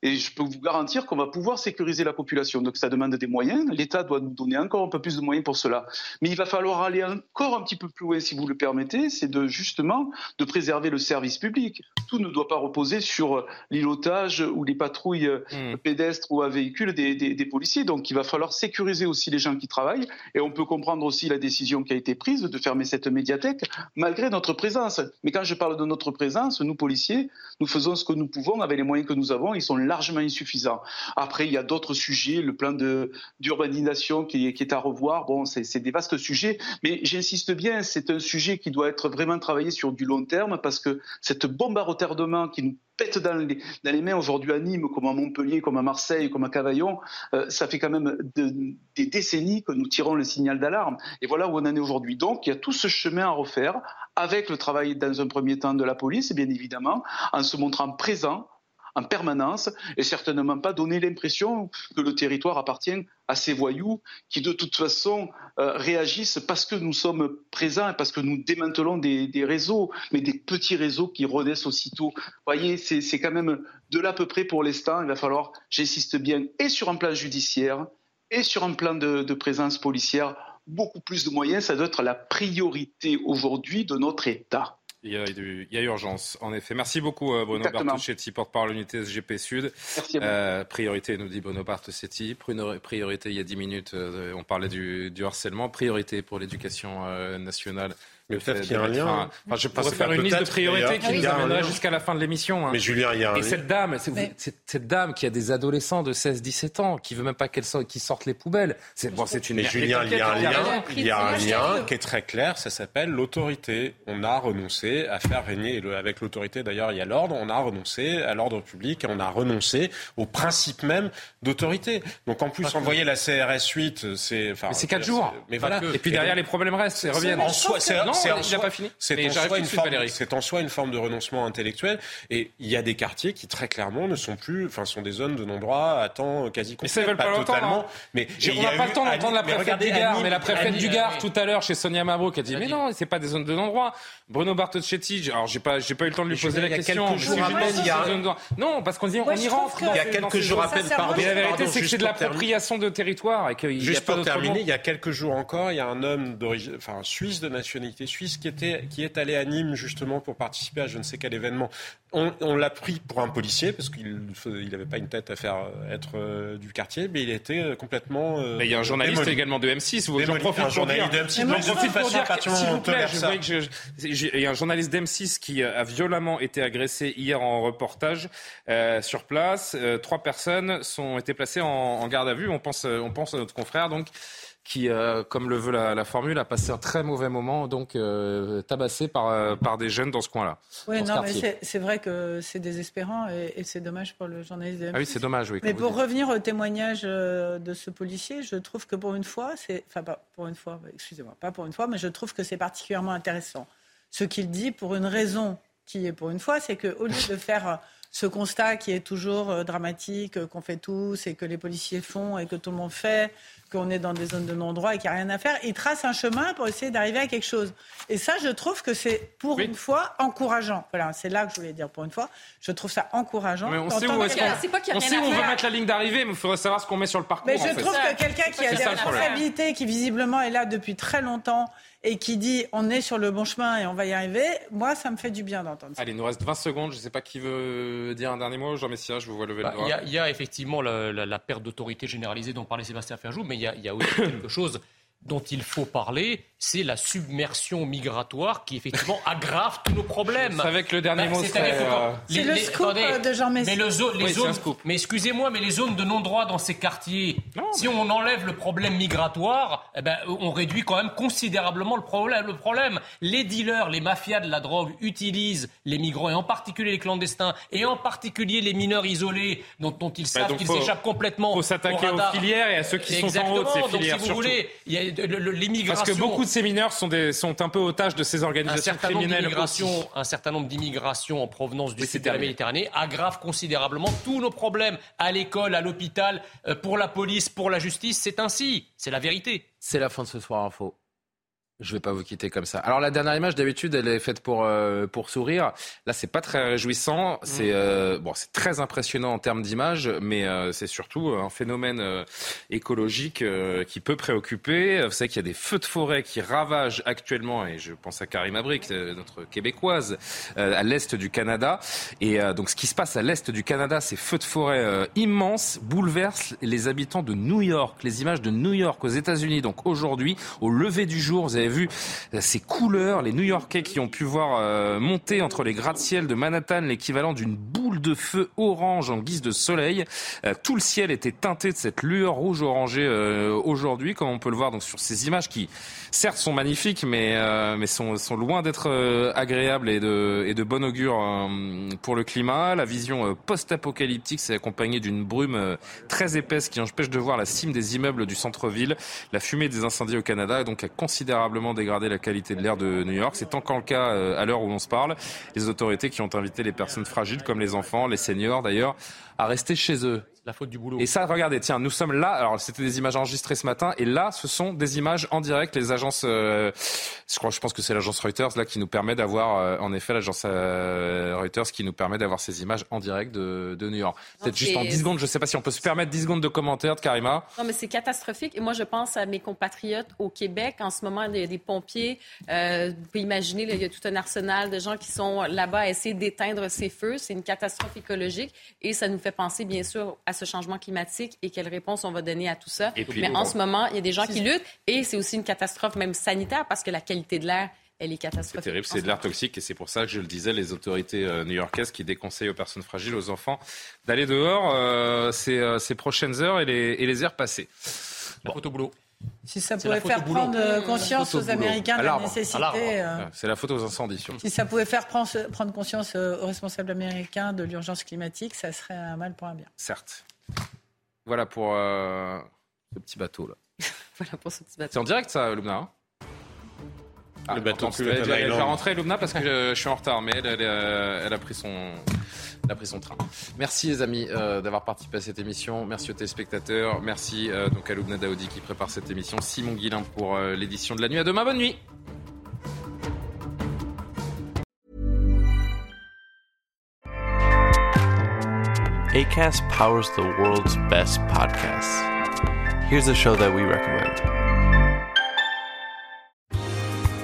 Speaker 27: et je peux vous garantir qu'on va pouvoir sécuriser la population. Donc ça demande des moyens. L'État doit nous donner encore un peu plus de moyens pour cela. Mais il va falloir aller encore un petit peu plus loin, si vous le permettez, c'est de justement de préserver le service public. Tout ne doit pas reposer sur l'îlotage ou les patrouilles hmm. pédestres ou à véhicules des, des, policiers. Donc il va falloir sécuriser aussi les gens qui travaillent. Et on peut comprendre aussi la décision qui a été prise de fermer cette médiathèque malgré notre présence. Mais quand je parle de notre présence, nous policiers, nous faisons ce que nous pouvons avec les moyens que nous avons. Ils sont là largement insuffisant. Après, il y a d'autres sujets, le plan d'urbanisation qui, est à revoir. Bon, c'est des vastes sujets, mais j'insiste bien, c'est un sujet qui doit être vraiment travaillé sur du long terme parce que cette bombe à retardement qui nous pète dans les, dans les mains aujourd'hui à Nîmes, comme à Montpellier, comme à Marseille, comme à Cavaillon, euh, ça fait quand même des décennies que nous tirons le signal d'alarme. Et voilà où on en est aujourd'hui. Donc, il y a tout ce chemin à refaire avec le travail, dans un premier temps, de la police, bien évidemment, en se montrant présent, en permanence et certainement pas donner l'impression que le territoire appartient à ces voyous qui de toute façon euh, réagissent parce que nous sommes présents et parce que nous démantelons des, réseaux, mais des petits réseaux qui renaissent aussitôt. Vous voyez, c'est quand même de l'à peu près pour l'instant. Il va falloir, j'insiste bien, et sur un plan judiciaire et sur un plan de présence policière, beaucoup plus de moyens. Ça doit être la priorité aujourd'hui de notre État.
Speaker 1: Il y, a, urgence, en effet. Merci beaucoup, euh, Bruno Bartoschetti, porte-parole l'unité SGP Sud. Euh, priorité, nous dit Bruno Bartoschetti. Priorité, il y a 10 minutes, euh, on parlait du, du harcèlement. Priorité pour l'éducation nationale
Speaker 6: mais peut-être qu'il y a un lien.
Speaker 1: Enfin, je pourrais faire une liste de priorités qui nous amènerait jusqu'à la fin de l'émission.
Speaker 6: Hein. Mais Julien, il y a un
Speaker 1: Et cette dame, cette dame qui a des adolescents de 16-17 ans, qui veut même pas qu'elles sortent les poubelles.
Speaker 6: C'est bon, c'est une. Mais Julien, il y a un lien. Il y a un lien qui est très clair. Ça s'appelle l'autorité. On a renoncé à faire régner avec l'autorité. D'ailleurs, il y a l'ordre. On a renoncé à l'ordre public et on a renoncé au principe même d'autorité. Donc en plus, envoyer la CRS 8, c'est.
Speaker 1: Enfin, c'est 4 jours. Mais voilà. Et puis derrière, les problèmes restent. Ils reviennent.
Speaker 6: En soi,
Speaker 1: c'est pas fini.
Speaker 6: C'est en, soi une forme de renoncement intellectuel. Et il y a des quartiers qui très clairement ne sont plus, enfin, sont des zones de non-droit à temps quasi
Speaker 1: complet. Mais ça veut pas, totalement. Hein. Mais on n'a pas le temps d'entendre la préfète du Gard. Mais la préfète du Gard tout à l'heure chez Sonia Mabrouk a dit mais non, c'est pas des zones de non-droit. Bruno Bartoschetti, alors j'ai pas, j'ai pas eu le temps de lui poser la question. Non, parce qu'on dit on y rentre.
Speaker 6: Il y a quelques jours à peine. Pardon.
Speaker 1: La vérité, c'est que c'est de l'appropriation de territoire et qu'il
Speaker 6: Juste pour terminer, il y a quelques jours encore, il y a un homme d'origine, enfin suisse de nationalité suisse qui était, qui est allé à Nîmes justement pour participer à je ne sais quel événement. On, l'a pris pour un policier parce qu'il n'avait pas une tête à faire euh, être euh, du quartier, mais il était euh, complètement.
Speaker 1: mais il y a un journaliste également de M6. Vous
Speaker 6: j'en profite un journaliste de M6. J'en profite pour dire,
Speaker 1: s'il vous plaît, il y a un journaliste d'M6 qui a violemment été agressé hier en reportage sur place. trois personnes sont été placées en, en, garde à vue. On pense, on pense à notre confrère donc qui, comme le veut la, la, formule, a passé un très mauvais moment. Donc
Speaker 11: donc tabassé par, par des jeunes dans ce coin-là.
Speaker 7: Oui, non, mais c'est vrai que c'est désespérant et, c'est dommage pour le journaliste.
Speaker 11: Ah oui, c'est dommage, oui.
Speaker 7: Mais pour revenir au témoignage de ce policier, je trouve que pour une fois, c'est. Enfin, pas pour une fois, excusez-moi, pas pour une fois, mais je trouve que c'est particulièrement intéressant. Ce qu'il dit pour une raison qui est pour une fois, c'est qu'au lieu de faire ce constat qui est toujours euh, dramatique, euh, qu'on fait tous et que les policiers font et que tout le monde fait, qu'on est dans des zones de non-droit et qu'il n'y a rien à faire, il trace un chemin pour essayer d'arriver à quelque chose. Et ça, je trouve que c'est pour une fois encourageant. Voilà, c'est là que je voulais dire pour une fois. Je trouve ça encourageant.
Speaker 11: Mais on sait où, on, sait où on veut mettre la ligne d'arrivée, mais il faudrait savoir ce qu'on met sur le parcours.
Speaker 7: Mais je trouve que quelqu'un qui a des responsabilités, qui visiblement est là depuis très longtemps et qui dit on est sur le bon chemin et on va y arriver, moi, ça me fait du bien d'entendre ça.
Speaker 11: Allez, il nous reste 20 secondes. Je ne sais pas qui veut dire un dernier mot. Jean Messia, je vous vois lever le bah, doigt.
Speaker 8: Il y, a effectivement la, perte d'autorité généralisée dont parlait Sébastien Ferjou, mais il y, y a, aussi quelque chose dont il faut parler, c'est la submersion migratoire qui effectivement aggrave tous nos problèmes.
Speaker 11: Avec le dernier bah, mot,
Speaker 7: c'est euh, le scoop euh, de Jean Messi.
Speaker 8: Mais, le les zones, mais excusez-moi, mais les zones de non-droit dans ces quartiers, si on enlève le problème migratoire, eh ben, on réduit quand même considérablement le problème. Le problème, les dealers, les mafias de la drogue utilisent les migrants et en particulier les clandestins et en particulier les mineurs isolés dont, dont ils bah, savent qu'ils échappent complètement.
Speaker 11: Il faut s'attaquer aux filières et à ceux qui sont en haut de ces filières.
Speaker 8: Donc, si vous voulez, il y a
Speaker 11: parce que beaucoup de ces mineurs sont, des, sont un peu otages de ces organisations criminelles.
Speaker 8: Un certain nombre d'immigrations en provenance du sud de la Méditerranée aggrave considérablement tous nos problèmes à l'école, à l'hôpital, euh, pour la police, pour la justice. C'est ainsi. C'est la vérité.
Speaker 1: C'est la fin de ce soir info. Je ne vais pas vous quitter comme ça. Alors la dernière image d'habitude, elle est faite pour euh, pour sourire. Là, c'est pas très réjouissant. C'est mm. euh, bon, c'est très impressionnant en termes d'image, mais euh, c'est surtout un phénomène écologique qui peut préoccuper. Vous savez qu'il y a des feux de forêt qui ravagent actuellement, et je pense à Karim Abrik, notre québécoise, à l'est du Canada. Et donc, ce qui se passe à l'est du Canada, ces feux de forêt immenses bouleversent les habitants de New York. Les images de New York aux États-Unis. Donc aujourd'hui, au lever du jour, vous avez vu euh, ces couleurs, les New-Yorkais qui ont pu voir euh, monter entre les gratte-ciel de Manhattan l'équivalent d'une boule de feu orange en guise de soleil. Euh, tout le ciel était teinté de cette lueur rouge orangée aujourd'hui, comme on peut le voir donc sur ces images qui, certes, sont magnifiques, mais mais sont, sont loin d'être agréables et de et de bon augure pour le climat. La vision post-apocalyptique s'est accompagnée d'une brume très épaisse qui empêche de voir la cime des immeubles du centre-ville. La fumée des incendies au Canada est donc considérablement dégrader la qualité de l'air de New York. C'est encore le cas euh, à l'heure où on se parle. Les autorités qui ont invité les personnes fragiles, comme les enfants, les seniors d'ailleurs, à rester chez eux
Speaker 8: la faute du boulot.
Speaker 1: Et ça, regardez, tiens, nous sommes là. Alors, c'était des images enregistrées ce matin, et là, ce sont des images en direct. Les agences, euh, je crois, je pense que c'est l'agence Reuters là qui nous permet d'avoir, euh, en effet, l'agence euh, Reuters qui nous permet d'avoir ces images en direct de, de New York. Peut-être juste en 10 secondes. Je ne sais pas si on peut se permettre 10 secondes de commentaires de Karima.
Speaker 9: Non, mais c'est catastrophique. Et moi, je pense à mes compatriotes au Québec. En ce moment, il y a des pompiers. vous pouvez imaginer, il y a tout un arsenal de gens qui sont là-bas à essayer d'éteindre ces feux. C'est une catastrophe écologique, et ça nous fait penser, bien sûr, à ce changement climatique et quelle réponse on va donner à tout ça. Mais en ce moment, il y a des gens qui luttent et c'est aussi une catastrophe même sanitaire parce que la qualité de l'air elle est catastrophique.
Speaker 1: C'est terrible, c'est de l'air toxique et c'est pour ça que je le disais, les autorités euh, new-yorkaises qui déconseillent aux personnes fragiles, aux enfants, d'aller dehors euh, euh, ces, prochaines heures et les, et les heures passées.
Speaker 8: Bon. Photo boulot.
Speaker 7: Si ça pouvait faire prendre conscience aux Américains de la nécessité.
Speaker 1: C'est la faute aux incendies.
Speaker 7: Si ça pouvait faire prendre conscience aux responsables américains de l'urgence climatique, ça serait un mal pour un bien.
Speaker 1: Certes. Voilà pour euh, ce petit bateau là.
Speaker 9: voilà pour ce petit bateau.
Speaker 1: C'est en direct ça, Lumna hein
Speaker 6: Le bateau
Speaker 1: plus. Elle va rentrer Lumna parce que je, suis en retard, mais elle, elle, a pris son. a pris son train. Merci les amis euh, d'avoir participé à cette émission. Merci aux téléspectateurs. Merci euh, donc à Lumna Daoudi qui prépare cette émission. Simon Guillain pour l'édition de la nuit. À demain, bonne nuit.
Speaker 28: ACAST powers the world's best podcasts. Here's a show that we recommend.